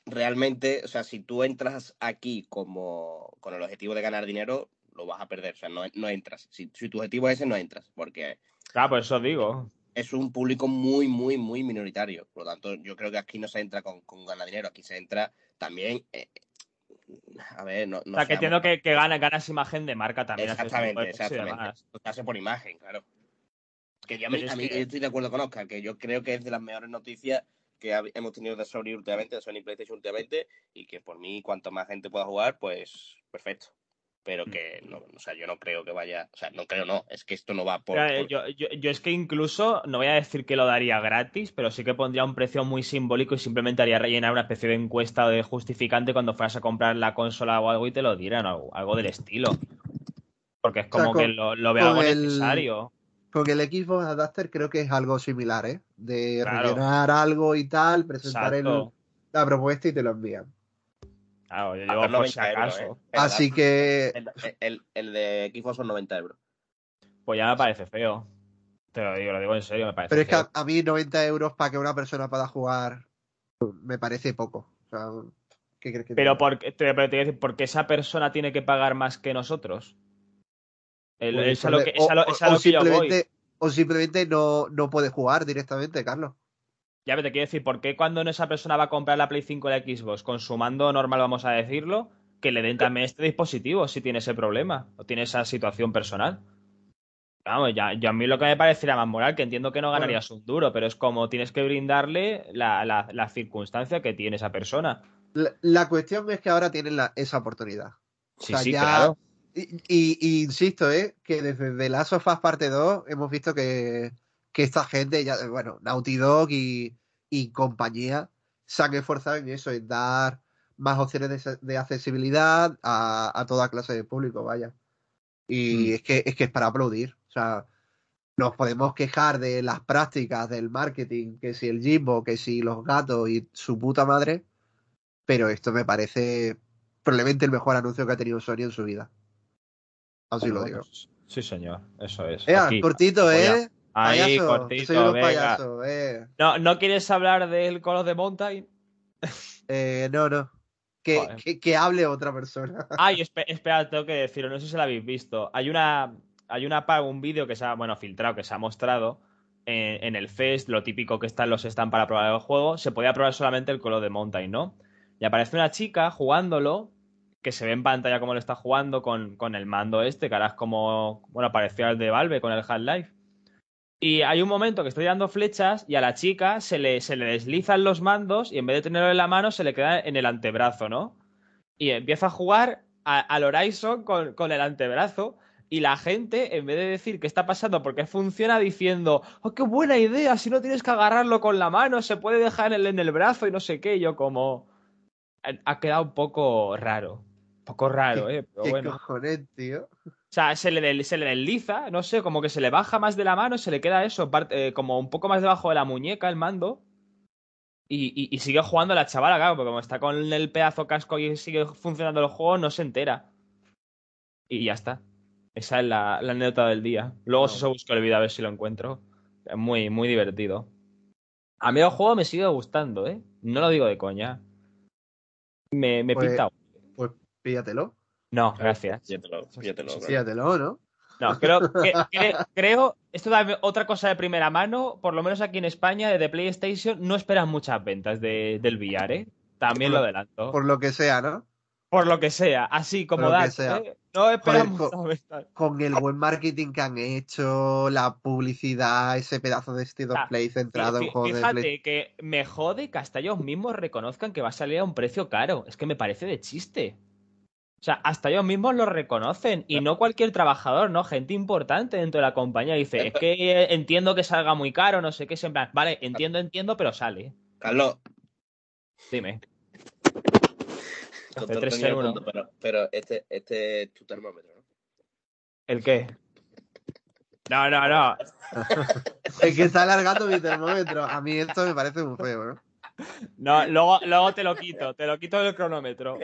Speaker 2: realmente, o sea, si tú entras aquí como con el objetivo de ganar dinero, lo vas a perder, o sea, no, no entras. Si, si tu objetivo es ese, no entras, porque
Speaker 1: Claro, por eso digo.
Speaker 2: es un público muy, muy, muy minoritario. Por lo tanto, yo creo que aquí no se entra con, con ganar dinero, aquí se entra también. eh, a ver, no. no
Speaker 1: o sea, que entiendo que, que gana- ganas imagen de marca también. tipo
Speaker 2: Exactamente, exactamente.
Speaker 1: demás.
Speaker 2: Buscarse por imagen, claro. Que yo a mí,
Speaker 1: Pero es
Speaker 2: a mí
Speaker 1: que-
Speaker 2: estoy de acuerdo con Oscar, que yo creo que es de las mejores noticias que hemos tenido de Sony últimamente, de Sony PlayStation últimamente, y que por mí, cuanto más gente pueda jugar, pues perfecto. Pero que, no, o sea, yo no creo que vaya, o sea, no creo, no, es que esto no va por...
Speaker 1: Mira,
Speaker 2: por-
Speaker 1: Yo, yo- yo es que incluso, no voy a decir que lo daría gratis, pero sí que pondría un precio muy simbólico y simplemente haría rellenar una especie de encuesta de justificante cuando fueras a comprar la consola o algo y te lo dieran, algo, algo del estilo. Porque es
Speaker 3: O sea,
Speaker 1: como
Speaker 3: con-
Speaker 1: que lo, lo veo algo
Speaker 3: el-
Speaker 1: necesario.
Speaker 3: Con el Xbox Adapter creo que es algo similar, ¿eh? De
Speaker 1: Claro.
Speaker 3: rellenar algo y tal, presentar el- la propuesta y te lo envían.
Speaker 1: Claro, yo
Speaker 2: pero
Speaker 1: por si
Speaker 2: 90 euros,
Speaker 1: acaso.
Speaker 2: ¿eh?
Speaker 3: Así que
Speaker 2: El, el, el de Xbox son 90 euros.
Speaker 1: Pues ya me parece feo. Te lo digo, lo digo en serio, me parece
Speaker 3: Pero es que a, a mí 90 euros para que una persona pueda jugar me parece poco. O sea, ¿qué crees que te
Speaker 1: Pero,
Speaker 3: diga?
Speaker 1: por, te, pero te voy a decir, ¿por qué esa persona tiene que pagar más que nosotros? El-
Speaker 3: Pues
Speaker 1: es a lo que,
Speaker 3: o-
Speaker 1: es a lo-
Speaker 3: o-
Speaker 1: es a lo
Speaker 3: o
Speaker 1: que yo voy.
Speaker 3: o simplemente no, no puede jugar directamente, Carlos.
Speaker 1: Ya te quiero decir, ¿por qué cuando esa persona va a comprar la Play 5 o la Xbox con su mando normal, vamos a decirlo, que le den también este dispositivo si tiene ese problema o tiene esa situación personal? Vamos, ya, yo a mí lo que me parecería más moral, que entiendo que no
Speaker 3: Bueno.
Speaker 1: ganarías un duro, pero es como tienes que brindarle la, la, la circunstancia que tiene esa persona.
Speaker 3: La, la cuestión es que ahora tienen esa oportunidad. O
Speaker 1: Sí,
Speaker 3: sea,
Speaker 1: sí,
Speaker 3: ya-
Speaker 1: claro.
Speaker 3: Y, y- y insisto, ¿eh? que desde The Last of Us parte 2 hemos visto que, que esta gente, ya, bueno, Naughty Dog y, y compañía se han esforzado en eso, en dar más opciones de, de accesibilidad a, a toda clase de público, vaya. Y
Speaker 1: Mm.
Speaker 3: es, que, es que es para aplaudir. O sea, nos podemos quejar de las prácticas del marketing, que si el Jimbo, que si los gatos y su puta madre, pero esto me parece probablemente el mejor anuncio que ha tenido Sony en su vida. Así lo digo.
Speaker 1: Sí, señor, eso es.
Speaker 3: Ea,
Speaker 1: Aquí.
Speaker 3: cortito. ¿eh?
Speaker 1: Ahí,
Speaker 3: payaso,
Speaker 1: cortito,
Speaker 3: soy un
Speaker 1: venga.
Speaker 3: payaso, eh.
Speaker 1: No, ¿No quieres hablar del Call of the Mountain?
Speaker 3: Eh, no, no. Que, que, que hable otra persona. [LAUGHS]
Speaker 1: Ay, espe- espera, tengo que decirlo, no sé si lo habéis visto. Hay una, hay una un vídeo que se ha, bueno, filtrado, que se ha mostrado en, en el Fest, lo típico que están los stands para probar el juego. Se podía probar solamente el Call of the Mountain, ¿no? Y aparece una chica jugándolo, que se ve en pantalla cómo lo está jugando con, con el mando este, que ahora es como, bueno, pareció al de Valve con el Half-Life. Y hay un momento que estoy dando flechas y a la chica se le, se le deslizan los mandos y en vez de tenerlo en la mano se le queda en el antebrazo, ¿no? Y empieza a jugar al Horizon con, con el antebrazo y la gente, en vez de decir qué está pasando, porque funciona diciendo, oh, qué buena idea, si no tienes que agarrarlo con la mano, se puede dejar en el, en el brazo y no sé qué, y yo como... Ha quedado un poco raro. Poco raro, ¿eh? Pero
Speaker 3: ¿Qué
Speaker 1: bueno.
Speaker 3: cojones, tío?
Speaker 1: O sea, se le, se le desliza, no sé, como que se le baja más de la mano, se le queda eso, parte- eh, como un poco más debajo de la muñeca el mando. Y, y- y sigue jugando la chavala, claro, porque como está con el pedazo casco y sigue funcionando el juego, no se entera. Y ya está. Esa es la, la anécdota del día. Luego,
Speaker 3: No.
Speaker 1: si se busco el vídeo a ver si lo encuentro. Es muy, muy divertido. A mí el juego me sigue gustando, ¿eh? No lo digo de coña. Me, me
Speaker 3: Pues-
Speaker 1: pinta.
Speaker 3: Píllatelo.
Speaker 1: No, gracias.
Speaker 2: Píllatelo, píllatelo, claro.
Speaker 3: Píllatelo, ¿no?
Speaker 1: No, creo que, que- creo, esto da otra cosa de primera mano, por lo menos aquí en España, de PlayStation, no esperan muchas ventas de- del VR, ¿eh? También lo adelanto. Por,
Speaker 3: Por lo que sea, ¿no?
Speaker 1: lo que sea, así como
Speaker 3: Por sea.
Speaker 1: ¿eh? No esperan
Speaker 3: Joder,
Speaker 1: muchas ventas.
Speaker 3: Con el buen marketing que han hecho, la publicidad, ese pedazo de State of
Speaker 1: Ah,
Speaker 3: Play centrado en juegos de
Speaker 1: Fíjate
Speaker 3: Play.
Speaker 1: que me jode que hasta ellos mismos reconozcan que va a salir a un precio caro. Es que me parece de chiste. O sea, hasta ellos mismos lo reconocen. Y no cualquier trabajador, ¿no? Gente importante dentro de la compañía dice, es que eh, entiendo que salga muy caro, no sé qué. siempre Vale, entiendo, entiendo, pero sale.
Speaker 2: Carlos,
Speaker 1: Dime.
Speaker 2: con
Speaker 1: Hace
Speaker 2: todo el
Speaker 1: tres
Speaker 2: cariño del
Speaker 1: en uno.
Speaker 2: mundo, pero, pero este, este es tu termómetro, ¿no?
Speaker 1: ¿El qué? No, no, no. [LAUGHS]
Speaker 3: Es que está alargando mi termómetro. A mí esto me parece muy feo, ¿no?
Speaker 1: No, luego, luego te lo quito, te lo quito del cronómetro.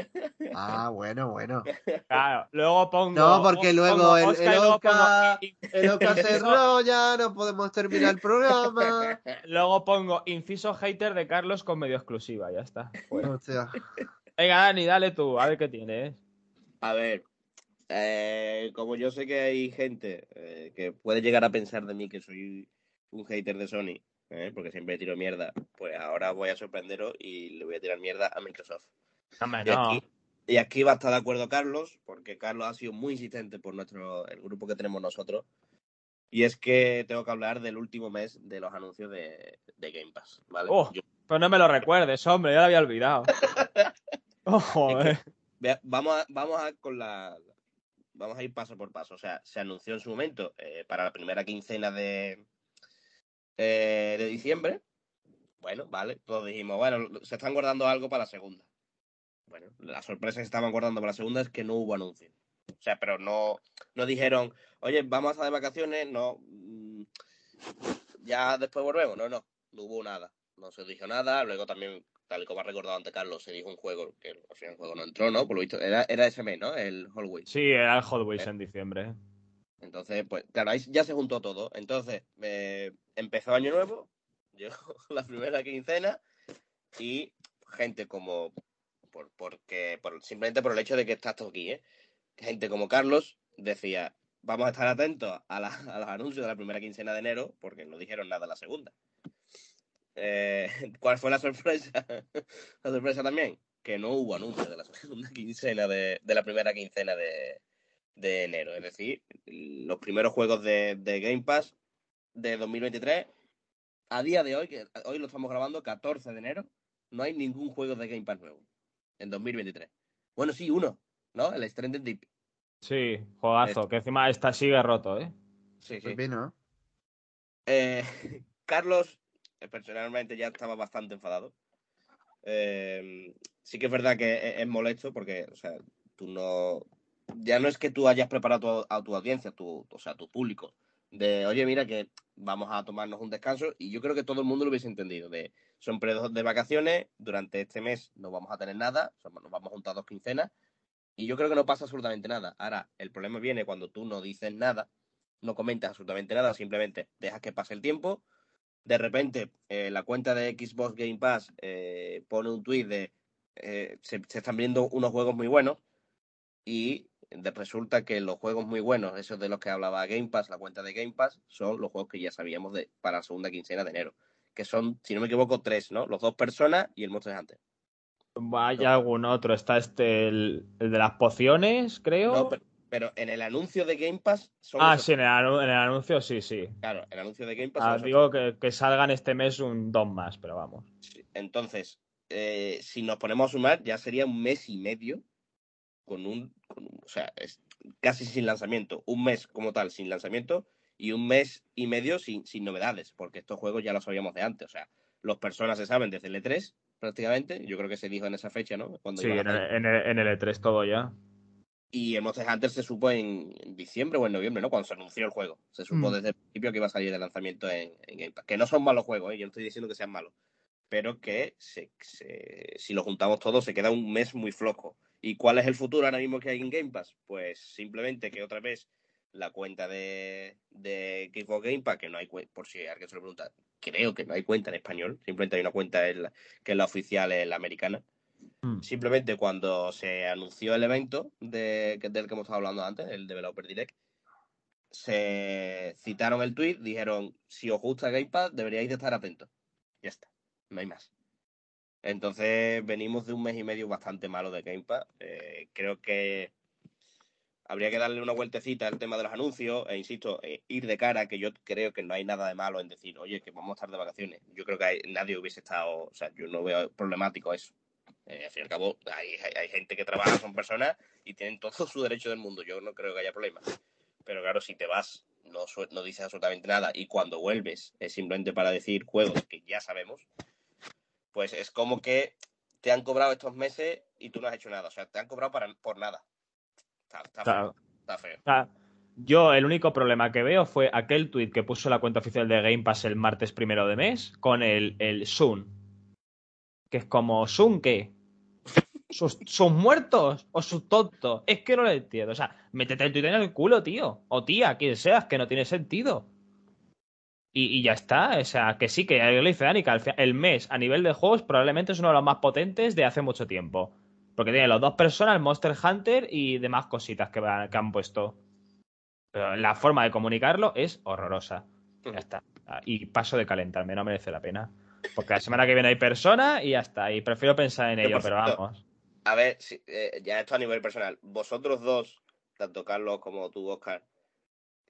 Speaker 3: Ah, bueno, bueno.
Speaker 1: Claro, luego pongo.
Speaker 3: No, porque luego el-
Speaker 1: Oscar
Speaker 3: el Oscar-
Speaker 1: pongo-
Speaker 3: El se [LAUGHS] enrolla, no podemos terminar el programa.
Speaker 1: Luego pongo inciso hater de Carlos con medio exclusiva, ya está.
Speaker 3: Hostia.
Speaker 1: Venga, Dani, dale tú, a ver qué tienes.
Speaker 2: A ver, eh, como yo sé que hay gente eh, que puede llegar a pensar de mí que soy un hater de Sony, eh, porque siempre tiro mierda, pues ahora voy a sorprenderos y le voy a tirar mierda a Microsoft.
Speaker 1: Hombre,
Speaker 2: Y
Speaker 1: no.
Speaker 2: aquí, y aquí va a estar de acuerdo Carlos, porque Carlos ha sido muy insistente por nuestro el grupo que tenemos nosotros. Y es que tengo que hablar del último mes de los anuncios de, de Game Pass, ¿vale?
Speaker 1: Oh.
Speaker 2: Yo-
Speaker 1: Pues no me lo recuerdes, hombre, ya lo había olvidado. [LAUGHS] Oh, joder.
Speaker 2: Vea, vamos a, vamos a con la vamos a ir paso por paso. O sea, se anunció en su momento eh, para la primera quincena de eh, de diciembre. Bueno, vale, todos dijimos, bueno, se están guardando algo para la segunda. Bueno, la sorpresa que se estaban guardando para la segunda es que no hubo anuncio. O sea, pero no, no dijeron, oye, vamos a de vacaciones, no, mm, ya después volvemos. No, no, no hubo nada. No se dijo nada. Luego también, tal y como ha recordado antes Carlos, se dijo un juego que al final el juego no entró, ¿no? Por lo visto, era, era ese mes, ¿no? El Hallway.
Speaker 1: Sí, era el Hot Wheels en diciembre.
Speaker 2: Entonces, pues, claro, ahí ya se juntó todo. Entonces, eh, empezó Año Nuevo, [LAUGHS] llegó la primera quincena y gente como, por, porque, por, simplemente por el hecho de que estás tú aquí, ¿eh? Gente como Carlos decía, vamos a estar atentos a, la- a los anuncios de la primera quincena de enero, porque no dijeron nada la segunda. Eh, [LAUGHS] ¿Cuál fue la sorpresa? [LAUGHS] la sorpresa también, que no hubo anuncios de la segunda quincena de, de la primera quincena de, de enero. Es decir, los primeros juegos de, de Game Pass de 2023, a día de hoy, que hoy lo estamos grabando 14 de enero, no hay ningún juego de Game Pass nuevo en 2023. Bueno, sí, uno, ¿no? El Stranded Deep.
Speaker 1: Sí, juegazo, que encima está sigue roto, ¿eh?
Speaker 2: Sí, sí.
Speaker 3: Pues bien, ¿no?
Speaker 2: Eh, [LAUGHS] Carlos, eh, personalmente ya estaba bastante enfadado. Eh, sí que es verdad que es, es molesto porque, o sea, tú no. Ya no es que tú hayas preparado a tu audiencia, tu, o sea, a tu público, de oye, mira que vamos a tomarnos un descanso, y yo creo que todo el mundo lo hubiese entendido. De son periodos de vacaciones, durante este mes no vamos a tener nada, nos vamos a juntar dos quincenas, y yo creo que no pasa absolutamente nada. Ahora, el problema viene cuando tú no dices nada no comentas absolutamente nada, simplemente dejas que pase el tiempo. De repente, eh, la cuenta de Xbox Game Pass eh, pone un tweet de eh, se, se están viendo unos juegos muy buenos y resulta que los juegos muy buenos, esos de los que hablaba Game Pass, la cuenta de Game Pass, son los juegos que ya sabíamos de, para la segunda quincena de enero, que son, si no me equivoco, tres, ¿no? Los dos personas y el Monster Hunter.
Speaker 1: Hay algún otro, está este, el, el de las pociones, creo.
Speaker 2: No, pero, pero en el anuncio de Game Pass son
Speaker 1: ah,
Speaker 2: esos-
Speaker 1: sí, en el, anu- en el anuncio sí, sí.
Speaker 2: Claro, el anuncio de Game Pass
Speaker 1: Ah, digo que, que salgan este mes un dos más, pero vamos.
Speaker 2: Sí, Entonces, eh, si nos ponemos a sumar, ya sería un mes y medio con un, con un- o sea, es casi sin lanzamiento. Un mes como tal sin lanzamiento y un mes y medio sin, sin novedades, porque estos juegos ya los sabíamos de antes. O sea, los personas se saben desde el E3 prácticamente. Yo creo que se dijo en esa fecha, ¿no? Cuando
Speaker 1: Sí, en el,
Speaker 2: hacer-
Speaker 1: en, el, en el E3 todo ya.
Speaker 2: Y el Monster Hunter se supo en, diciembre o en noviembre, ¿no? Cuando se anunció el juego. Se supo
Speaker 3: Mm.
Speaker 2: desde el principio que iba a salir de lanzamiento en, en Game Pass. Que no son malos juegos, ¿eh? Yo no estoy diciendo que sean malos. Pero que se, se- si lo juntamos todo se queda un mes muy flojo. ¿Y cuál es el futuro ahora mismo que hay en Game Pass? Pues simplemente que otra vez la cuenta de, de Xbox Game Pass, que no hay por si alguien se lo pregunta, creo que no hay cuenta en español. Simplemente hay una cuenta en la- que es la oficial, es la americana
Speaker 1: Mm.
Speaker 2: simplemente cuando se anunció el evento de, del que hemos estado hablando antes, el Developer Direct, se citaron el tweet, dijeron, si os gusta Game Pass, deberíais de estar atentos. Ya está, no hay más. Entonces venimos de un mes y medio bastante malo de Game Pass. Eh, creo que habría que darle una vueltecita al tema de los anuncios e insisto, eh, ir de cara, que yo creo que no hay nada de malo en decir, oye, que vamos a estar de vacaciones. Yo creo que nadie hubiese estado, o sea, yo no veo problemático eso. Eh, al fin y al cabo, hay, gente que trabaja, son personas y tienen todo su derecho del mundo. Yo no creo que haya problema. Pero claro, si te vas, no, no dices absolutamente nada y cuando vuelves es simplemente para decir juegos que ya sabemos, pues es como que te han cobrado estos meses y tú no has hecho nada. O sea, te han cobrado para, por nada. Está, está feo. Está feo.
Speaker 1: Yo el único problema que veo fue aquel tweet que puso la cuenta oficial de Game Pass el martes primero de mes con el, el Sun. Que es como, ¿Sun qué? ¿Sus, sus muertos o sus tontos? Es que no lo entiendo. O sea, métete el tweet en el culo, tío. O tía, quien seas, que no tiene sentido. Y, y ya está. O sea, que sí, que le dice Dani, que el mes a nivel de juegos probablemente es uno de los más potentes de hace mucho tiempo. Porque tiene los dos personas, Monster Hunter y demás cositas que, han puesto. Pero la forma de comunicarlo es horrorosa. Ya está. Ah, Y paso de calentarme, no merece la pena. Porque la semana que viene hay persona y ya está. Y prefiero pensar en ello, pero vamos.
Speaker 2: A ver, si- eh, ya esto a nivel personal. Vosotros dos, tanto Carlos como tú, Oscar,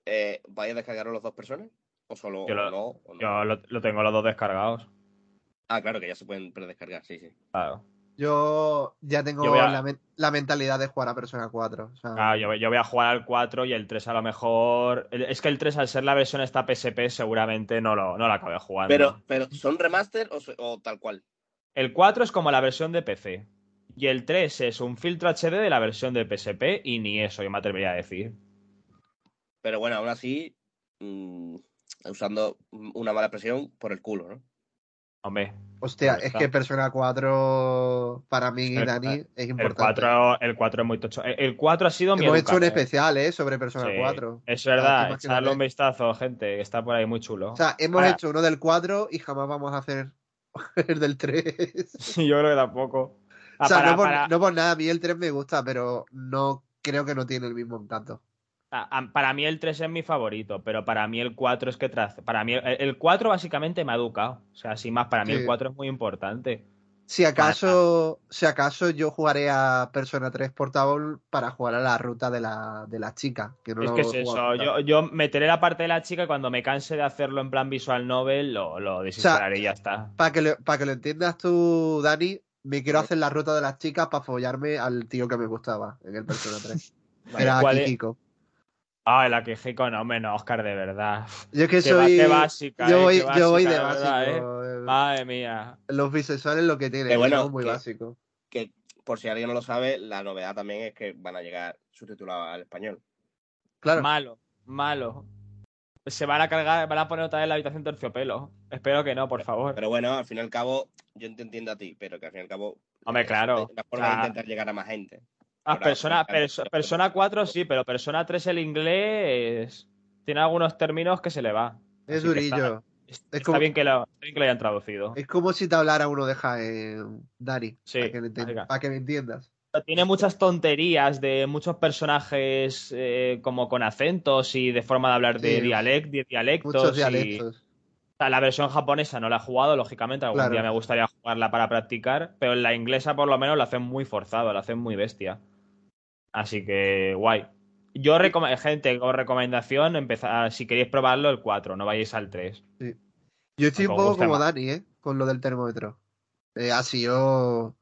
Speaker 2: eh, ¿vais a descargaros los dos personas? ¿O solo
Speaker 1: Yo lo-
Speaker 2: o no? o no?
Speaker 1: Yo lo, lo tengo los dos descargados.
Speaker 2: Ah, claro, que ya se pueden predescargar, sí, sí.
Speaker 1: Claro.
Speaker 3: Yo ya tengo
Speaker 1: Yo voy a-
Speaker 3: la, men- la mentalidad de jugar a Persona 4. o sea,
Speaker 1: Ah, yo, yo voy a jugar al 4 y el 3 a lo mejor. Es que el 3, al ser la versión esta PSP, seguramente no lo, no la acabé jugando.
Speaker 2: Pero, pero ¿son remaster o, o tal cual?
Speaker 1: El 4 es como la versión de PC. Y el 3 es un filtro HD de la versión de PSP y ni eso yo me atrevería a decir.
Speaker 2: Pero bueno, aún así, mm, usando una mala expresión, por el culo, ¿no?
Speaker 1: Hombre,
Speaker 3: hostia, es que Persona 4 para mí y
Speaker 1: El-
Speaker 3: Dani es
Speaker 1: el
Speaker 3: importante.
Speaker 1: 4, el 4 es muy tocho. El- El 4 ha sido mi
Speaker 3: Hemos hecho un especial, ¿eh? Sobre Persona
Speaker 1: Sí,
Speaker 3: 4.
Speaker 1: Es verdad, echarle un vistazo, gente, que está por ahí muy chulo.
Speaker 3: O sea, hemos
Speaker 1: Ahora-
Speaker 3: hecho uno del 4 y jamás vamos a hacer [LAUGHS] el del 3. [LAUGHS]
Speaker 1: Yo creo que tampoco. Ah,
Speaker 3: o sea,
Speaker 1: para-
Speaker 3: no, por,
Speaker 1: para-
Speaker 3: no por nada, a mí el 3 me gusta, pero no creo que no tiene el mismo encanto.
Speaker 1: Para mí el 3 es mi favorito, pero para mí el 4 es que tras, para mí el, el 4 básicamente me ha educado. O sea, sin más, para mí
Speaker 3: Sí.
Speaker 1: el 4 es muy importante.
Speaker 3: Si acaso, si acaso yo jugaré a Persona 3 Portable para jugar a la ruta de la, de la chica. Que no
Speaker 1: es
Speaker 3: lo
Speaker 1: que es eso, yo, yo meteré la parte de la chica y cuando me canse de hacerlo en plan visual novel, lo, lo y ya está.
Speaker 3: Para que, lo, para que lo entiendas tú, Dani, me quiero hacer la ruta de las chicas para follarme al tío que me gustaba en el Persona 3. [LAUGHS]
Speaker 2: Vale.
Speaker 3: Era
Speaker 1: ¿cuál es? Ah, la que Jico, no, menos, Oscar, de verdad.
Speaker 3: Yo es que
Speaker 1: Qué
Speaker 3: soy.
Speaker 1: qué básica,
Speaker 3: yo
Speaker 1: eh,
Speaker 3: voy,
Speaker 1: qué
Speaker 3: yo voy
Speaker 1: básica,
Speaker 3: de
Speaker 1: de verdad,
Speaker 3: básico. eh.
Speaker 1: Madre mía.
Speaker 3: Los bisexuales lo que tienen,
Speaker 2: Que bueno,
Speaker 3: somos muy
Speaker 2: que-
Speaker 3: básicos.
Speaker 2: Que por si alguien no lo sabe, la novedad también es que van a llegar subtitulados al español.
Speaker 3: Claro,
Speaker 1: Malo, malo. Se van a cargar, van a poner otra vez la habitación terciopelo. Espero que no, por favor.
Speaker 2: Pero bueno, al fin y al cabo, yo te entiendo a ti, pero que al fin y al cabo.
Speaker 1: Hombre,
Speaker 2: es
Speaker 1: claro.
Speaker 2: Una forma
Speaker 1: O sea,
Speaker 2: de intentar llegar a más gente.
Speaker 1: Ah, persona, perso- persona 4 sí, pero Persona 3 el inglés tiene algunos términos que se le va.
Speaker 3: es
Speaker 1: está-
Speaker 3: durillo.
Speaker 1: Está,
Speaker 3: Es como-
Speaker 1: bien que lo, está bien que lo hayan traducido.
Speaker 3: Es como si te hablara uno de Jaén, Dani.
Speaker 1: Sí,
Speaker 3: para, que, para me entiendas.
Speaker 1: Tiene muchas tonterías de muchos personajes eh, como con acentos y de forma de hablar de, dialect, de dialectos.
Speaker 3: Muchos dialectos.
Speaker 1: La versión japonesa no la he jugado, lógicamente. Algún
Speaker 3: Claro.
Speaker 1: día me gustaría jugarla para practicar. Pero en la inglesa, por lo menos, la hacen muy forzado, la hacen muy bestia. Así que, guay. Yo, recom- gente, con recomendación, empezar, si queréis probarlo, el 4, no vayáis al 3.
Speaker 3: Yo estoy un poco como
Speaker 1: más.
Speaker 3: Dani, ¿eh? Con lo del termómetro. Eh, ha sido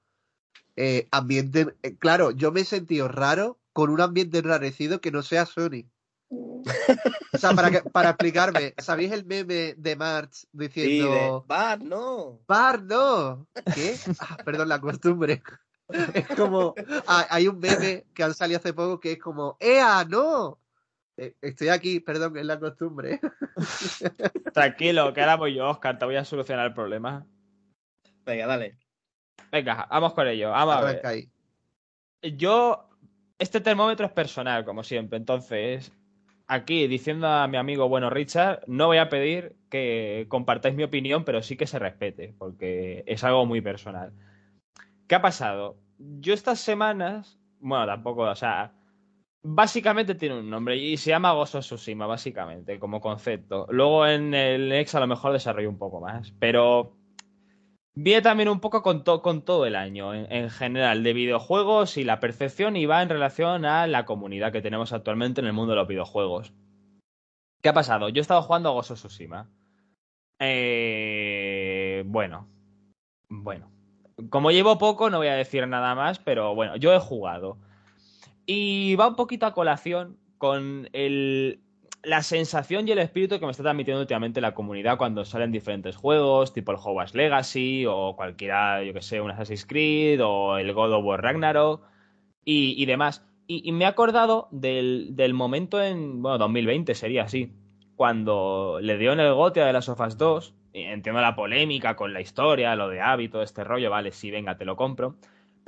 Speaker 3: eh, ambiente. eh, claro, yo me he sentido raro con un ambiente enrarecido que no sea Sony. O sea, para, que- para explicarme, ¿sabéis el meme de March
Speaker 2: Sí, de.
Speaker 3: diciendo.
Speaker 2: ¡Va, no!
Speaker 3: ¡Bar, no! ¿Qué? Ah, perdón, la costumbre. [LAUGHS] Es como. ah, hay un meme que han salido hace poco que es como. ¡Ea, no! Eh, estoy aquí, perdón, es la costumbre. [LAUGHS]
Speaker 1: Tranquilo, que ahora voy yo, Oscar, te voy a solucionar el problema.
Speaker 2: Venga, dale.
Speaker 1: Venga, vamos con ello. Vamos a ver.
Speaker 3: Ahí.
Speaker 1: Yo, este termómetro es personal, como siempre. Entonces, aquí diciendo a mi amigo bueno Richard, no voy a pedir que compartáis mi opinión, pero sí que se respete, porque es algo muy personal. ¿Qué ha pasado? Yo estas semanas, bueno, tampoco, o sea, Básicamente tiene un nombre y se llama of Tsushima, básicamente, como concepto. Luego en el X a lo mejor desarrollo un poco más, pero viene también un poco con, to- con todo el año, en, en general, de videojuegos y la percepción y va en relación a la comunidad que tenemos actualmente en el mundo de los videojuegos. ¿Qué ha pasado? Yo he estado jugando a of Tsushima. Eh, bueno, bueno. Como llevo poco, no voy a decir nada más, pero bueno, yo he jugado. Y va un poquito a colación con la sensación y el espíritu que me está transmitiendo últimamente la comunidad cuando salen diferentes juegos, tipo el Hogwarts Legacy o cualquiera, yo que sé, un Assassin's Creed o el God of War Ragnarok y, demás. Y, me he acordado del, momento en, bueno, 2020 sería así, cuando le dio en el gote de las Us 2, y entiendo la polémica con la historia, lo de hábito, este rollo, vale, sí, venga, te lo compro.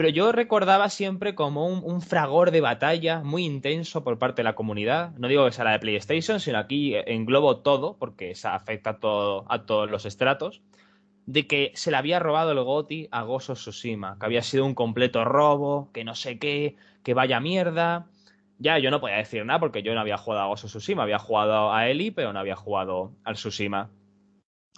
Speaker 1: Pero yo recordaba siempre como un, fragor de batalla muy intenso por parte de la comunidad. No digo que sea la de PlayStation, sino aquí englobo todo, porque se afecta a, todo, a todos los estratos. De que se le había robado el GOTI a of Tsushima, que había sido un completo robo, que no sé qué, que vaya mierda. Ya, yo no podía decir nada porque yo no había jugado a of Tsushima, había jugado a Eli, pero no había jugado al Tsushima.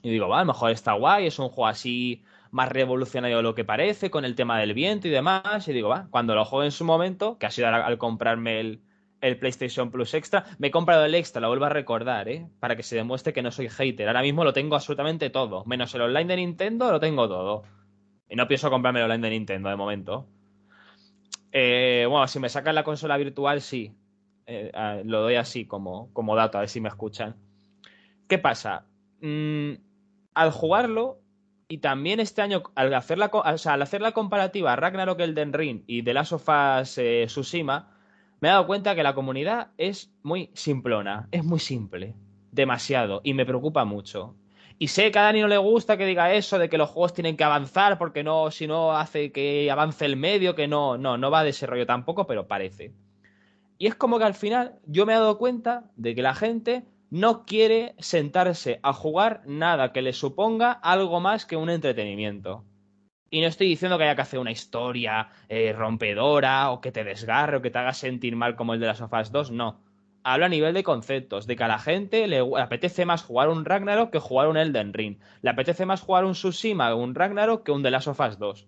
Speaker 1: Y digo, va, a lo mejor está guay, es un juego así más revolucionario de lo que parece, con el tema del viento y demás. Y digo, va, cuando lo juegue en su momento, que ha sido al, comprarme el, el, PlayStation Plus Extra, me he comprado el Extra, lo vuelvo a recordar, ¿eh? Para que se demuestre que no soy hater. Ahora mismo lo tengo absolutamente todo, menos el online de Nintendo, lo tengo todo. Y no pienso comprarme el online de Nintendo de momento. Eh, bueno, si me sacan la consola virtual, sí. Eh, lo doy así como, como dato, a ver si me escuchan. ¿Qué pasa? Mm, al jugarlo, y también este año, al hacer la, o sea, al hacer la comparativa Ragnarok Elden Ring y The Last of Us eh, Tsushima, me he dado cuenta que la comunidad es muy simplona, es muy simple, demasiado, y me preocupa mucho. Y sé que a Dani no le gusta que diga eso de que los juegos tienen que avanzar porque no, si no hace que avance el medio, que no, no, no va de ese rollo tampoco, pero parece. Y es como que al final yo me he dado cuenta de que la gente no quiere sentarse a jugar nada que le suponga algo más que un entretenimiento. Y no estoy diciendo que haya que hacer una historia eh, rompedora o que te desgarre o que te haga sentir mal como el de las Us 2, no. Hablo a nivel de conceptos, de que a la gente le, le, apetece más jugar un Ragnarok que jugar un Elden Ring. Le apetece más jugar un Tsushima o un Ragnarok que un The Last of Us 2.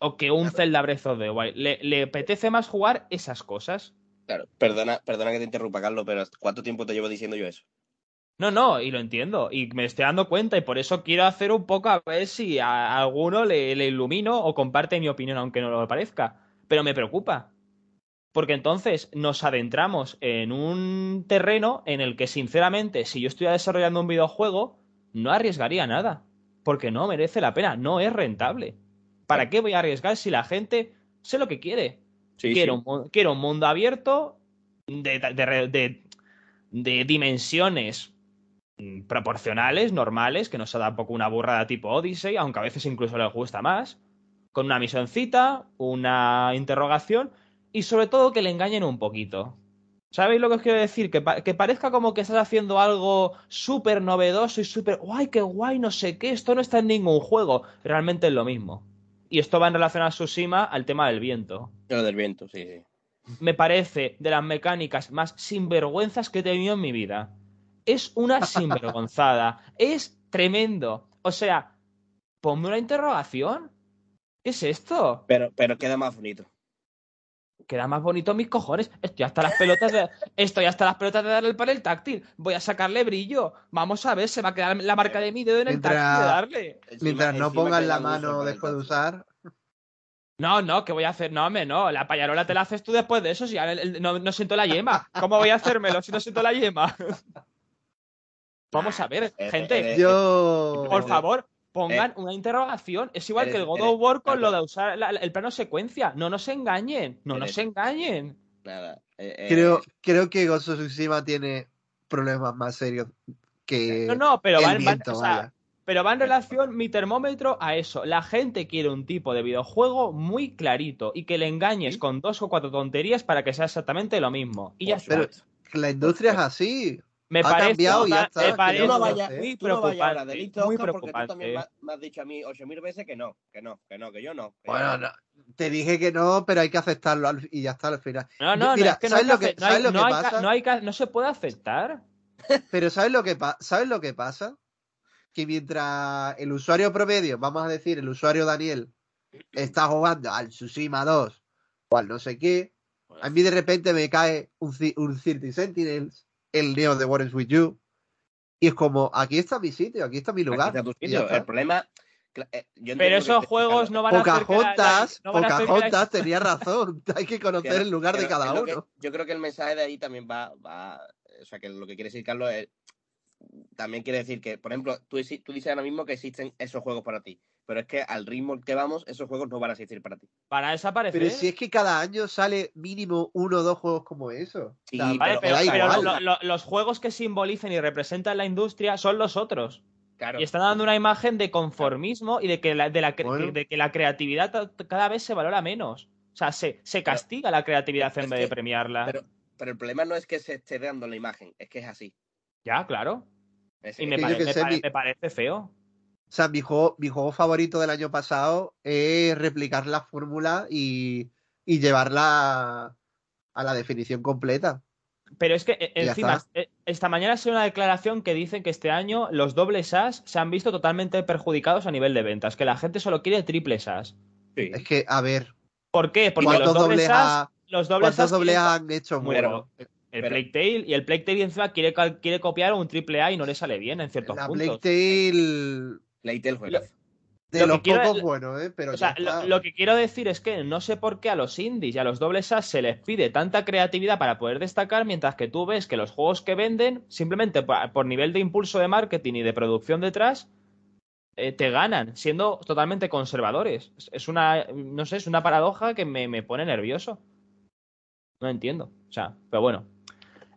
Speaker 1: O que un. Zelda Breath of the Wild. Le, le apetece más jugar esas cosas.
Speaker 2: Claro, perdona, perdona que te interrumpa, Carlos, pero ¿cuánto tiempo te llevo diciendo yo eso?
Speaker 1: No, no, y lo entiendo, y me estoy dando cuenta, y por eso quiero hacer un poco a ver si a alguno le, le ilumino o comparte mi opinión, aunque no lo parezca. Pero me preocupa. Porque entonces nos adentramos en un terreno en el que, sinceramente, si yo estuviera desarrollando un videojuego, no arriesgaría nada. Porque no merece la pena, no es rentable. ¿Para qué voy a arriesgar si la gente sé lo que quiere?
Speaker 2: Sí.
Speaker 1: Un, mundo abierto de, de, de, de dimensiones proporcionales, normales, que no sea tampoco una burrada tipo Odyssey, aunque a veces incluso les gusta más, con una misioncita, una interrogación y sobre todo que le engañen un poquito. ¿Sabéis lo que os quiero decir? Que, pa que parezca como que estás haciendo algo súper novedoso y súper guay, qué guay, no sé qué, esto no está en ningún juego. Realmente es lo mismo. Y esto va en relación a Tsushima al tema del viento.
Speaker 2: Lo del viento, sí, sí.
Speaker 1: Me parece de las mecánicas más sinvergüenzas que he tenido en mi vida. Es una [LAUGHS] sinvergonzada. es tremendo. O sea, ponme una interrogación. ¿Qué es esto?
Speaker 2: Pero, pero queda más bonito.
Speaker 1: Queda más bonito mis cojones. Estoy hasta las pelotas de. Estoy hasta las pelotas de darle el panel táctil. Voy a sacarle brillo. Vamos a ver, se va a quedar la marca de mi dedo en el
Speaker 3: Mientras-
Speaker 1: táctil de darle.
Speaker 2: Encima-
Speaker 3: Mientras no pongas la mano después de usar.
Speaker 1: No, no, ¿qué voy a hacer? No, hombre, no. La payarola te la haces tú después de eso. Si ya el- el- no, no siento la yema. ¿Cómo voy a hacérmelo si no siento la yema? Vamos a ver,
Speaker 2: Eh,
Speaker 1: gente.
Speaker 2: eh,
Speaker 3: Yo.
Speaker 1: Por favor, pongan una interrogación. Es igual
Speaker 2: eres-
Speaker 1: que el God
Speaker 2: eres-
Speaker 1: of War con lo de usar la- la- el plano secuencia. No nos engañen. No nos engañen.
Speaker 2: Nada. eh, eh,
Speaker 3: Creo, creo que of Tsushima tiene problemas más serios que
Speaker 1: No, no, pero
Speaker 3: el
Speaker 1: va, en- va-
Speaker 3: viento,
Speaker 1: o sea, pero va en relación mi termómetro a eso. La gente quiere un tipo de videojuego muy clarito y que le engañes
Speaker 2: Sí.
Speaker 1: con dos o cuatro tonterías para que sea exactamente lo mismo. Y ya está.
Speaker 3: Pero-
Speaker 2: supuesto.
Speaker 3: La industria es así.
Speaker 1: Me
Speaker 3: Ha
Speaker 1: parece,
Speaker 3: cambiado y ya está,
Speaker 1: me
Speaker 3: que
Speaker 1: parece
Speaker 3: no
Speaker 2: Tú no vayas
Speaker 1: muy
Speaker 2: tú no vayas ahora de
Speaker 1: preocupante,
Speaker 2: listo,
Speaker 1: muy
Speaker 2: Oscar, porque tú también me,
Speaker 1: preocupante.
Speaker 2: has- me has dicho a mí ocho mil veces que no, que no, que no, que yo no. que
Speaker 3: Bueno,
Speaker 2: no.
Speaker 3: no, te dije que no, pero hay que aceptarlo y ya está al final.
Speaker 1: No, no, no,
Speaker 3: Mira,
Speaker 1: es que no
Speaker 3: ¿sabes lo
Speaker 1: que no hay-
Speaker 3: sabes lo
Speaker 1: no
Speaker 3: que
Speaker 1: hay no hay no se puede aceptar.
Speaker 3: Pero ¿sabes lo que pa- ¿sabes lo que pasa? Que mientras el usuario promedio, vamos a decir, el usuario Daniel, está jugando al Tsushima 2 o al no sé qué, a mí de repente me cae un, un 30 Sentinels, el Neo de War is With You, y es como, aquí está mi sitio, aquí está mi
Speaker 2: Aquí
Speaker 3: lugar.
Speaker 2: está tu
Speaker 3: y
Speaker 2: sitio.
Speaker 3: ya está.
Speaker 2: El problema. eh, yo
Speaker 1: Pero esos juegos no van a hacer la-
Speaker 3: Pocahontas,
Speaker 1: no van a hacer que la-
Speaker 3: Pocahontas tenía razón, [LAUGHS] hay que conocer el lugar de cada
Speaker 2: que-
Speaker 3: uno.
Speaker 2: yo creo que el mensaje de ahí también va, va. O sea, que lo que quiere decir Carlos es. También quiere decir que, por ejemplo, tú, tú dices ahora mismo que existen esos juegos para ti. Pero es que al ritmo que vamos, esos juegos no van a existir para ti.
Speaker 1: Van a desaparecer.
Speaker 3: Pero si es que cada año sale mínimo uno o dos juegos como eso.
Speaker 2: Sí,
Speaker 3: O sea,
Speaker 1: Vale,
Speaker 2: pero-
Speaker 1: pero,
Speaker 3: da
Speaker 1: pero
Speaker 3: igual.
Speaker 1: lo- lo- los juegos que simbolicen y representan la industria son los otros.
Speaker 2: Claro.
Speaker 1: Y están dando una imagen de conformismo y de que la, de la, cre-
Speaker 3: Bueno.
Speaker 1: de que la creatividad cada vez se valora menos. O sea, se, se castiga la creatividad en vez de premiarla.
Speaker 2: Pero, pero el problema no es que se esté dando la imagen, es que es así.
Speaker 1: Ya, claro.
Speaker 2: Es-
Speaker 1: Y me, pare- pare-
Speaker 3: mi-
Speaker 1: me parece feo.
Speaker 3: O sea, mi juego, mi juego favorito del año pasado es replicar la fórmula y, y llevarla a la definición completa.
Speaker 1: Pero es que eh,
Speaker 3: Ya
Speaker 1: encima, eh, esta mañana ha sido una declaración que dicen que este año los dobles as se han visto totalmente perjudicados a nivel de ventas, que la gente solo quiere triples as.
Speaker 2: Sí.
Speaker 3: Es que, a ver,
Speaker 1: ¿Por qué? Porque
Speaker 3: ¿cuántos
Speaker 1: los dobles
Speaker 3: dobles
Speaker 1: as, los dobles
Speaker 3: ¿cuántos
Speaker 1: as
Speaker 3: dobles
Speaker 1: quieren-
Speaker 3: han hecho
Speaker 1: Bueno, el
Speaker 2: pero-
Speaker 1: Plague Tale y el Plague Tale encima quiere, quiere copiar un triple A y no le sale bien en ciertos
Speaker 3: La
Speaker 1: puntos.
Speaker 3: Plague Tale De
Speaker 1: lo
Speaker 3: los
Speaker 1: que quiero
Speaker 3: pocos
Speaker 1: es-
Speaker 3: buenos, ¿eh? Pero
Speaker 1: O sea, lo, lo que quiero decir es que no sé por qué a los indies y a los dobles A se les pide tanta creatividad para poder destacar, mientras que tú ves que los juegos que venden, simplemente por, por nivel de impulso de marketing y de producción detrás, eh, te ganan, siendo totalmente conservadores. Es- una, no sé, es una paradoja que me, me pone nervioso. No entiendo. O sea, pero bueno.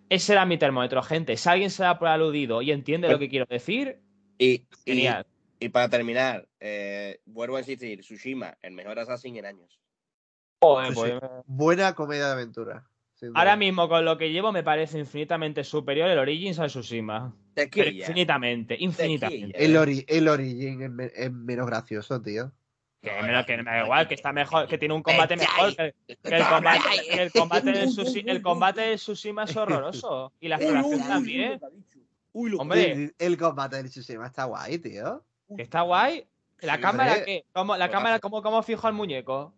Speaker 1: Ese era mi termómetro, gente. Si alguien se da por aludido y entiende lo que quiero decir,
Speaker 2: y,
Speaker 1: genial.
Speaker 2: y para terminar, eh, vuelvo a insistir, Tsushima, el mejor Assassin en años.
Speaker 1: Joder, pues,
Speaker 3: sí. Buena comedia de aventura.
Speaker 1: Ahora mismo, con lo que llevo, me parece infinitamente superior el Origins al Tsushima. Infinitamente, infinitamente.
Speaker 3: El, ori- el Origin es, me- es menos gracioso, tío.
Speaker 1: Que me, da- que me da igual, que está mejor, que tiene un combate mejor. Que, que el combate, que el combate del Tsushi- el combate del Tsushima es horroroso. Y la [LAUGHS] exploración también.
Speaker 2: Uy, lo
Speaker 1: Hombre,
Speaker 3: El, el combate del Tsushima está guay, tío.
Speaker 1: Está guay. La
Speaker 3: Sí,
Speaker 1: cámara,
Speaker 3: hombre.
Speaker 1: ¿qué? ¿Cómo, la
Speaker 2: Juegazo.
Speaker 1: cámara, ¿cómo, cómo fijo al muñeco?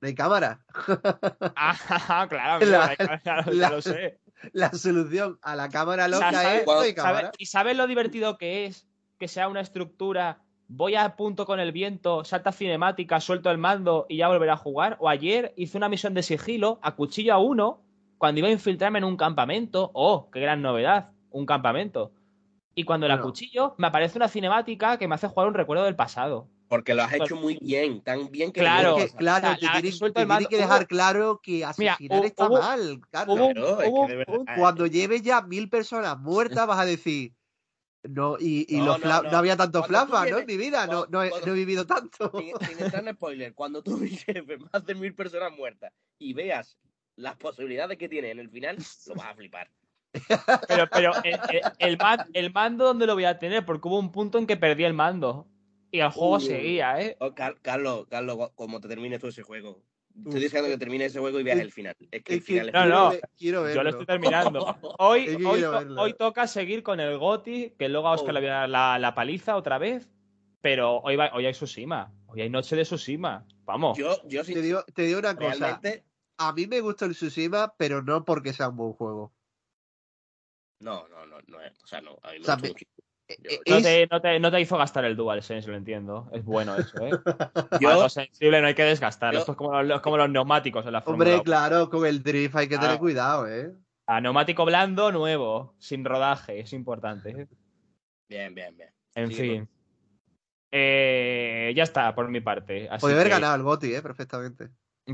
Speaker 3: No hay cámara. [LAUGHS]
Speaker 1: Ah, claro, amigo, [LAUGHS]
Speaker 3: La-
Speaker 1: la cámara, ya
Speaker 3: la-
Speaker 1: lo sé.
Speaker 3: La solución a la cámara
Speaker 1: O sea,
Speaker 3: loca
Speaker 1: ¿sabes-
Speaker 3: es no hay
Speaker 1: ¿sabes-
Speaker 3: cámara.
Speaker 1: ¿Y sabes lo divertido que es que sea una estructura? Voy a punto con el viento, salta cinemática, suelto el mando y ya volveré a jugar. O ayer hice una misión de sigilo a cuchillo a uno cuando iba a infiltrarme en un campamento. ¡Oh, qué gran novedad! Un campamento. Y cuando la cuchillo, me aparece una cinemática que me hace jugar un recuerdo del pasado.
Speaker 2: Porque lo has hecho muy bien, tan bien que...
Speaker 1: Claro.
Speaker 3: que, claro,
Speaker 1: O sea,
Speaker 3: te te
Speaker 1: mando.
Speaker 3: que dejar
Speaker 1: Hubo-
Speaker 3: claro que
Speaker 1: Mira,
Speaker 3: asesinar
Speaker 1: hu-
Speaker 3: está
Speaker 1: hubo-
Speaker 3: mal, Carlos.
Speaker 1: hubo-
Speaker 2: Claro, es
Speaker 1: hubo
Speaker 2: que de
Speaker 1: un-
Speaker 2: verdad...
Speaker 3: Cuando lleves ya mil personas muertas vas a decir no y, y
Speaker 2: No,
Speaker 3: los
Speaker 2: no,
Speaker 3: fla-
Speaker 2: no.
Speaker 3: no había tanto flashback, ¿no? En mi vida, no,
Speaker 2: cuando-
Speaker 3: no, he,
Speaker 2: cuando-
Speaker 3: no he vivido tanto.
Speaker 2: sin, sin entrar en spoiler, cuando tú [LAUGHS] lleves más de mil personas muertas y veas las posibilidades que tiene en el final, lo vas a flipar.
Speaker 1: Pero, pero el, el- el man- el mando, ¿dónde lo voy a tener? Porque hubo un punto en que perdí el mando. Y el juego
Speaker 2: Uy.
Speaker 1: seguía, ¿eh?
Speaker 2: Oh, Car- Carlos, Carlos, como te termines tú ese juego. Estoy deseando que termine ese juego y veas el final. Es que el final es
Speaker 1: No, no.
Speaker 3: quiero verlo.
Speaker 1: Yo lo estoy terminando. [LAUGHS] Hoy,
Speaker 3: Es que
Speaker 1: hoy, to- hoy toca seguir con el Goti, que luego a Oscar
Speaker 2: Oh.
Speaker 1: le voy a dar la, la paliza otra vez. Pero hoy, va- hoy hay Tsushima. Hoy hay Noche de Tsushima. Vamos.
Speaker 2: Yo, yo
Speaker 3: Te
Speaker 2: sí,
Speaker 3: digo, te digo una cosa.
Speaker 2: realmente...
Speaker 3: A mí me gusta el Tsushima, pero no porque sea un buen juego.
Speaker 2: No, no, no, no es. O sea, no, a mí me
Speaker 3: O sea,
Speaker 2: gusta
Speaker 3: me-
Speaker 2: mucho.
Speaker 3: Eh,
Speaker 2: Yo-
Speaker 3: eh,
Speaker 1: No te, no, te, no te hizo gastar el DualSense, lo entiendo. Es bueno eso, ¿eh? [LAUGHS]
Speaker 2: Yo,
Speaker 1: Algo sensible no hay que desgastar.
Speaker 2: yo-
Speaker 1: Esto es como los, como los neumáticos en la Fórmula
Speaker 3: Hombre,
Speaker 1: 1.
Speaker 3: claro, con el drift hay que tener
Speaker 2: Ah.
Speaker 3: cuidado, ¿eh?
Speaker 1: A neumático blando, nuevo, sin rodaje, es importante. ¿eh?
Speaker 2: bien, bien, bien.
Speaker 1: En
Speaker 2: Sigue
Speaker 1: fin. Eh, ya está, por mi parte. Así
Speaker 3: Podría haber
Speaker 1: que-
Speaker 3: ganado el Goti, ¿eh? Perfectamente.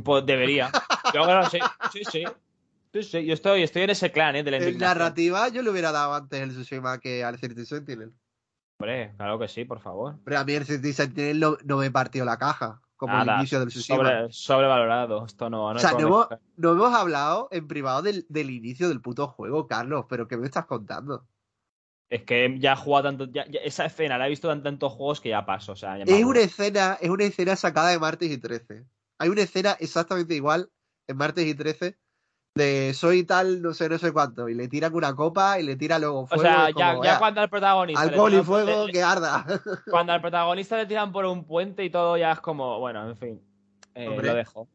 Speaker 1: Pues debería. [LAUGHS] Yo creo que sí, sí, sí. Sí, sí, Yo estoy, estoy en ese clan, ¿eh? De la
Speaker 3: En narrativa yo le hubiera dado antes el Tsushima que al City Sentinel.
Speaker 1: Hombre, claro que sí, por favor.
Speaker 3: Pero a mí el City Sentinel no, no me partió la caja, como el inicio del Tsushima.
Speaker 1: sobre- sobrevalorado. Esto no, no
Speaker 3: o sea, no hemos, no hemos hablado en privado del, del inicio del puto juego, Carlos, pero ¿qué me estás contando?
Speaker 1: Es que ya he jugado tanto. ya- ya- esa escena la he visto en tantos juegos que ya paso. O sea, ya
Speaker 3: Es una escena, es una escena sacada de Martes y 13. Hay una escena exactamente igual en Martes y 13 de soy tal, no sé, no sé cuánto, y le tiran una copa y le tira luego
Speaker 1: O
Speaker 3: fuego.
Speaker 1: sea,
Speaker 3: es
Speaker 1: ya,
Speaker 3: como,
Speaker 1: ya
Speaker 3: "Ea,
Speaker 1: cuando al protagonista.
Speaker 3: alcohol y fuego
Speaker 1: le-
Speaker 3: que arda. [LAUGHS]
Speaker 1: Cuando al protagonista le tiran por un puente y todo, ya es como. Bueno, en fin. eh, lo dejo.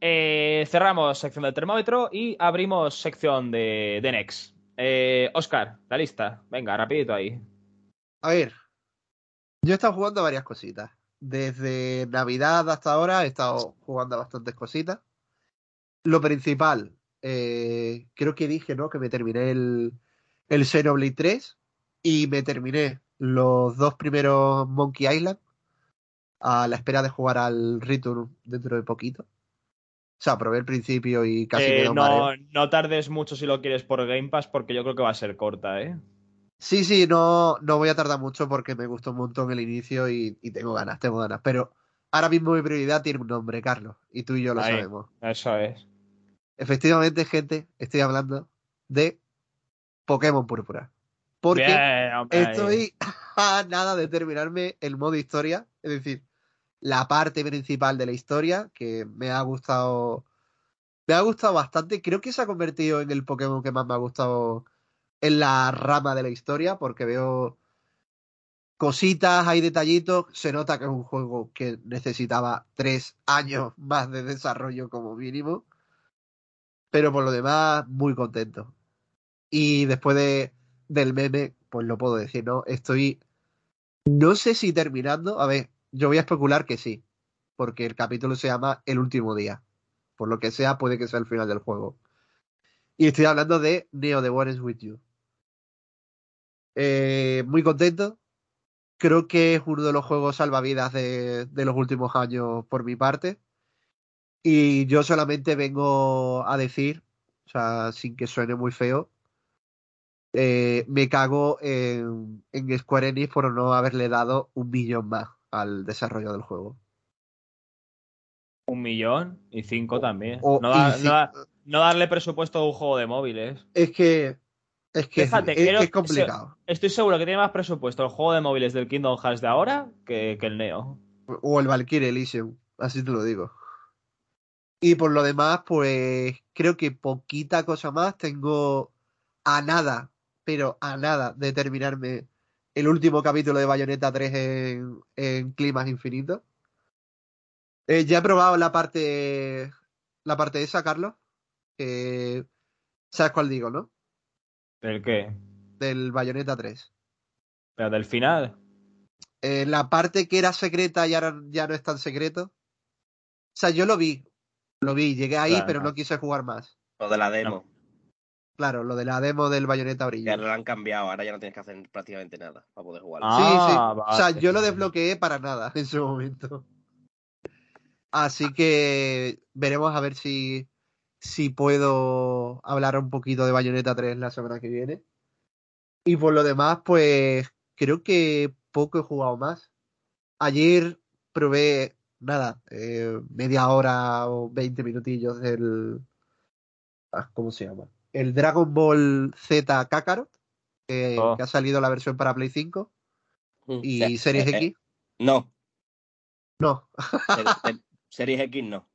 Speaker 1: Eh, cerramos sección del termómetro y abrimos sección de, de Next. Eh, Oscar, la lista. Venga, rapidito ahí.
Speaker 3: A ver, yo he estado jugando varias cositas. Desde Navidad hasta ahora he estado jugando bastantes cositas. Lo principal, eh, creo que dije, ¿no? Que me terminé el, el Xenoblade 3 y me terminé los dos primeros Monkey Island a la espera de jugar al Return dentro de poquito. O sea, probé el principio y casi
Speaker 1: Eh, no,
Speaker 3: mareo.
Speaker 1: no tardes mucho si lo quieres por Game Pass porque yo creo que va a ser corta, ¿eh?
Speaker 3: Sí, sí, no, no voy a tardar mucho porque me gustó un montón el inicio y, y tengo ganas, tengo ganas. Pero ahora mismo mi prioridad tiene un nombre, Carlos, y tú y yo lo
Speaker 1: Ahí.
Speaker 3: sabemos.
Speaker 1: Eso es.
Speaker 3: Efectivamente, gente, estoy hablando de Pokémon Púrpura. Porque
Speaker 1: Bien,
Speaker 3: estoy [LAUGHS] a nada de terminarme el modo historia, es decir, la parte principal de la historia, que me ha gustado. Me ha gustado bastante. Creo que se ha convertido en el Pokémon que más me ha gustado en la rama de la historia, porque veo cositas, hay detallitos. Se nota que es un juego que necesitaba tres años más de desarrollo como mínimo. Pero por lo demás, muy contento. Y después de, del meme, pues lo puedo decir, ¿no? Estoy. No sé si terminando. A ver, yo voy a especular que sí. Porque el capítulo se llama El último día. Por lo que sea, puede que sea el final del juego. Y estoy hablando de Neo The War is With You. Eh, muy contento. Creo que es uno de los juegos salvavidas de, de los últimos años por mi parte. Y yo solamente vengo a decir, o sea, sin que suene muy feo, eh, me cago en, en Square Enix por no haberle dado un millón más al desarrollo del juego.
Speaker 1: Un millón y cinco también.
Speaker 3: O-
Speaker 1: no, da-
Speaker 3: y ci-
Speaker 1: no da- no darle presupuesto a un juego de móviles.
Speaker 3: Es que es que es-
Speaker 1: Fíjate,
Speaker 3: es,
Speaker 1: creo
Speaker 3: que es
Speaker 1: que
Speaker 3: complicado.
Speaker 1: Estoy seguro que tiene más presupuesto el juego de móviles del Kingdom Hearts de ahora que, que el Neo.
Speaker 3: O el Valkyrie Elysium, así te lo digo. Y por lo demás, pues creo que poquita cosa más. Tengo a nada, pero a nada de terminarme el último capítulo de Bayonetta 3 en, en climas infinitos. Eh, ya he probado la parte la parte esa, Carlos. Que, ¿Sabes cuál digo, no?
Speaker 1: ¿El qué?
Speaker 3: Del Bayonetta 3.
Speaker 1: Pero del final.
Speaker 3: Eh, la parte que era secreta ya, ahora ya no es tan secreto. O sea, yo lo vi. Lo vi, llegué ahí,
Speaker 1: Claro.
Speaker 3: pero no quise jugar más.
Speaker 2: Lo de la demo.
Speaker 3: Claro, lo de la demo del Bayonetta
Speaker 2: Ya
Speaker 3: Origins.
Speaker 2: lo han cambiado, ahora ya no tienes que hacer prácticamente nada para poder jugar.
Speaker 1: Ah,
Speaker 3: sí, sí.
Speaker 1: vale.
Speaker 3: O sea, yo lo desbloqueé para nada en su momento. Así que veremos a ver si, si puedo hablar un poquito de Bayonetta 3 la semana que viene. Y por lo demás, pues creo que poco he jugado más. Ayer probé, nada, eh, media hora o 20 minutillos del... ah, ¿Cómo se llama? El Dragon Ball Z Kakarot, que,
Speaker 1: Oh.
Speaker 3: que ha salido la versión para Play 5
Speaker 2: Mm,
Speaker 3: y
Speaker 2: se-
Speaker 3: Series
Speaker 2: eh, eh,
Speaker 3: X.
Speaker 2: No,
Speaker 3: No,
Speaker 2: Ser- ser- Series X no,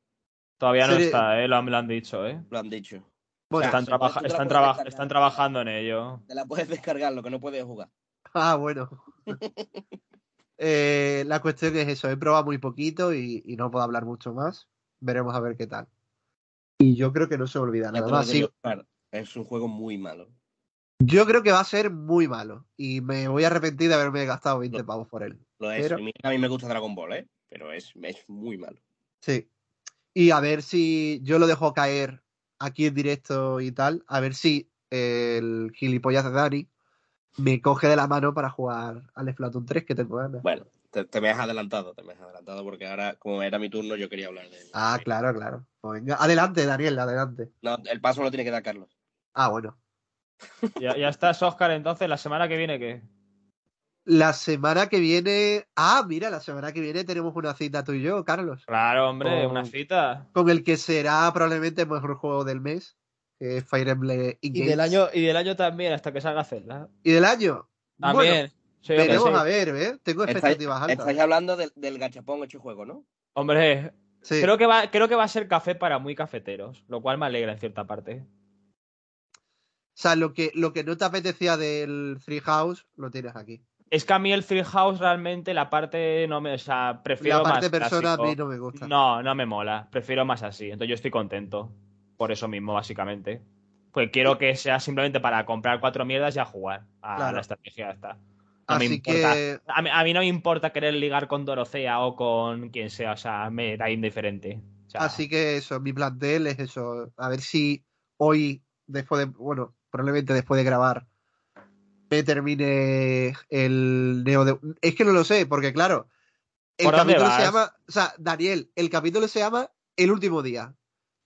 Speaker 1: Todavía no está, ¿eh? Lo, han- lo han dicho, ¿eh?
Speaker 2: lo han dicho.
Speaker 3: bueno,
Speaker 1: están, trabaja- traba- están trabajando en ello.
Speaker 2: Te la puedes descargar, lo que no puedes jugar.
Speaker 3: Ah, bueno. [LAUGHS] Eh, la cuestión es eso, he probado muy poquito y, y no puedo hablar mucho más. Veremos a ver qué tal. Y yo creo que no se olvida nada más.
Speaker 2: es un juego muy malo.
Speaker 3: yo creo que va a ser muy malo y me voy a arrepentir de haberme gastado 20
Speaker 2: Lo-
Speaker 3: pavos por él.
Speaker 2: Lo es.
Speaker 3: Pero-
Speaker 2: A, mí, a mí me gusta Dragon Ball, ¿eh? Pero es, es muy malo.
Speaker 3: Sí. Y a ver si yo lo dejo caer aquí en directo y tal, a ver si el gilipollas de Dani me coge de la mano para jugar al Splatoon 3 que tengo ganas.
Speaker 2: Bueno, te, te me has adelantado, te me has adelantado porque ahora, como era mi turno, yo quería hablar de
Speaker 3: Ah, claro, claro. Pues venga, adelante, Daniel, adelante.
Speaker 2: No, el paso lo tiene que dar Carlos.
Speaker 3: Ah, bueno. [LAUGHS]
Speaker 1: Ya, ya estás, Oscar, entonces, la semana que viene, ¿qué?
Speaker 3: La semana que viene. Ah, mira, la semana que viene tenemos una cita tú y yo, Carlos.
Speaker 1: Claro, hombre, una cita.
Speaker 3: Con el que será probablemente el mejor juego del mes. Que es Fire Emblem
Speaker 1: Y
Speaker 3: Engage.
Speaker 1: del, año, y del año también, hasta que salga Zelda.
Speaker 3: ¿Y del año.
Speaker 1: También. Sí, hombre,
Speaker 3: Veremos
Speaker 1: sí.
Speaker 3: a ver, ¿eh? Tengo
Speaker 2: Estáis,
Speaker 3: expectativas altas.
Speaker 2: estáis hablando del, del gachapón hecho juego, ¿no?
Speaker 1: Hombre,
Speaker 3: Sí.
Speaker 1: creo, que va, creo que va a ser café para muy cafeteros, lo cual me alegra en cierta parte.
Speaker 3: O sea, lo que, lo que no te apetecía del Three House, lo tienes aquí.
Speaker 1: Es que a mí el Free House realmente la parte no me. O sea, prefiero
Speaker 3: La parte
Speaker 1: más
Speaker 3: persona a mí no me gusta.
Speaker 1: No, no me mola. Prefiero más así. Entonces yo estoy contento. Por eso mismo, básicamente. Pues quiero que sea simplemente para comprar cuatro mierdas y a jugar. A
Speaker 3: Claro.
Speaker 1: la estrategia esta. No me
Speaker 3: Así
Speaker 1: importa.
Speaker 3: que
Speaker 1: A mí, a mí no me importa querer ligar con Dorocea o con quien sea. O sea, me da indiferente. O sea,
Speaker 3: Así que eso, mi plantel es eso. A ver si hoy, después de, bueno, probablemente después de grabar, me termine el Neo de... Es que no lo sé, porque claro, el
Speaker 1: ¿Por dónde
Speaker 3: capítulo se llama, o sea, Daniel, el capítulo se llama El último día.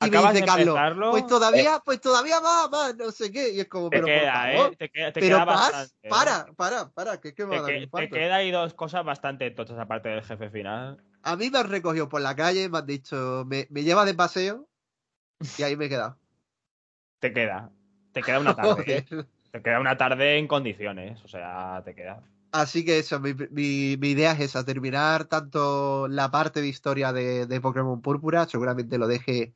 Speaker 3: Y me
Speaker 1: Acabas
Speaker 3: dice
Speaker 1: de
Speaker 3: Carlos,
Speaker 1: empezarlo.
Speaker 3: pues todavía, pues todavía va, más, no sé qué. Y es como,
Speaker 1: te
Speaker 3: pero por
Speaker 1: queda,
Speaker 3: favor,
Speaker 1: ¿eh? Te, queda- te
Speaker 3: pero
Speaker 1: queda bastante. ¿eh?
Speaker 3: para, para, para, que es que me
Speaker 1: Te,
Speaker 3: va a dar
Speaker 1: te queda ahí dos cosas bastante tochas aparte del jefe final.
Speaker 3: A mí me han recogido por la calle, me han dicho, me, me lleva de paseo y ahí me he quedado.
Speaker 1: Te queda. Te queda una [LAUGHS] tarde. ¿eh? Te queda una tarde en condiciones. O sea, te queda.
Speaker 3: Así que eso, mi, mi- mi idea es esa, terminar tanto la parte de historia de, de Pokémon Púrpura, seguramente lo deje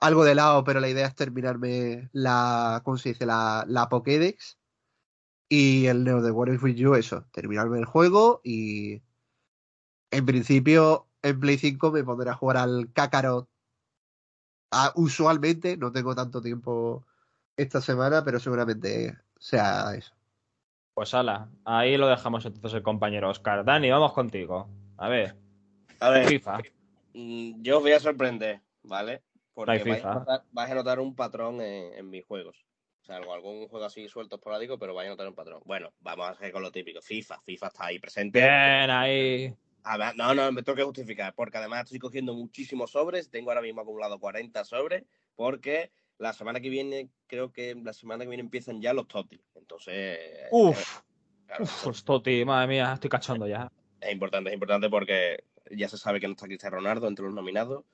Speaker 3: algo de lado, pero la idea es terminarme la, ¿cómo se dice? La, la Pokédex y el Neo de What If With You, eso, terminarme el juego y en principio en Play 5 me pondré a jugar al Kakarot Ah, usualmente, no tengo tanto tiempo esta semana, pero seguramente sea eso.
Speaker 1: Pues ala, ahí lo dejamos entonces el compañero Oscar. Dani, vamos contigo. A ver,
Speaker 2: A ver,
Speaker 1: FIFA.
Speaker 2: mm, yo os voy a sorprender, ¿vale? Porque
Speaker 1: hay
Speaker 2: vais a, notar, vais a notar un patrón en, en mis juegos. O sea, algún juego así suelto esporádico, pero vais a notar un patrón. Bueno, vamos a hacer con lo típico. FIFA, FIFA está ahí presente.
Speaker 1: Bien, ahí.
Speaker 2: Además, no, no, me tengo que justificar, porque además estoy cogiendo muchísimos sobres, tengo ahora mismo acumulado 40 sobres, porque la semana que viene, creo que la semana que viene empiezan ya los TOTI. Entonces, eh,
Speaker 1: Uf,
Speaker 2: claro,
Speaker 1: uf, pues Toti, madre mía, estoy cachondo ya.
Speaker 2: es importante, es importante porque ya se sabe que no está Cristiano Ronaldo entre los nominados.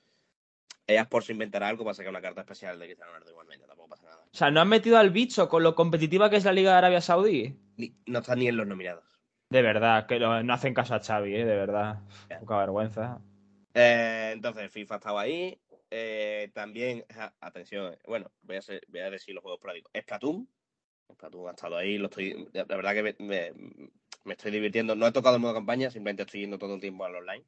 Speaker 2: Ellas por si inventar algo va a sacar una carta especial de Cristiano Ronaldo igualmente, tampoco pasa nada.
Speaker 1: O sea, ¿no han metido al bicho con lo competitiva que es la Liga de Arabia Saudí?
Speaker 2: Ni- no está ni en los nominados.
Speaker 1: De verdad, que lo- no hacen caso a Xavi, ¿eh? De verdad. Poca vergüenza.
Speaker 2: Eh, entonces, FIFA estaba ahí. Eh, también, ja, atención, eh, bueno, voy a, ser- voy a decir los juegos esporádicos. Splatoon. Splatoon ha estado ahí. Lo estoy, la la verdad que me, me- me estoy divirtiendo. No he tocado el modo campaña, simplemente estoy yendo todo el tiempo al online.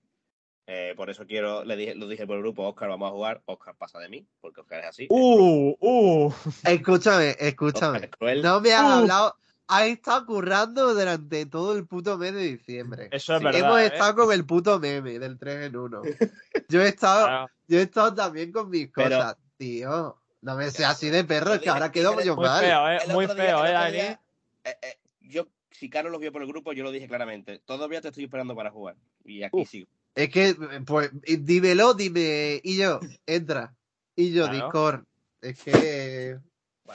Speaker 2: Eh, por eso quiero, le dije, lo dije por el grupo, Oscar, vamos a jugar. Oscar pasa de mí, porque Oscar es así.
Speaker 1: ¡Uh! ¡Uh!
Speaker 3: Escúchame, escúchame.
Speaker 2: es cruel.
Speaker 3: No me has
Speaker 1: Uh.
Speaker 3: hablado. Has estado currando durante todo el puto mes de diciembre.
Speaker 1: Eso es
Speaker 2: Sí,
Speaker 1: verdad.
Speaker 3: Hemos
Speaker 1: ¿eh?
Speaker 3: estado con el puto meme del 3 en 1. [LAUGHS] Yo he estado,
Speaker 1: Claro.
Speaker 3: yo he estado también con mis
Speaker 2: Pero-
Speaker 3: cosas, tío. No me seas así de perro, es que ahora
Speaker 2: que
Speaker 3: quedo yo
Speaker 1: Muy
Speaker 3: mal.
Speaker 1: feo, ¿eh? Muy
Speaker 2: día-
Speaker 1: feo, ¿eh, Dani?
Speaker 2: eh, eh, yo, si Carlos los vio por el grupo, yo lo dije claramente. Todavía te estoy esperando para jugar. Y aquí
Speaker 3: Uf.
Speaker 2: sigo.
Speaker 3: Es que, pues, dímelo, dime. Y yo, entra. Y yo,
Speaker 1: Claro.
Speaker 3: Discord. Es que.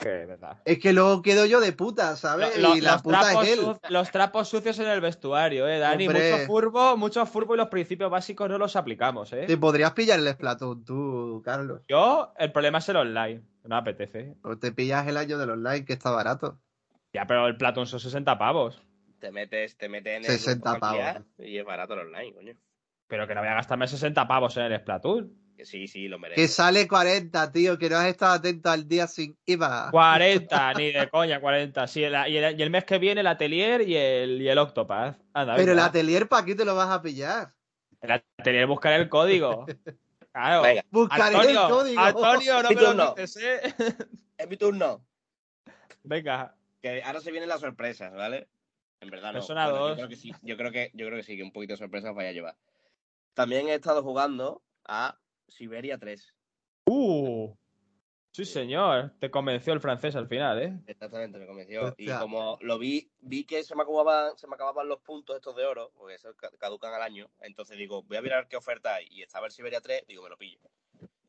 Speaker 1: Verdad.
Speaker 3: Es que luego quedo yo de puta, ¿sabes?
Speaker 1: Lo- lo-
Speaker 3: y la puta es él.
Speaker 1: los trapos sucios en el vestuario, ¿eh, Dani?
Speaker 3: Hombre.
Speaker 1: Mucho furbo, mucho furbo y los principios básicos no los aplicamos, ¿eh?
Speaker 3: Te podrías pillar el Splatoon tú, Carlos.
Speaker 1: Yo, el problema es el online. No me apetece.
Speaker 3: O te pillas el año del online, que está barato.
Speaker 1: Ya, pero el Platón son 60 pavos.
Speaker 2: Te metes, te metes en el
Speaker 3: 60
Speaker 2: grupo familiar
Speaker 3: pavos.
Speaker 2: y es barato el online, coño.
Speaker 1: Pero que no voy a gastarme 60 pavos en el Splatoon.
Speaker 2: Que sí, sí, lo merece.
Speaker 3: Que sale 40, tío, que no has estado atento al día sin IVA.
Speaker 1: 40, [LAUGHS] ni de coña, 40. Sí, el- y, el, y el mes que viene el Atelier y el, y el Octopath. Anda,
Speaker 3: Pero el atelier, ¿para qué te lo vas a pillar?
Speaker 1: El Atelier buscaré el código. [LAUGHS] Claro.
Speaker 2: Venga,
Speaker 3: Buscaré
Speaker 1: Antonio,
Speaker 3: el código.
Speaker 1: Antonio, no
Speaker 2: Mi
Speaker 1: me lo
Speaker 2: turno.
Speaker 1: dices, ¿eh? [LAUGHS]
Speaker 2: es mi turno.
Speaker 1: Venga.
Speaker 2: Que ahora se vienen las sorpresas, ¿vale? En verdad no.
Speaker 1: Persona
Speaker 2: Bueno,
Speaker 1: 2.
Speaker 2: Yo creo que sí. Yo creo que, yo creo que sí, que un poquito de sorpresas vaya a llevar. También he estado jugando a Siberia 3.
Speaker 1: Uh. Sí, señor. Te convenció el francés al final, ¿eh?
Speaker 2: Exactamente, me convenció. Y como lo vi, vi que se me acababan, se me acababan los puntos estos de oro, porque esos ca- caducan al año. Entonces digo, voy a mirar qué oferta hay. Y estaba el Siberia 3, digo, me lo pillo.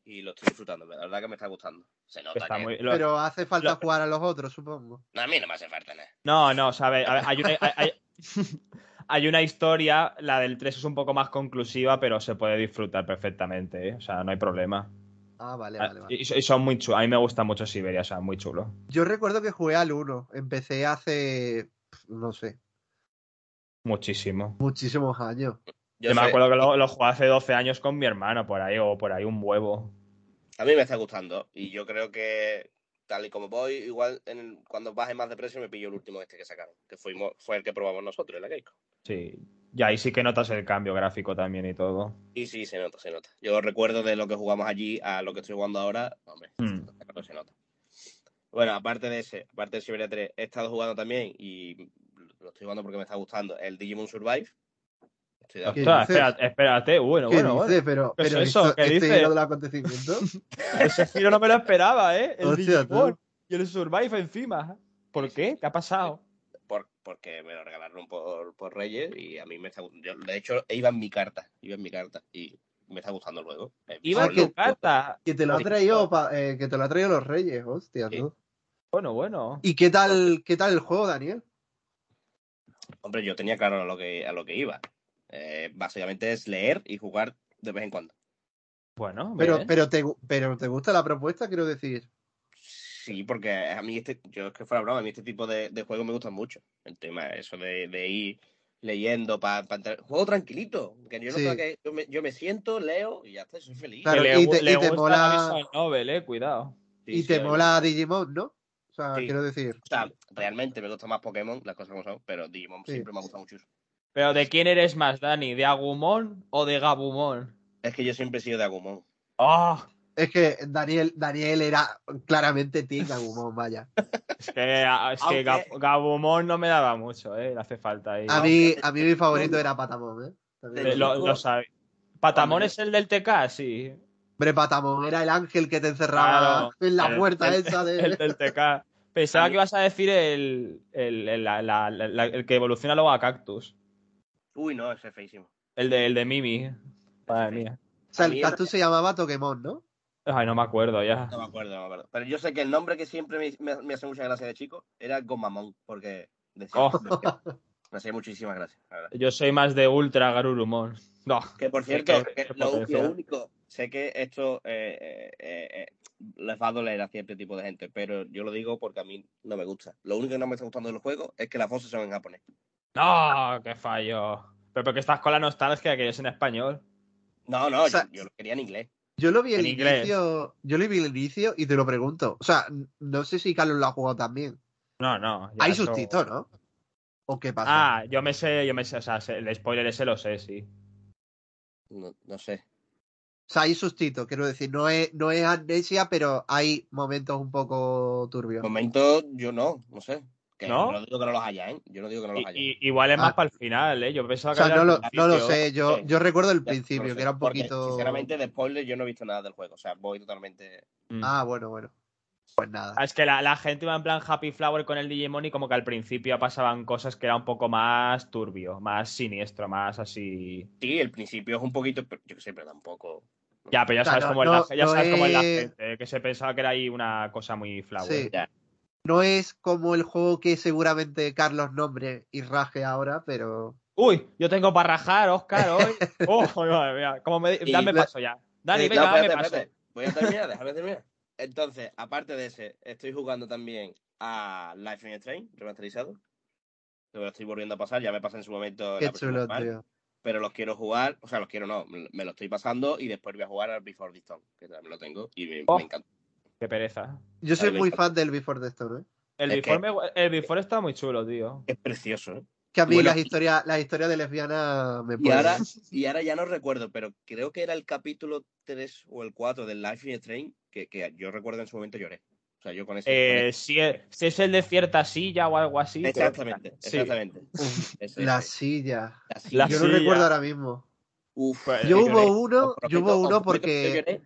Speaker 2: Y lo estoy disfrutando, la verdad que me está gustando. Se nota
Speaker 1: Está
Speaker 2: que-
Speaker 1: muy... lo-
Speaker 3: Pero hace falta
Speaker 1: lo-
Speaker 3: jugar a los otros, supongo.
Speaker 2: No, a mí no me hace falta nada.
Speaker 1: No, no, sabe, a ver, hay una, hay, hay- [LAUGHS] hay una historia, la del 3 es un poco más conclusiva, pero se puede disfrutar perfectamente, ¿eh? O sea, no hay problema.
Speaker 3: Ah, vale,
Speaker 1: Ah,
Speaker 3: vale, vale.
Speaker 1: Y, y son muy chulos. A mí me gusta mucho Siberia, o sea, muy chulo.
Speaker 3: Yo recuerdo que jugué al 1. Empecé hace no sé,
Speaker 1: Muchísimo.
Speaker 3: muchísimos años.
Speaker 1: Yo, me acuerdo que lo, lo jugué hace 12 años con mi hermano, por ahí, o por ahí un huevo.
Speaker 2: A mí me está gustando y yo creo que tal y como voy, igual en el- cuando baje más de precio me pillo el último este que sacaron, que fuimos, fue el que probamos nosotros, el Keiko.
Speaker 1: Sí. Y ahí sí que notas el cambio gráfico también y todo.
Speaker 2: Y sí, se nota, se nota. Yo recuerdo de lo que jugamos allí a lo que estoy jugando ahora, hombre, claro, se nota. Bueno, aparte de ese, aparte de Siberia 3, he estado jugando también y lo estoy jugando porque me está gustando el Digimon Survive. Estoy de
Speaker 3: ¿Qué
Speaker 2: acuerdo.
Speaker 1: Ostras, espérate, espérate. Bueno,
Speaker 3: ¿Qué
Speaker 1: bueno,
Speaker 3: dice? Pero,
Speaker 1: ¿Qué es
Speaker 3: pero
Speaker 1: eso? ¿Qué
Speaker 3: este
Speaker 1: dice?
Speaker 3: del acontecimiento.
Speaker 1: bueno. [LAUGHS] Ese giro no me lo esperaba, ¿eh? El
Speaker 3: Hostia,
Speaker 1: Digimon
Speaker 3: tú.
Speaker 1: y el Survive encima. ¿Por qué? ¿Qué ha pasado?
Speaker 2: Por- porque me lo regalaron por, por Reyes y a mí me está gustando. Yo, de hecho, iba en mi carta, iba en mi carta y me está gustando luego. Eh,
Speaker 1: Iba en tu carta.
Speaker 3: Que te lo ha traído, pa- eh, que te lo ha traído los Reyes, hostia,
Speaker 2: Sí.
Speaker 3: tú.
Speaker 1: Bueno, bueno.
Speaker 3: ¿Y qué tal, qué tal el juego, Daniel?
Speaker 2: Hombre, yo tenía claro a lo que, a lo que iba. Eh, básicamente es leer y jugar de vez en cuando.
Speaker 1: Bueno,
Speaker 3: Pero,
Speaker 1: bien.
Speaker 3: pero, te, pero te gusta la propuesta, quiero decir.
Speaker 2: Sí, porque a mí este, yo es que fuera broma, a mí este tipo de, de juegos me gustan mucho. El tema, eso de, de ir leyendo para entrar. Juego tranquilito, que yo no
Speaker 3: Sí.
Speaker 2: que. Yo me, yo me siento, leo y ya está, soy feliz.
Speaker 3: Claro, y te-
Speaker 1: le
Speaker 3: y te
Speaker 1: gusta
Speaker 3: mola-
Speaker 1: novel, eh, cuidado.
Speaker 2: Sí,
Speaker 3: y
Speaker 2: sí,
Speaker 3: te mola Digimon, ¿no? O sea,
Speaker 2: Sí.
Speaker 3: quiero decir.
Speaker 2: O sea, realmente me gusta más Pokémon, las cosas como son, pero Digimon
Speaker 3: Sí.
Speaker 2: siempre me ha gustado mucho.
Speaker 1: Pero ¿de quién eres más, Dani? ¿De Agumon o de Gabumon?
Speaker 2: Es que yo siempre he sido de Agumon.
Speaker 1: ¡Oh!
Speaker 3: Es que Daniel, Daniel era claramente Team Agumon, vaya.
Speaker 1: Es que, es que Gab- Gabumon no me daba mucho, ¿eh? Le hace falta ahí.
Speaker 3: A mí, a mí mi favorito era Patamon, ¿eh? También
Speaker 1: Eh,
Speaker 3: lo
Speaker 1: lo, sabe. ¿Patamón
Speaker 2: Hombre.
Speaker 1: es el del TK? Sí.
Speaker 3: Hombre, Patamon era el ángel que te encerraba
Speaker 1: Claro.
Speaker 3: en la
Speaker 1: El-
Speaker 3: puerta
Speaker 1: el-
Speaker 3: esa de.
Speaker 1: El del TK. Pensaba que ibas a decir el, el, el- la- la- la- el que evoluciona luego a Cactus.
Speaker 2: Uy, no, ese es feísimo.
Speaker 1: El de, el de Mimi. Madre mía.
Speaker 3: O sea, el cactus se llamaba Toquemon, ¿no?
Speaker 1: Ay, no me acuerdo ya.
Speaker 2: No me acuerdo, no me acuerdo. Pero yo sé que el nombre que siempre me, me- me hace mucha gracia de chico era Gomamon, porque decía,
Speaker 1: Oh.
Speaker 2: me hacía muchísimas gracias.
Speaker 1: Yo soy más de Ultra Garurumon. No.
Speaker 2: Que por cierto, que lo,
Speaker 1: potencia.
Speaker 2: lo único, sé que esto eh, eh, eh, eh, les va a doler a cierto tipo de gente, pero yo lo digo porque a mí no me gusta. Lo único que no me está gustando del juego es que las voces son en japonés.
Speaker 1: No, qué fallo. Pero porque estás con la nostalgia que es en español.
Speaker 2: No, no,
Speaker 3: O sea,
Speaker 2: yo, yo lo quería en inglés.
Speaker 3: Yo lo vi
Speaker 1: En
Speaker 3: el
Speaker 1: inglés.
Speaker 3: inicio. Yo lo vi el inicio y te lo pregunto. O sea, no sé si Carlos lo ha jugado también.
Speaker 1: No, no.
Speaker 3: Hay
Speaker 1: eso-
Speaker 3: sustituto, ¿no? ¿O qué pasa?
Speaker 1: Ah, yo me sé, yo me sé, o sea, el spoiler ese lo sé, sí.
Speaker 2: No, no sé.
Speaker 3: O sea, hay sustituto, quiero decir, no es, no es amnesia, pero hay momentos un poco turbios.
Speaker 2: momento yo no, no sé. Que
Speaker 1: ¿No?
Speaker 2: Yo no digo que no los haya, ¿eh? Yo no digo que no los haya.
Speaker 1: y- igual es más
Speaker 3: Ah.
Speaker 1: para el final, ¿eh? Yo pensaba
Speaker 3: O
Speaker 1: que
Speaker 3: sea,
Speaker 1: era
Speaker 3: no lo, no lo sé, yo,
Speaker 2: Sí.
Speaker 3: yo recuerdo el principio,
Speaker 2: sé,
Speaker 3: que era un
Speaker 2: porque,
Speaker 3: poquito...
Speaker 2: Sinceramente, de spoiler yo no he visto nada del juego. O sea, voy totalmente.
Speaker 1: Mm.
Speaker 3: Ah, bueno, bueno. Pues nada.
Speaker 1: Ah, Es que la, la gente iba en plan Happy Flower con el Digimon y como que al principio pasaban cosas que era un poco más turbio, más siniestro, más así.
Speaker 2: Sí, el principio es un poquito. pero Yo que sé, pero tampoco.
Speaker 1: Ya, pero ya
Speaker 3: O sea,
Speaker 1: sabes
Speaker 3: no-
Speaker 1: cómo es la, ya
Speaker 3: no
Speaker 1: sabes cómo es la gente, que se pensaba que era ahí una cosa muy flower.
Speaker 3: Sí.
Speaker 2: Ya.
Speaker 3: No es como el juego que seguramente Carlos nombre y raje ahora, pero...
Speaker 1: Uy, yo tengo para rajar, Oscar, [LAUGHS] hoy. Oh, madre mía, como me,
Speaker 2: Y
Speaker 1: dame paso ya. Dani,
Speaker 2: Eh,
Speaker 1: venga,
Speaker 2: no,
Speaker 1: dame
Speaker 2: espérate,
Speaker 1: paso.
Speaker 2: espérate. Voy a terminar, [LAUGHS] déjame terminar. Entonces, aparte de ese, estoy jugando también a Life in Train, remasterizado. Lo estoy volviendo a pasar, ya me pasé en su momento
Speaker 3: Qué
Speaker 2: la
Speaker 3: chulo,
Speaker 2: normal,
Speaker 3: tío.
Speaker 2: pero los quiero jugar, o sea, los quiero no, me lo estoy pasando y después voy a jugar al Before the Storm, que también lo tengo y me,
Speaker 1: Oh.
Speaker 2: me encanta.
Speaker 1: Qué pereza.
Speaker 3: Yo soy muy fan del Before the Storm, ¿eh?
Speaker 1: El
Speaker 2: Es
Speaker 1: before, me- el before está muy chulo, tío.
Speaker 2: Es precioso, ¿eh?
Speaker 3: Que a mí
Speaker 2: Bueno,
Speaker 3: las historias las historias de lesbiana me
Speaker 2: Y
Speaker 3: ponen.
Speaker 2: ahora, [LAUGHS] y ahora ya no recuerdo, pero creo que era el capítulo 3 o el 4 del Life in a Train que, que yo recuerdo en su momento lloré. O sea, yo con ese.
Speaker 1: Eh, si, es, si es el de cierta silla o algo así. que-
Speaker 2: exactamente,
Speaker 1: sí.
Speaker 2: exactamente.
Speaker 3: Uf, la silla.
Speaker 2: La silla.
Speaker 1: La
Speaker 3: Yo no
Speaker 1: silla.
Speaker 3: recuerdo ahora mismo.
Speaker 2: Uf,
Speaker 3: Yo hubo
Speaker 1: lloré.
Speaker 3: uno, yo hubo uno porque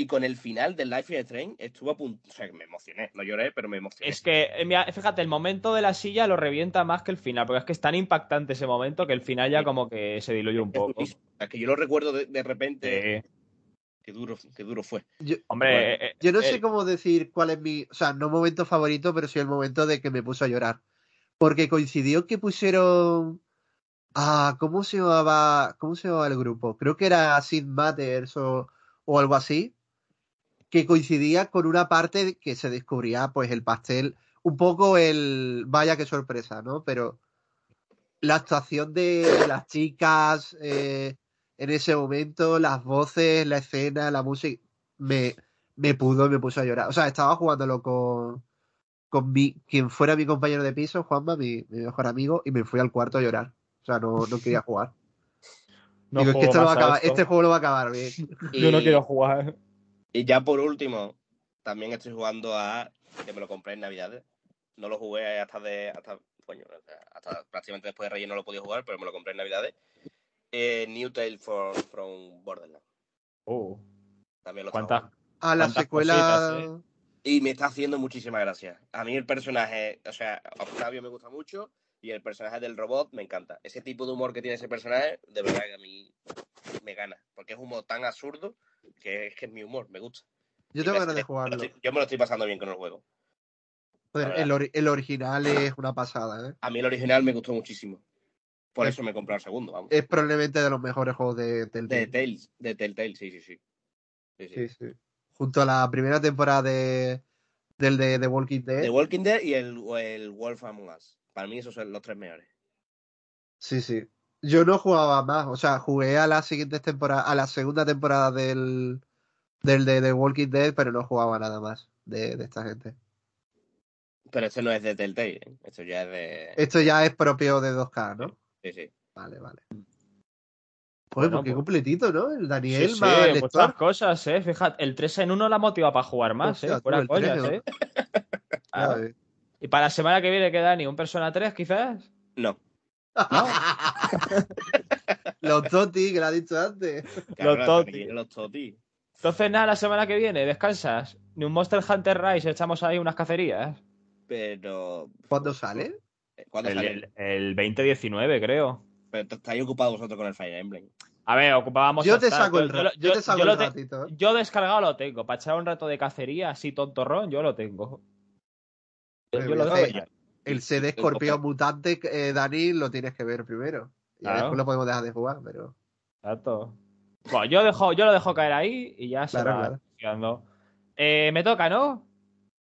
Speaker 2: y con el final del Life in a Train estuvo a punto. O sea, me emocioné. No lloré, pero me emocioné.
Speaker 1: Es que, eh, mira, fíjate, el momento de la silla lo revienta más que el final, porque es que es tan impactante ese momento que el final ya como que se diluye un
Speaker 2: Es
Speaker 1: poco.
Speaker 2: sea, que yo lo recuerdo de, de repente.
Speaker 1: Eh,
Speaker 2: Qué duro, qué duro fue.
Speaker 3: yo,
Speaker 1: hombre,
Speaker 2: Bueno,
Speaker 1: eh, eh,
Speaker 3: yo no
Speaker 1: eh,
Speaker 3: sé cómo decir cuál es mi, o sea, no momento favorito, pero sí el momento de que me puso a llorar. Porque coincidió que pusieron ah, ¿cómo se llamaba? ¿Cómo se llamaba el grupo? Creo que era Sid Matters o, o algo así. Que coincidía con una parte que se descubría pues el pastel un poco el vaya qué sorpresa, ¿no? Pero la actuación de las chicas eh, en ese momento, las voces, la escena, la música, me, me pudo, me puso a llorar. O sea, estaba jugándolo con, con mi, quien fuera mi compañero de piso, Juanma, mi, mi mejor amigo, y me fui al cuarto a llorar. O sea, no, no quería jugar.
Speaker 1: No
Speaker 3: Digo, es que esto lo va a acabar,
Speaker 1: esto.
Speaker 3: este juego lo va a acabar bien. [LAUGHS]
Speaker 1: Yo no quiero jugar.
Speaker 2: Y ya por último, también estoy jugando a. que me lo compré en Navidades. No lo jugué hasta de. hasta, coño, hasta prácticamente después de Reyes no lo podía jugar, pero me lo compré en Navidades. Eh, New Tale for, from Borderlands.
Speaker 1: Uh,
Speaker 2: También lo
Speaker 1: ¿Cuántas?
Speaker 3: A la secuela.
Speaker 1: cositas,
Speaker 2: Y me está haciendo muchísimas gracias. A mí el personaje, o sea, Octavio me gusta mucho y el personaje del robot me encanta. Ese tipo de humor que tiene ese personaje, de verdad que a mí me gana. Porque es un humor tan absurdo que es que es mi humor, me gusta.
Speaker 3: Yo tengo ganas de jugarlo.
Speaker 2: yo me lo estoy pasando bien con el juego.
Speaker 3: Joder, el, ori- el original es una pasada, ¿eh?
Speaker 2: A mí el original me gustó muchísimo. Por
Speaker 3: Es-
Speaker 2: eso me compré el segundo, vamos.
Speaker 3: Es probablemente de los mejores juegos de Telltale.
Speaker 2: De Tales, de Telltale, sí, sí, sí. Sí, sí.
Speaker 3: Sí, sí. Junto a la primera temporada de, del de The Walking Dead.
Speaker 2: The Walking Dead y el, el Wolf Among Us. Para mí esos son los tres mejores.
Speaker 3: Sí, sí. Yo no jugaba más, o sea, jugué a las siguientes temporadas, a la segunda temporada del, del de The Walking Dead, pero no jugaba nada más de, de esta gente.
Speaker 2: Pero este no es de Telltale, ¿eh? esto ya es de...
Speaker 3: Esto ya es propio de 2K, ¿no?
Speaker 2: Sí, sí.
Speaker 3: Vale, vale. Joder,
Speaker 1: Bueno,
Speaker 3: pues qué
Speaker 1: pues-
Speaker 3: completito, ¿no? El Daniel
Speaker 1: Sí, sí, muchas cosas, eh. Fíjate, el 3 en 1 la motiva para jugar más,
Speaker 3: Hostia,
Speaker 1: eh. Fuera coñas,
Speaker 3: 3,
Speaker 1: eh. Y para la semana que viene, ¿qué, Dani? ¿Un Persona 3, quizás?
Speaker 2: No. [LAUGHS]
Speaker 3: Los Toti, que lo ha dicho antes.
Speaker 1: Los Toti.
Speaker 2: Los Toti.
Speaker 1: Entonces, nada, la semana que viene, descansas. Ni un Monster Hunter Rise, echamos ahí unas cacerías.
Speaker 2: Pero...
Speaker 3: ¿Cuándo sale?
Speaker 2: ¿Cuándo
Speaker 1: El,
Speaker 2: sale?
Speaker 1: el, el 2019, creo.
Speaker 2: Pero estáis ocupados vosotros con el Fire Emblem.
Speaker 1: A ver, ocupábamos.
Speaker 3: Yo te saco el,
Speaker 1: yo-
Speaker 3: ra-
Speaker 1: yo-
Speaker 3: yo te saco el ratito. ¿eh?
Speaker 1: Yo descargado lo tengo. Para echar un rato de cacería, así tontorrón, yo lo tengo. Yo, lo tengo.
Speaker 3: El CD
Speaker 2: Estoy
Speaker 3: Escorpión. Mutante, eh, Dani, lo tienes que ver primero. Y
Speaker 1: Claro.
Speaker 3: después lo podemos dejar de jugar, pero.
Speaker 1: Exacto. Bueno, yo, dejo, yo lo dejo caer ahí y ya se
Speaker 3: Claro,
Speaker 1: va
Speaker 3: claro.
Speaker 1: Eh, me toca, ¿no?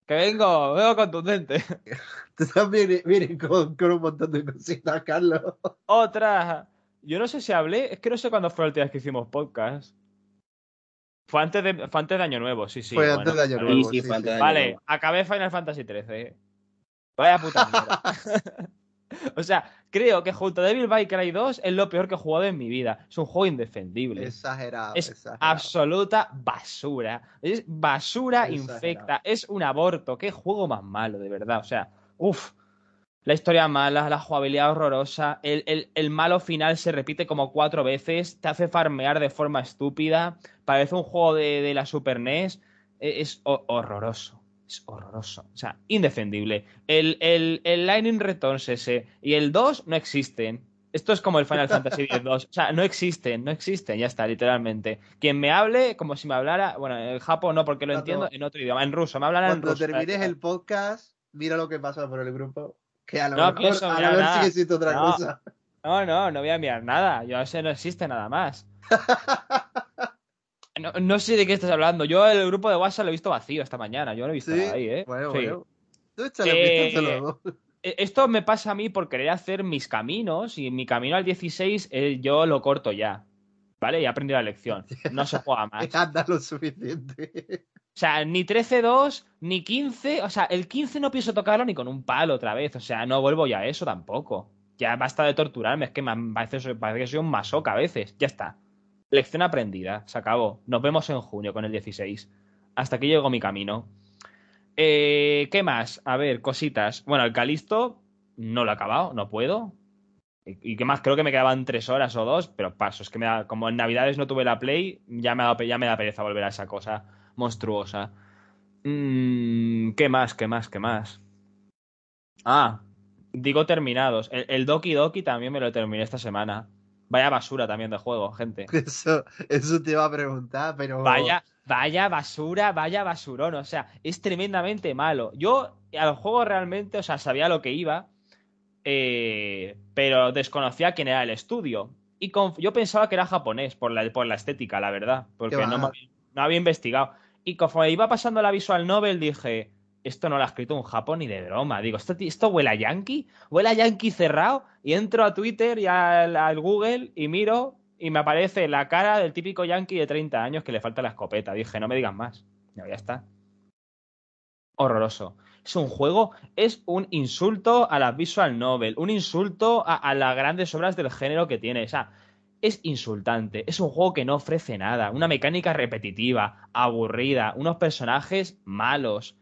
Speaker 1: Que vengo, vengo contundente. [LAUGHS]
Speaker 3: Tú también vienes con, con un montón de cositas, Carlos.
Speaker 1: Otra. Yo no sé si hablé, es que no sé cuándo fue la última vez que hicimos podcast. Fue antes de, fue antes de Año Nuevo, sí, sí.
Speaker 3: Fue
Speaker 1: bueno,
Speaker 3: antes de Año
Speaker 1: vale.
Speaker 3: Nuevo.
Speaker 2: sí,
Speaker 3: sí,
Speaker 2: fue
Speaker 3: sí.
Speaker 2: antes de Año
Speaker 1: Vale,
Speaker 2: Nuevo.
Speaker 1: acabé Final Fantasy XIII. Vaya puta [LAUGHS] mierda. o sea, creo que junto a Devil May Cry 2 es lo peor que he jugado en mi vida. Es un juego indefendible.
Speaker 3: Exagerado.
Speaker 1: Es
Speaker 3: exagerado.
Speaker 1: absoluta basura. Es basura
Speaker 3: Exagerado.
Speaker 1: infecta. Es un aborto. Qué juego más malo, de verdad. O sea, uff. La historia mala, la jugabilidad horrorosa. El, el- el malo final se repite como cuatro veces. Te hace farmear de forma estúpida. Parece un juego de, de la Super NES. E- Es ho- horroroso. Es horroroso. O sea, indefendible. El, el, el Lightning Returns ese y el 2 no existen. Esto es como el Final Fantasy X-2. O sea, no existen, no existen, ya está, literalmente. Quien me hable, como si me hablara, bueno, en Japón no, porque lo
Speaker 3: Cuando-
Speaker 1: entiendo, en otro idioma, en ruso, me hablan en
Speaker 3: Cuando
Speaker 1: ruso.
Speaker 3: termines el podcast, mira lo que pasa por el grupo. Que a lo
Speaker 1: No
Speaker 3: mejor,
Speaker 1: pienso
Speaker 3: a lo mejor sí que existe otra
Speaker 1: No.
Speaker 3: cosa.
Speaker 1: No, no, no voy a enviar nada. Yo sé, no existe nada más. [LAUGHS] No, no sé de qué estás hablando. Yo el grupo de WhatsApp lo he visto vacío esta mañana. Yo no he visto
Speaker 3: Sí,
Speaker 1: ahí, ¿eh?
Speaker 3: bueno,
Speaker 1: Sí.
Speaker 3: bueno. Tú échale
Speaker 1: Eh,
Speaker 3: luego. [LAUGHS]
Speaker 1: Eh, Esto me pasa a mí por querer hacer mis caminos y mi camino al 16 eh, yo lo corto ya. ¿Vale? Y he aprendido la lección. No se juega [LAUGHS] más.
Speaker 3: Anda lo suficiente.
Speaker 1: O sea, ni 13-2, ni 15. O sea, el 15 no pienso tocarlo ni con un palo otra vez. O sea, no vuelvo ya a eso tampoco. Ya basta de torturarme. Es que me parece, parece que soy un masoca a veces. Ya está. Lección aprendida. Se acabó. Nos vemos en junio con el 16. Hasta aquí llegó mi camino. Eh, ¿Qué más? A ver, cositas. Bueno, el Calisto no lo he acabado. No puedo. ¿Y qué más? Creo que me quedaban tres horas o dos, pero paso. Es que me da, como en Navidades no tuve la Play, ya me, da, ya me da pereza volver a esa cosa monstruosa. Mm, ¿Qué más? ¿Qué más? ¿Qué más? Ah, digo terminados. El, el Doki Doki también me lo terminé esta semana. Vaya basura también de juego, gente. [LAUGHS]
Speaker 3: Eso, eso te iba a preguntar, pero.
Speaker 1: Vaya, vaya basura, vaya basurón. O sea, es tremendamente malo. Yo al juego realmente, o sea, sabía lo que iba, eh, pero desconocía quién era el estudio. Y yo pensaba que era japonés por la, por la estética, la verdad, porque no, me- no había investigado. Y conforme iba pasando la visual novel dije, esto no lo ha escrito un Japón ni de broma. Digo, ¿esto, esto huele a Yankee? Huele a Yankee cerrado. Y entro a Twitter y al, Google y miro y me aparece la cara del típico Yankee de 30 años que le falta la escopeta. Dije, no me digas más. Ya está. Horroroso. Es un juego, es un insulto a la visual novel, un insulto a, a las grandes obras del género que tiene. O sea, es insultante. Es un juego que no ofrece nada. Una mecánica repetitiva, aburrida, unos personajes malos.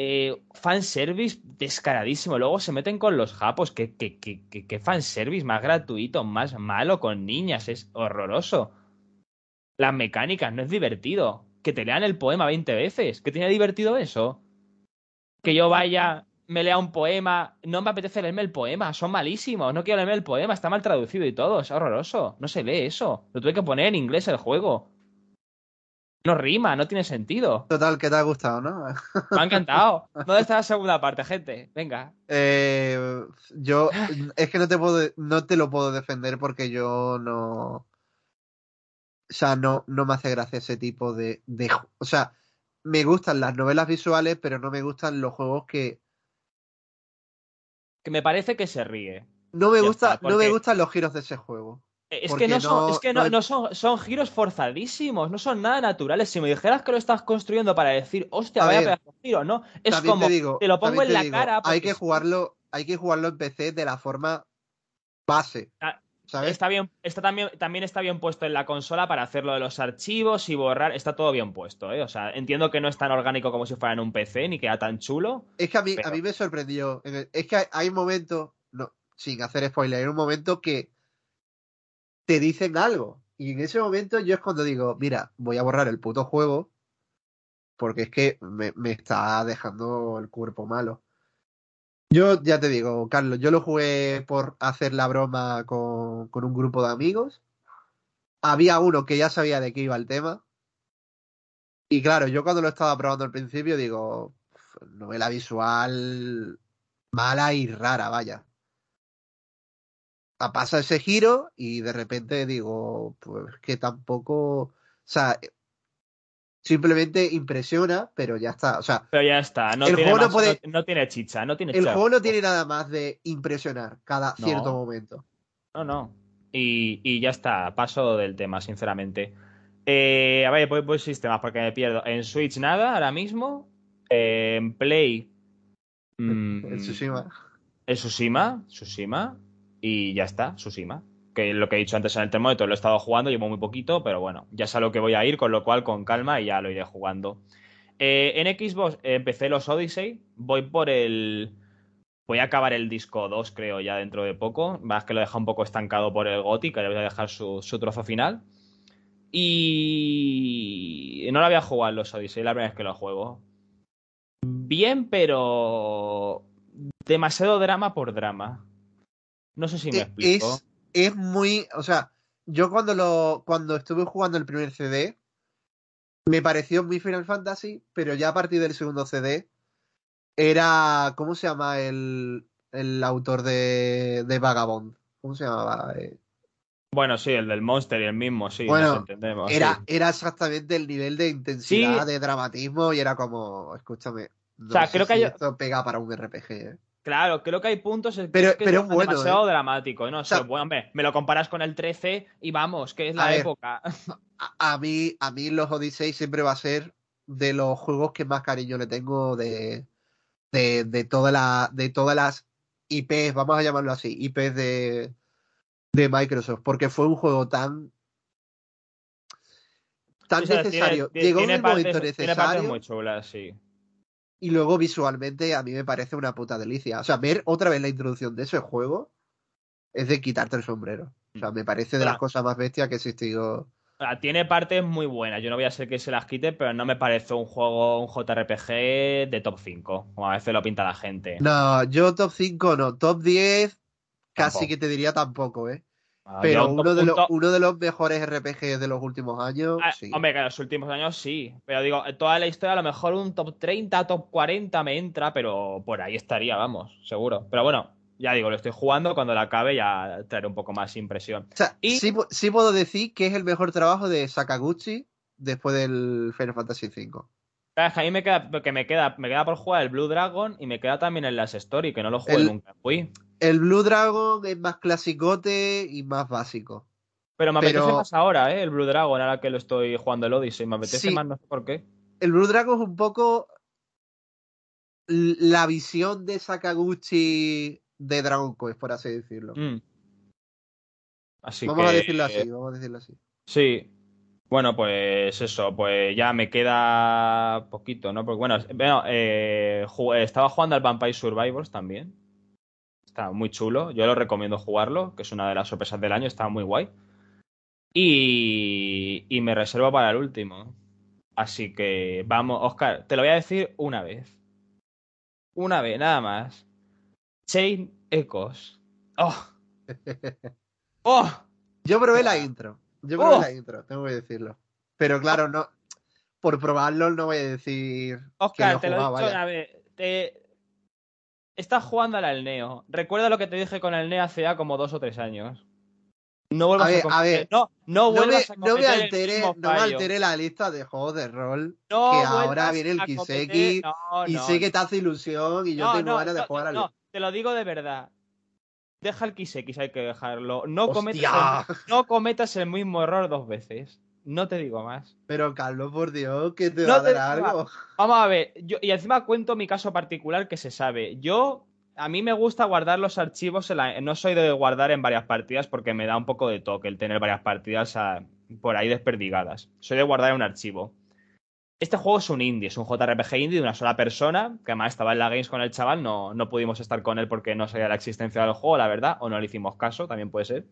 Speaker 1: Eh, fanservice descaradísimo. Luego se meten con los japos. ¿Qué, qué, qué, fanservice más gratuito, más malo con niñas? Es horroroso. Las mecánicas, no es divertido. Que te lean el poema 20 veces. ¿Qué tiene divertido eso? Que yo vaya, me lea un poema. No me apetece leerme el poema. Son malísimos. No quiero leerme el poema. Está mal traducido y todo. Es horroroso. No se lee eso. Lo tuve que poner en inglés el juego. No rima, no tiene sentido.
Speaker 3: Total, que te ha gustado, ¿no?
Speaker 1: Me ha encantado. ¿Dónde está la segunda parte, gente? Venga.
Speaker 3: Eh, yo es que no te puedo, no te lo puedo defender porque yo no, o sea, no, no me hace gracia ese tipo de, de, o sea, me gustan las novelas visuales, pero no me gustan los juegos que
Speaker 1: Que me parece que se ríe.
Speaker 3: no me gusta,
Speaker 1: está,
Speaker 3: no me gustan los giros de ese juego.
Speaker 1: Es
Speaker 3: Porque
Speaker 1: que no son,
Speaker 3: no-
Speaker 1: es que no,
Speaker 3: no-
Speaker 1: son, son giros forzadísimos, no son nada naturales. Si me dijeras que lo estás construyendo para decir, hostia,
Speaker 3: A
Speaker 1: vaya
Speaker 3: ver,
Speaker 1: pedazo de giro, ¿no? Es como,
Speaker 3: te digo,
Speaker 1: te lo pongo en la
Speaker 3: digo,
Speaker 1: cara.
Speaker 3: Hay que
Speaker 1: es-
Speaker 3: jugarlo, hay que jugarlo en PC de la forma base,
Speaker 1: Ah,
Speaker 3: ¿sabes?
Speaker 1: Está bien, está también, también está bien puesto en la consola para hacerlo de los archivos y borrar. Está todo bien puesto, ¿eh? O sea, entiendo que no es tan orgánico como si fuera en un PC, ni queda tan chulo.
Speaker 3: Es que a mí,
Speaker 1: Pero-
Speaker 3: a mí me sorprendió. Es que hay, hay un momento, no, sin hacer spoiler, hay un momento que te dicen algo. Y en ese momento yo es cuando digo, mira, voy a borrar el puto juego porque es que me, está dejando el cuerpo malo. Yo ya te digo, Carlos, yo lo jugué por hacer la broma con, con un grupo de amigos. Había uno que ya sabía de qué iba el tema. Y claro, yo cuando lo estaba probando al principio digo, novela visual mala y rara, vaya. Pasa ese giro y de repente digo, pues que tampoco, o sea, simplemente impresiona, pero ya está. O sea,
Speaker 1: Pero ya está, no,
Speaker 3: El
Speaker 1: tiene,
Speaker 3: juego no puede-
Speaker 1: no- no tiene chicha, no tiene
Speaker 3: el juego no tiene nada más de impresionar cada
Speaker 1: No.
Speaker 3: cierto momento.
Speaker 1: No, no. Y, y ya está, paso del tema, sinceramente. Eh, a ver, voy, voy sistemas porque me pierdo. En Switch nada, ahora mismo. Eh, en Play. mm,
Speaker 3: El Tsushima.
Speaker 1: El Tsushima, Tsushima. Y ya está, Tsushima. Que lo que he dicho antes en el termómetro lo he estado jugando, llevo muy poquito, pero bueno, ya sé a lo que voy a ir, con lo cual con calma y ya lo iré jugando. Eh, en Xbox eh, empecé los Odyssey, voy por el... Voy a acabar el disco 2, creo, ya dentro de poco. Más que lo deja un poco estancado por el GOTY, que le voy a dejar su, su trozo final. Y no lo había jugado en los Odyssey, la primera vez que lo juego. Bien, pero demasiado drama por drama. No sé si me
Speaker 3: Eh,
Speaker 1: explico.
Speaker 3: Es, es muy, o sea, yo cuando lo, cuando estuve jugando el primer CD, me pareció muy Final Fantasy, pero ya a partir del segundo CD era, ¿cómo se llama el, el autor de, de Vagabond? ¿Cómo se llamaba? Eh,
Speaker 1: Bueno, sí, el del Monster y el mismo, sí,
Speaker 3: Bueno,
Speaker 1: nos entendemos.
Speaker 3: era,
Speaker 1: sí.
Speaker 3: era exactamente el nivel de intensidad,
Speaker 1: Sí.
Speaker 3: de dramatismo, y era como, escúchame, no
Speaker 1: O sea, creo que
Speaker 3: si
Speaker 1: hay-
Speaker 3: esto pega para un RPG, ¿eh?
Speaker 1: Claro, creo que hay puntos en
Speaker 3: Pero-
Speaker 1: es que
Speaker 3: pero bueno,
Speaker 1: demasiado dramático. No sé,
Speaker 3: sea-
Speaker 1: bueno, hombre, me lo comparas con el 13 y vamos, que es
Speaker 3: A
Speaker 1: la
Speaker 3: ver,
Speaker 1: época.
Speaker 3: a, a mí, a mí los Odyssey siempre va a ser de los juegos que más cariño le tengo de, de, de, toda la, de todas las IPs, vamos a llamarlo así, IPs de, de Microsoft, porque fue un juego tan tan
Speaker 1: O sea,
Speaker 3: necesario.
Speaker 1: tiene,
Speaker 3: Llegó en el momento
Speaker 1: tiene partes
Speaker 3: necesario
Speaker 1: muy chulas, sí.
Speaker 3: Y luego visualmente a mí me parece una puta delicia. O sea, ver otra vez la introducción de ese juego es de quitarte el sombrero. O sea, me parece de las cosas más bestias que he existido.
Speaker 1: O sea, tiene partes muy buenas. Yo no voy a ser que se las quite, pero no me parece un juego, un JRPG de top 5, como a veces lo pinta la gente.
Speaker 3: No, yo top 5 no, top 10 casi que te diría tampoco, ¿eh?
Speaker 1: Ah,
Speaker 3: Pero uno de, los, uno de los mejores RPG de los últimos años,
Speaker 1: Ah,
Speaker 3: sí.
Speaker 1: Hombre, que en los últimos años sí. Pero digo, toda la historia a lo mejor un top 30, top 40 me entra, pero por ahí estaría, vamos, seguro. Pero bueno, ya digo, lo estoy jugando, cuando la acabe ya traeré un poco más impresión.
Speaker 3: O sea,
Speaker 1: y-
Speaker 3: sí, pu- sí puedo decir que es el mejor trabajo de Sakaguchi después del Final Fantasy V.
Speaker 1: Que a mí me queda, me queda, me queda por jugar el Blue Dragon y me queda también el Last Story, que no lo jugué
Speaker 3: El-
Speaker 1: nunca. Fui.
Speaker 3: El Blue Dragon es más clasicote y más básico.
Speaker 1: Pero me apetece
Speaker 3: Pero-
Speaker 1: más ahora, ¿eh? El Blue Dragon, ahora que lo estoy jugando el Odyssey. Me apetece
Speaker 3: Sí.
Speaker 1: más, no sé por qué.
Speaker 3: El Blue Dragon es un poco la visión de Sakaguchi de Dragon Quest, por así decirlo.
Speaker 1: Mm. Así
Speaker 3: vamos
Speaker 1: que,
Speaker 3: a decirlo así, vamos a decirlo así.
Speaker 1: Sí. Bueno, pues eso, pues ya me queda poquito, ¿no? Porque bueno, bueno, eh, ju- estaba jugando al Vampire Survivors también. Está muy chulo, yo lo recomiendo jugarlo, que es una de las sorpresas del año, está muy guay. Y, y me reservo para el último. Así que vamos, Oscar, te lo voy a decir una vez. Una vez, nada más. Chain Echoes. ¡Oh! [LAUGHS] ¡Oh!
Speaker 3: Yo probé la intro. Yo probé
Speaker 1: ¡Oh!
Speaker 3: la intro, tengo que decirlo. Pero claro, no. Por probarlo no voy a decir. que
Speaker 1: Oscar, te lo he dicho
Speaker 3: vaya.
Speaker 1: una vez. Te... Estás jugando al Neo. Recuerda lo que te dije con el Neo hace ya como dos o tres años. No vuelvas
Speaker 3: A
Speaker 1: a,
Speaker 3: ver, a
Speaker 1: cometer-
Speaker 3: ver.
Speaker 1: No, no
Speaker 3: No me,
Speaker 1: vuelvas a
Speaker 3: no me altere,
Speaker 1: mismo
Speaker 3: no me altere la lista de juegos de rol.
Speaker 1: No
Speaker 3: que ahora viene el
Speaker 1: a
Speaker 3: Kiseki
Speaker 1: No,
Speaker 3: y
Speaker 1: no,
Speaker 3: sé que te hace ilusión y yo
Speaker 1: no,
Speaker 3: tengo
Speaker 1: no,
Speaker 3: ganas de
Speaker 1: no,
Speaker 3: jugar al.
Speaker 1: no, te lo digo de verdad. Deja el Kiseki, hay que dejarlo. No cometas,
Speaker 3: ¡Hostia!
Speaker 1: el, no cometas el mismo error dos veces. No te digo más.
Speaker 3: Pero Carlos, por Dios, que te
Speaker 1: No
Speaker 3: va a dar algo.
Speaker 1: Vamos a ver, yo, y encima cuento mi caso particular que se sabe. Yo, a mí me gusta guardar los archivos, en la- no soy de guardar en varias partidas porque me da un poco de toque el tener varias partidas ah, por ahí desperdigadas. Soy de guardar en un archivo. Este juego es un indie, es un JRPG indie de una sola persona, que además estaba en la Games con el chaval, no, no pudimos estar con él porque no sabía la existencia del juego, la verdad, o no le hicimos caso, también puede ser.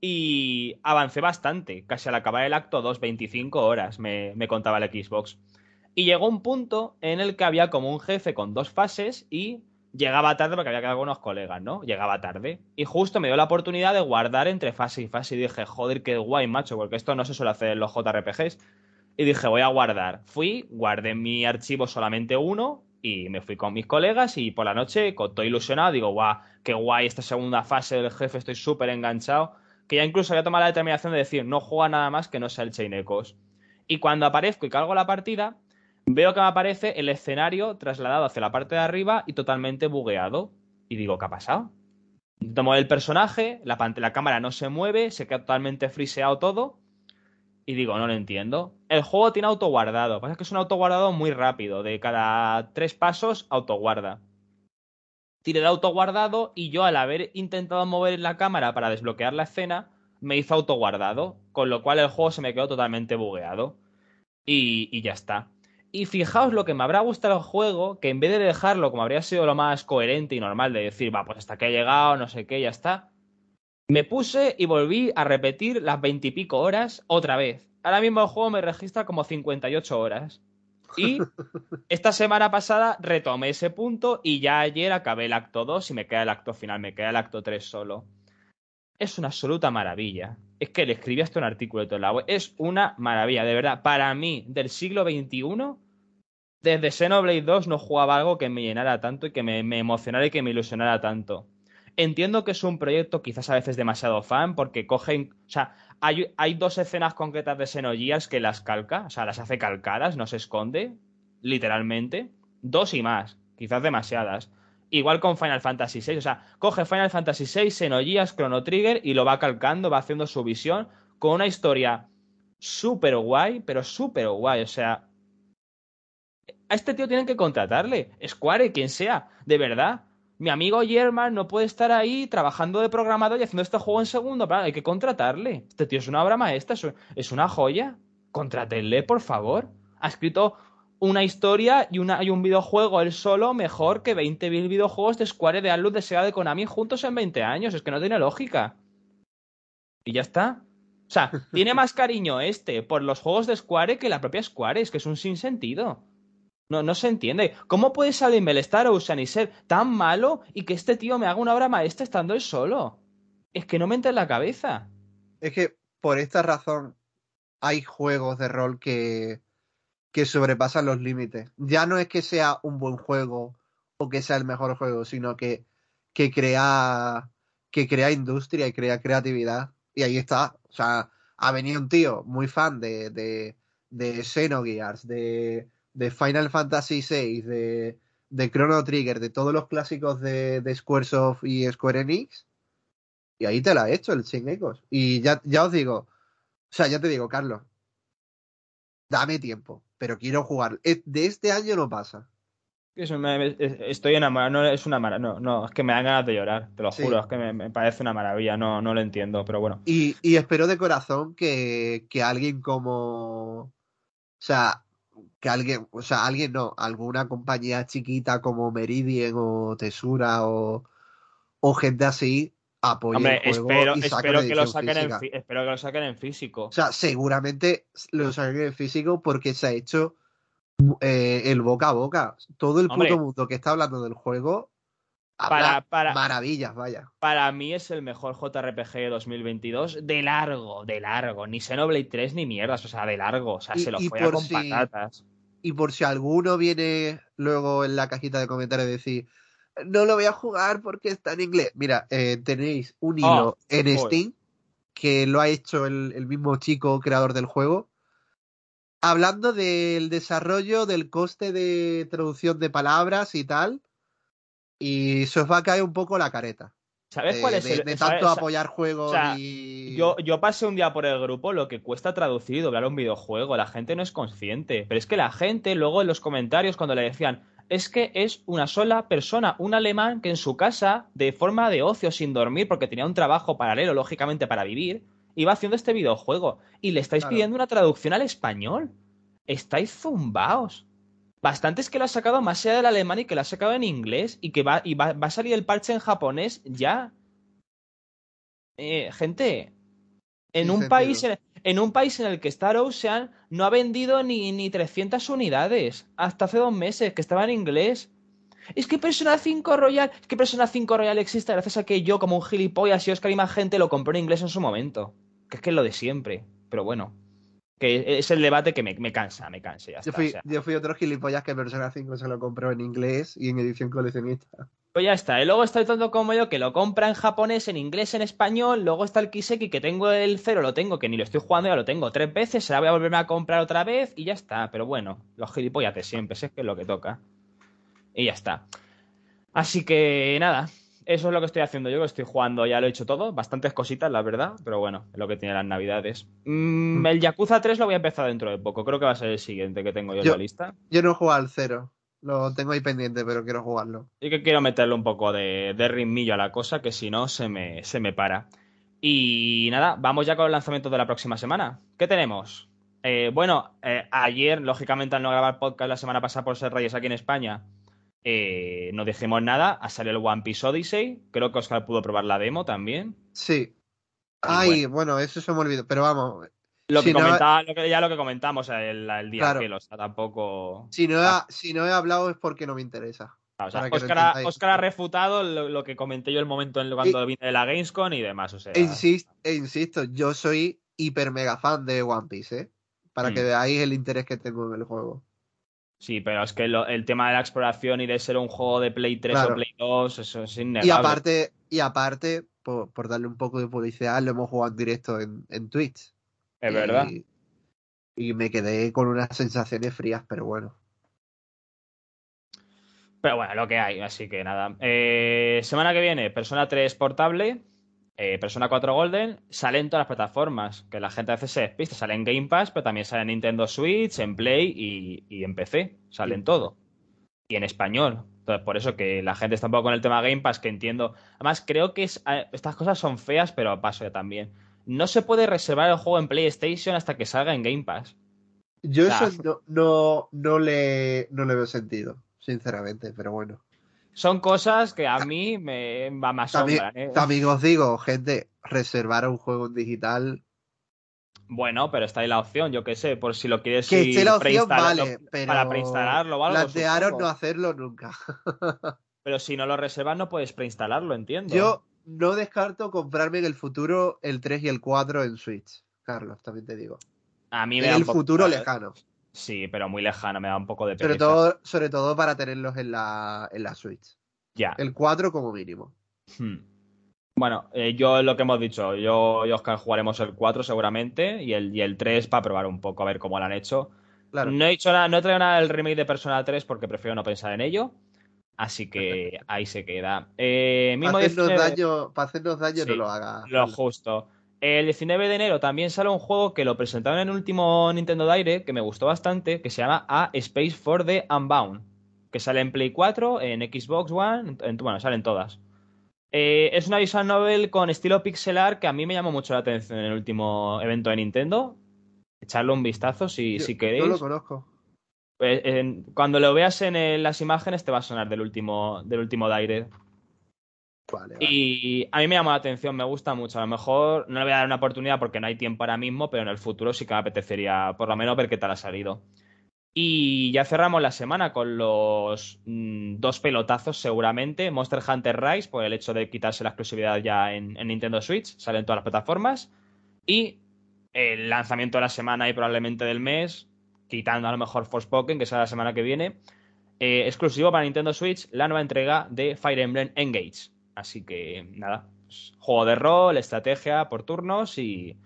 Speaker 1: Y avancé bastante, casi al acabar el acto 2, 25 horas, me, me contaba el Xbox. Y llegó un punto en el que había como un jefe con dos fases y llegaba tarde porque había quedado con unos colegas, ¿no? Llegaba tarde. Y justo me dio la oportunidad de guardar entre fase y fase y dije, joder, qué guay, macho, porque esto no se suele hacer en los JRPGs. Y dije, voy a guardar. Fui, guardé en mi archivo solamente uno y me fui con mis colegas y por la noche, todo ilusionado, digo, guau, qué guay esta segunda fase del jefe, estoy súper enganchado. Que ya incluso había tomado la determinación de decir, no juega nada más que no sea el Chain Echoes. Y cuando aparezco y cargo la partida, veo que me aparece el escenario trasladado hacia la parte de arriba y totalmente bugueado. Y digo, ¿qué ha pasado? Tomo el personaje, la, la cámara no se mueve, se queda totalmente friseado todo. Y digo, no lo entiendo. El juego tiene autoguardado. Pasa es que es un autoguardado muy rápido. De cada tres pasos, autoguarda. Tiré el autoguardado y yo, al haber intentado mover la cámara para desbloquear la escena, me hizo autoguardado. Con lo cual el juego se me quedó totalmente bugueado. Y, y ya está. Y fijaos lo que me habrá gustado el juego, que en vez de dejarlo como habría sido lo más coherente y normal de decir, va, pues hasta aquí ha llegado, no sé qué, ya está. Me puse y volví a repetir las veintipico horas otra vez. Ahora mismo el juego me registra como 58 horas. Y esta semana pasada retomé ese punto y ya ayer acabé el acto 2 y me queda el acto final, me queda el acto 3 solo. Es una absoluta maravilla. Es que le escribí hasta un artículo de todo la web. Es una maravilla, de verdad. Para mí, del siglo XXI, desde Xenoblade 2 no jugaba algo que me llenara tanto y que me, me emocionara y que me ilusionara tanto. Entiendo que es un proyecto quizás a veces demasiado fan porque cogen, o sea, hay, dos escenas concretas de Xenogears que las calca, o sea, las hace calcadas, no se esconde, literalmente. Dos y más, quizás demasiadas. Igual con Final Fantasy VI, o sea, coge Final Fantasy VI, Xenogears, Chrono Trigger y lo va calcando, va haciendo su visión con una historia súper guay, pero súper guay, o sea, a este tío tienen que contratarle, Square, quien sea, de verdad. Mi amigo German no puede estar ahí trabajando de programador y haciendo este juego en segundo plano. Hay que contratarle. Este tío es una obra maestra, es- es una joya. Contrátenle, por favor. Ha escrito una historia y, una, y un videojuego él solo mejor que 20.000 videojuegos de Square, de Atlus, de Sega, de Konami juntos en 20 años. Es que no tiene lógica. Y ya está. O sea, tiene [LAUGHS] más cariño este por los juegos de Square que la propia Square. Es que es un sinsentido. No, no se entiende. ¿Cómo puede salirme el Star Ocean y ser tan malo y que este tío me haga una obra maestra estando él solo? Es que no me entra en la cabeza.
Speaker 3: Es que por esta razón hay juegos de rol que, que sobrepasan los límites. Ya no es que sea un buen juego o que sea el mejor juego, sino que, que crea que crea industria y crea creatividad. Y ahí está. O sea, ha venido un tío muy fan de, de, de Xenogears, de, de Final Fantasy VI, de, de Chrono Trigger, de todos los clásicos de, de Squaresoft y Square Enix. Y ahí te la he hecho el Chain Echoes. Y ya, ya os digo, o sea, ya te digo, Carlos, dame tiempo, pero quiero jugar. Es- De este año no pasa.
Speaker 1: Eso me- es- estoy enamorado, no es una maravilla, no, no, es que me dan ganas de llorar, te lo
Speaker 3: Sí.
Speaker 1: juro, es que me, me parece una maravilla, no, no lo entiendo, pero bueno.
Speaker 3: Y, y espero de corazón que, que alguien como. O sea, que alguien, o sea, alguien no, alguna compañía chiquita como Meridian o Tesura o, o gente así apoye
Speaker 1: Hombre,
Speaker 3: el juego
Speaker 1: espero,
Speaker 3: y
Speaker 1: espero, que lo saquen en,
Speaker 3: física.
Speaker 1: espero que lo saquen en físico.
Speaker 3: O sea, seguramente lo saquen en físico porque se ha hecho eh, el boca a boca. Todo el
Speaker 1: Hombre.
Speaker 3: puto mundo que está hablando del juego
Speaker 1: Para- para-
Speaker 3: maravillas, vaya.
Speaker 1: Para mí es el mejor JRPG de 2022 de largo, de largo. Ni Xenoblade 3 ni mierdas, o sea, de largo. O sea,
Speaker 3: Y-
Speaker 1: se lo fue con
Speaker 3: si-
Speaker 1: patatas.
Speaker 3: Y por si alguno viene luego en la cajita de comentarios decir, no lo voy a jugar porque está en inglés. Mira, eh, tenéis un hilo
Speaker 1: Oh,
Speaker 3: en. Steam que lo ha hecho el, el mismo chico creador del juego, hablando del desarrollo, del coste de traducción de palabras y tal. Y se os va a caer un poco la careta.
Speaker 1: ¿Sabes
Speaker 3: eh,
Speaker 1: cuál es
Speaker 3: de,
Speaker 1: el
Speaker 3: de
Speaker 1: ¿sabes-
Speaker 3: tanto apoyar juegos
Speaker 1: o sea,
Speaker 3: y...
Speaker 1: Yo, yo pasé un día por el grupo lo que cuesta traducir y doblar un videojuego. La gente no es consciente. Pero es que la gente luego en los comentarios cuando le decían es que es una sola persona, un alemán que en su casa, de forma de ocio, sin dormir, porque tenía un trabajo paralelo, lógicamente, para vivir, iba haciendo este videojuego. Y le estáis
Speaker 3: Claro.
Speaker 1: pidiendo una traducción al español. Estáis zumbaos. Bastante es que lo ha sacado más allá del alemán y que lo ha sacado en inglés y que va, y va, va a salir el parche en japonés ya. Eh, gente, en un, país, en, en un país en el que Star Ocean no ha vendido ni, ni 300 unidades hasta hace dos meses, que estaba en inglés. Es que Persona 5 Royal, es que Persona 5 Royal existe gracias a que yo, como un gilipollas y Oscar y más gente, lo compré en inglés en su momento. Que es que es lo de siempre. Pero bueno, que es el debate que me, me cansa, me cansa. Ya
Speaker 3: Yo fui,
Speaker 1: o sea.
Speaker 3: yo fui otro gilipollas que Persona 5 se lo compró en inglés y en edición coleccionista.
Speaker 1: Pues ya está. Y luego está el tonto como yo que lo compra en japonés, en inglés, en español. Luego está el Kiseki que tengo el cero, lo tengo, que ni lo estoy jugando, ya lo tengo tres veces. Se la voy a volverme a comprar otra vez y ya está. Pero bueno, los gilipollas de siempre, si es que es lo que toca. Y ya está. Así que nada, eso es lo que estoy haciendo yo, que estoy jugando, ya lo he hecho todo, bastantes cositas, la verdad, pero bueno, es lo que tiene las navidades. Mm, el Yakuza 3 lo voy a empezar dentro de poco, creo que va a ser el siguiente que tengo yo, en la lista.
Speaker 3: Yo no he jugado al cero. Lo tengo ahí pendiente, pero quiero jugarlo.
Speaker 1: Y que quiero meterle un poco de, de ritmillo a la cosa, que si no se me, se me para. Y nada, vamos ya con el lanzamiento de la próxima semana. ¿Qué tenemos? Eh, bueno, eh, ayer, lógicamente, al no grabar podcast la semana pasada por ser Reyes aquí en España, eh, no dijimos nada. Ha salido el One Piece Odyssey. Creo que Oscar pudo probar la demo también.
Speaker 3: Sí. Ay, bueno, eso se me olvidó. Pero vamos,
Speaker 1: Lo que
Speaker 3: Si no-
Speaker 1: comentaba, lo que, ya lo que comentamos el, el día
Speaker 3: Claro.
Speaker 1: que o sea, tampoco.
Speaker 3: si no, he,
Speaker 1: Ah.
Speaker 3: si no he hablado es porque no me interesa.
Speaker 1: O sea,
Speaker 3: lo
Speaker 1: Oscar, ha,
Speaker 3: entendáis.
Speaker 1: Oscar ha refutado lo, lo que comenté yo el momento en cuando vine de la Gamescom y demás. O sea,
Speaker 3: insisto, e insisto, yo soy hiper mega fan de One Piece, ¿eh? Para
Speaker 1: Mm.
Speaker 3: que veáis el interés que tengo en el juego.
Speaker 1: Sí, pero es que lo- el tema de la exploración y de ser un juego de Play 3
Speaker 3: Claro.
Speaker 1: o Play 2, eso es innegable.
Speaker 3: Y aparte, y aparte por, por darle un poco de publicidad, lo hemos jugado en directo en, en Twitch.
Speaker 1: es verdad.
Speaker 3: Y, y me quedé con unas sensaciones frías, pero bueno.
Speaker 1: Pero bueno, lo que hay, así que nada. Eh, semana que viene, Persona 3 portable, eh, Persona 4 Golden, sale en todas las plataformas, que la gente a veces se despista, sale en Game Pass, pero también sale en Nintendo Switch, en Play y, y en PC, sale en todo. Y en español. Entonces, por eso que la gente está un poco con el tema Game Pass, que entiendo. Además, creo que es- estas cosas son feas, pero paso ya también. No se puede reservar el juego en PlayStation hasta que salga en Game Pass.
Speaker 3: Yo
Speaker 1: O sea,
Speaker 3: eso no, no, no, le, no le veo sentido, sinceramente, pero bueno.
Speaker 1: Son cosas que a mí me, me
Speaker 3: También,
Speaker 1: asombran. ¿eh?
Speaker 3: también os digo, gente, reservar un juego en digital.
Speaker 1: Bueno, pero está ahí la opción, yo qué sé, por si lo quieres
Speaker 3: Que esté la opción, vale, pero.
Speaker 1: para preinstalarlo o algo.
Speaker 3: Plantearos
Speaker 1: supongo.
Speaker 3: no hacerlo nunca. [LAUGHS]
Speaker 1: Pero si no lo reservas, no puedes preinstalarlo, entiendo.
Speaker 3: Yo no descarto comprarme en el futuro el 3 y el 4 en Switch, Carlos, también te digo.
Speaker 1: a mí me
Speaker 3: En
Speaker 1: da
Speaker 3: el futuro lejano.
Speaker 1: Sí, pero muy lejano, me da un poco de
Speaker 3: Sobre
Speaker 1: pereza.
Speaker 3: todo, sobre todo para tenerlos en la, en la Switch.
Speaker 1: Ya.
Speaker 3: El 4 como mínimo.
Speaker 1: Hmm. Bueno, eh, yo lo que hemos dicho, yo y Oscar jugaremos el 4 seguramente y el, y el 3 para probar un poco a ver cómo lo han hecho.
Speaker 3: Claro.
Speaker 1: No he hecho nada, no he traído nada del remake de Persona 3 porque prefiero no pensar en ello. Así que ahí se queda. Eh, mismo
Speaker 3: para, hacernos
Speaker 1: 19
Speaker 3: daño, para hacernos daño
Speaker 1: Sí,
Speaker 3: no lo haga.
Speaker 1: Lo justo. El 19 de enero también sale un juego que lo presentaron en el último Nintendo Direct, que me gustó bastante, que se llama A Space for the Unbound, que sale en Play 4, en Xbox One, en- bueno, salen todas. Eh, es una visual novel con estilo pixelar que a mí me llamó mucho la atención en el último evento de Nintendo. Echarle un vistazo si,
Speaker 3: Yo-
Speaker 1: si queréis.
Speaker 3: lo conozco.
Speaker 1: Eh, cuando lo veas en el- las imágenes te va a sonar del último, del último Direct. Y a mí me llama la atención, me gusta mucho. A lo mejor no le voy a dar una oportunidad porque no hay tiempo ahora mismo, pero en el futuro sí que me apetecería por lo menos ver qué tal ha salido. Y ya cerramos la semana con los mm, dos pelotazos seguramente. Monster Hunter Rise, por el hecho de quitarse la exclusividad ya en, en Nintendo Switch, sale en todas las plataformas. Y el lanzamiento de la semana y probablemente del mes, quitando a lo mejor Forspoken, que será la semana que viene, eh, exclusivo para Nintendo Switch, la nueva entrega de Fire Emblem Engage. Así que nada, pues, juego de rol, estrategia por turnos y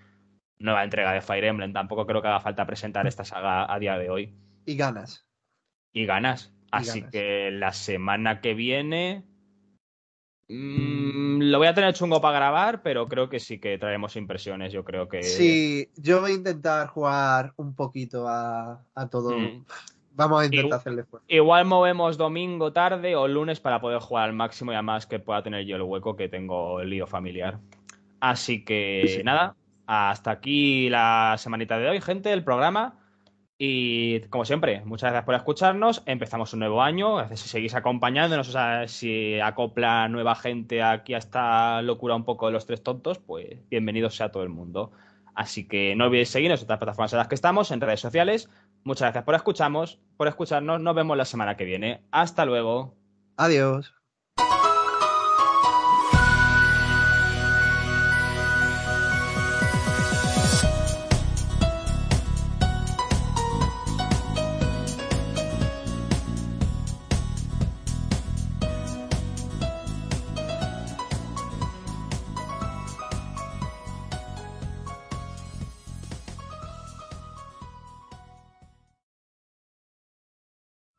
Speaker 1: nueva entrega de Fire Emblem. Tampoco creo que haga falta presentar esta saga a día de hoy.
Speaker 3: Y ganas.
Speaker 1: Y ganas.
Speaker 3: Y
Speaker 1: Así
Speaker 3: ganas.
Speaker 1: que la semana que viene mm, lo voy a tener chungo para grabar, pero creo que sí que traeremos impresiones. Yo creo que
Speaker 3: Sí, yo voy a intentar jugar un poquito a, a todo.
Speaker 1: Mm.
Speaker 3: Vamos a intentar
Speaker 1: Igual-
Speaker 3: hacerle esfuerzo.
Speaker 1: Igual movemos domingo tarde o lunes para poder jugar al máximo y además que pueda tener yo el hueco que tengo el lío familiar. Así que
Speaker 3: Sí.
Speaker 1: nada, hasta aquí la semanita de hoy, gente, el programa. Y como siempre, muchas gracias por escucharnos. Empezamos un nuevo año. Gracias si seguís acompañándonos, o sea, si acopla nueva gente aquí a esta locura un poco de los tres tontos, pues bienvenidos sea todo el mundo. Así que no olvidéis seguirnos en otras plataformas en las que estamos, en redes sociales. Muchas gracias por escucharnos, por escucharnos. Nos vemos la semana que viene. Hasta luego.
Speaker 3: Adiós.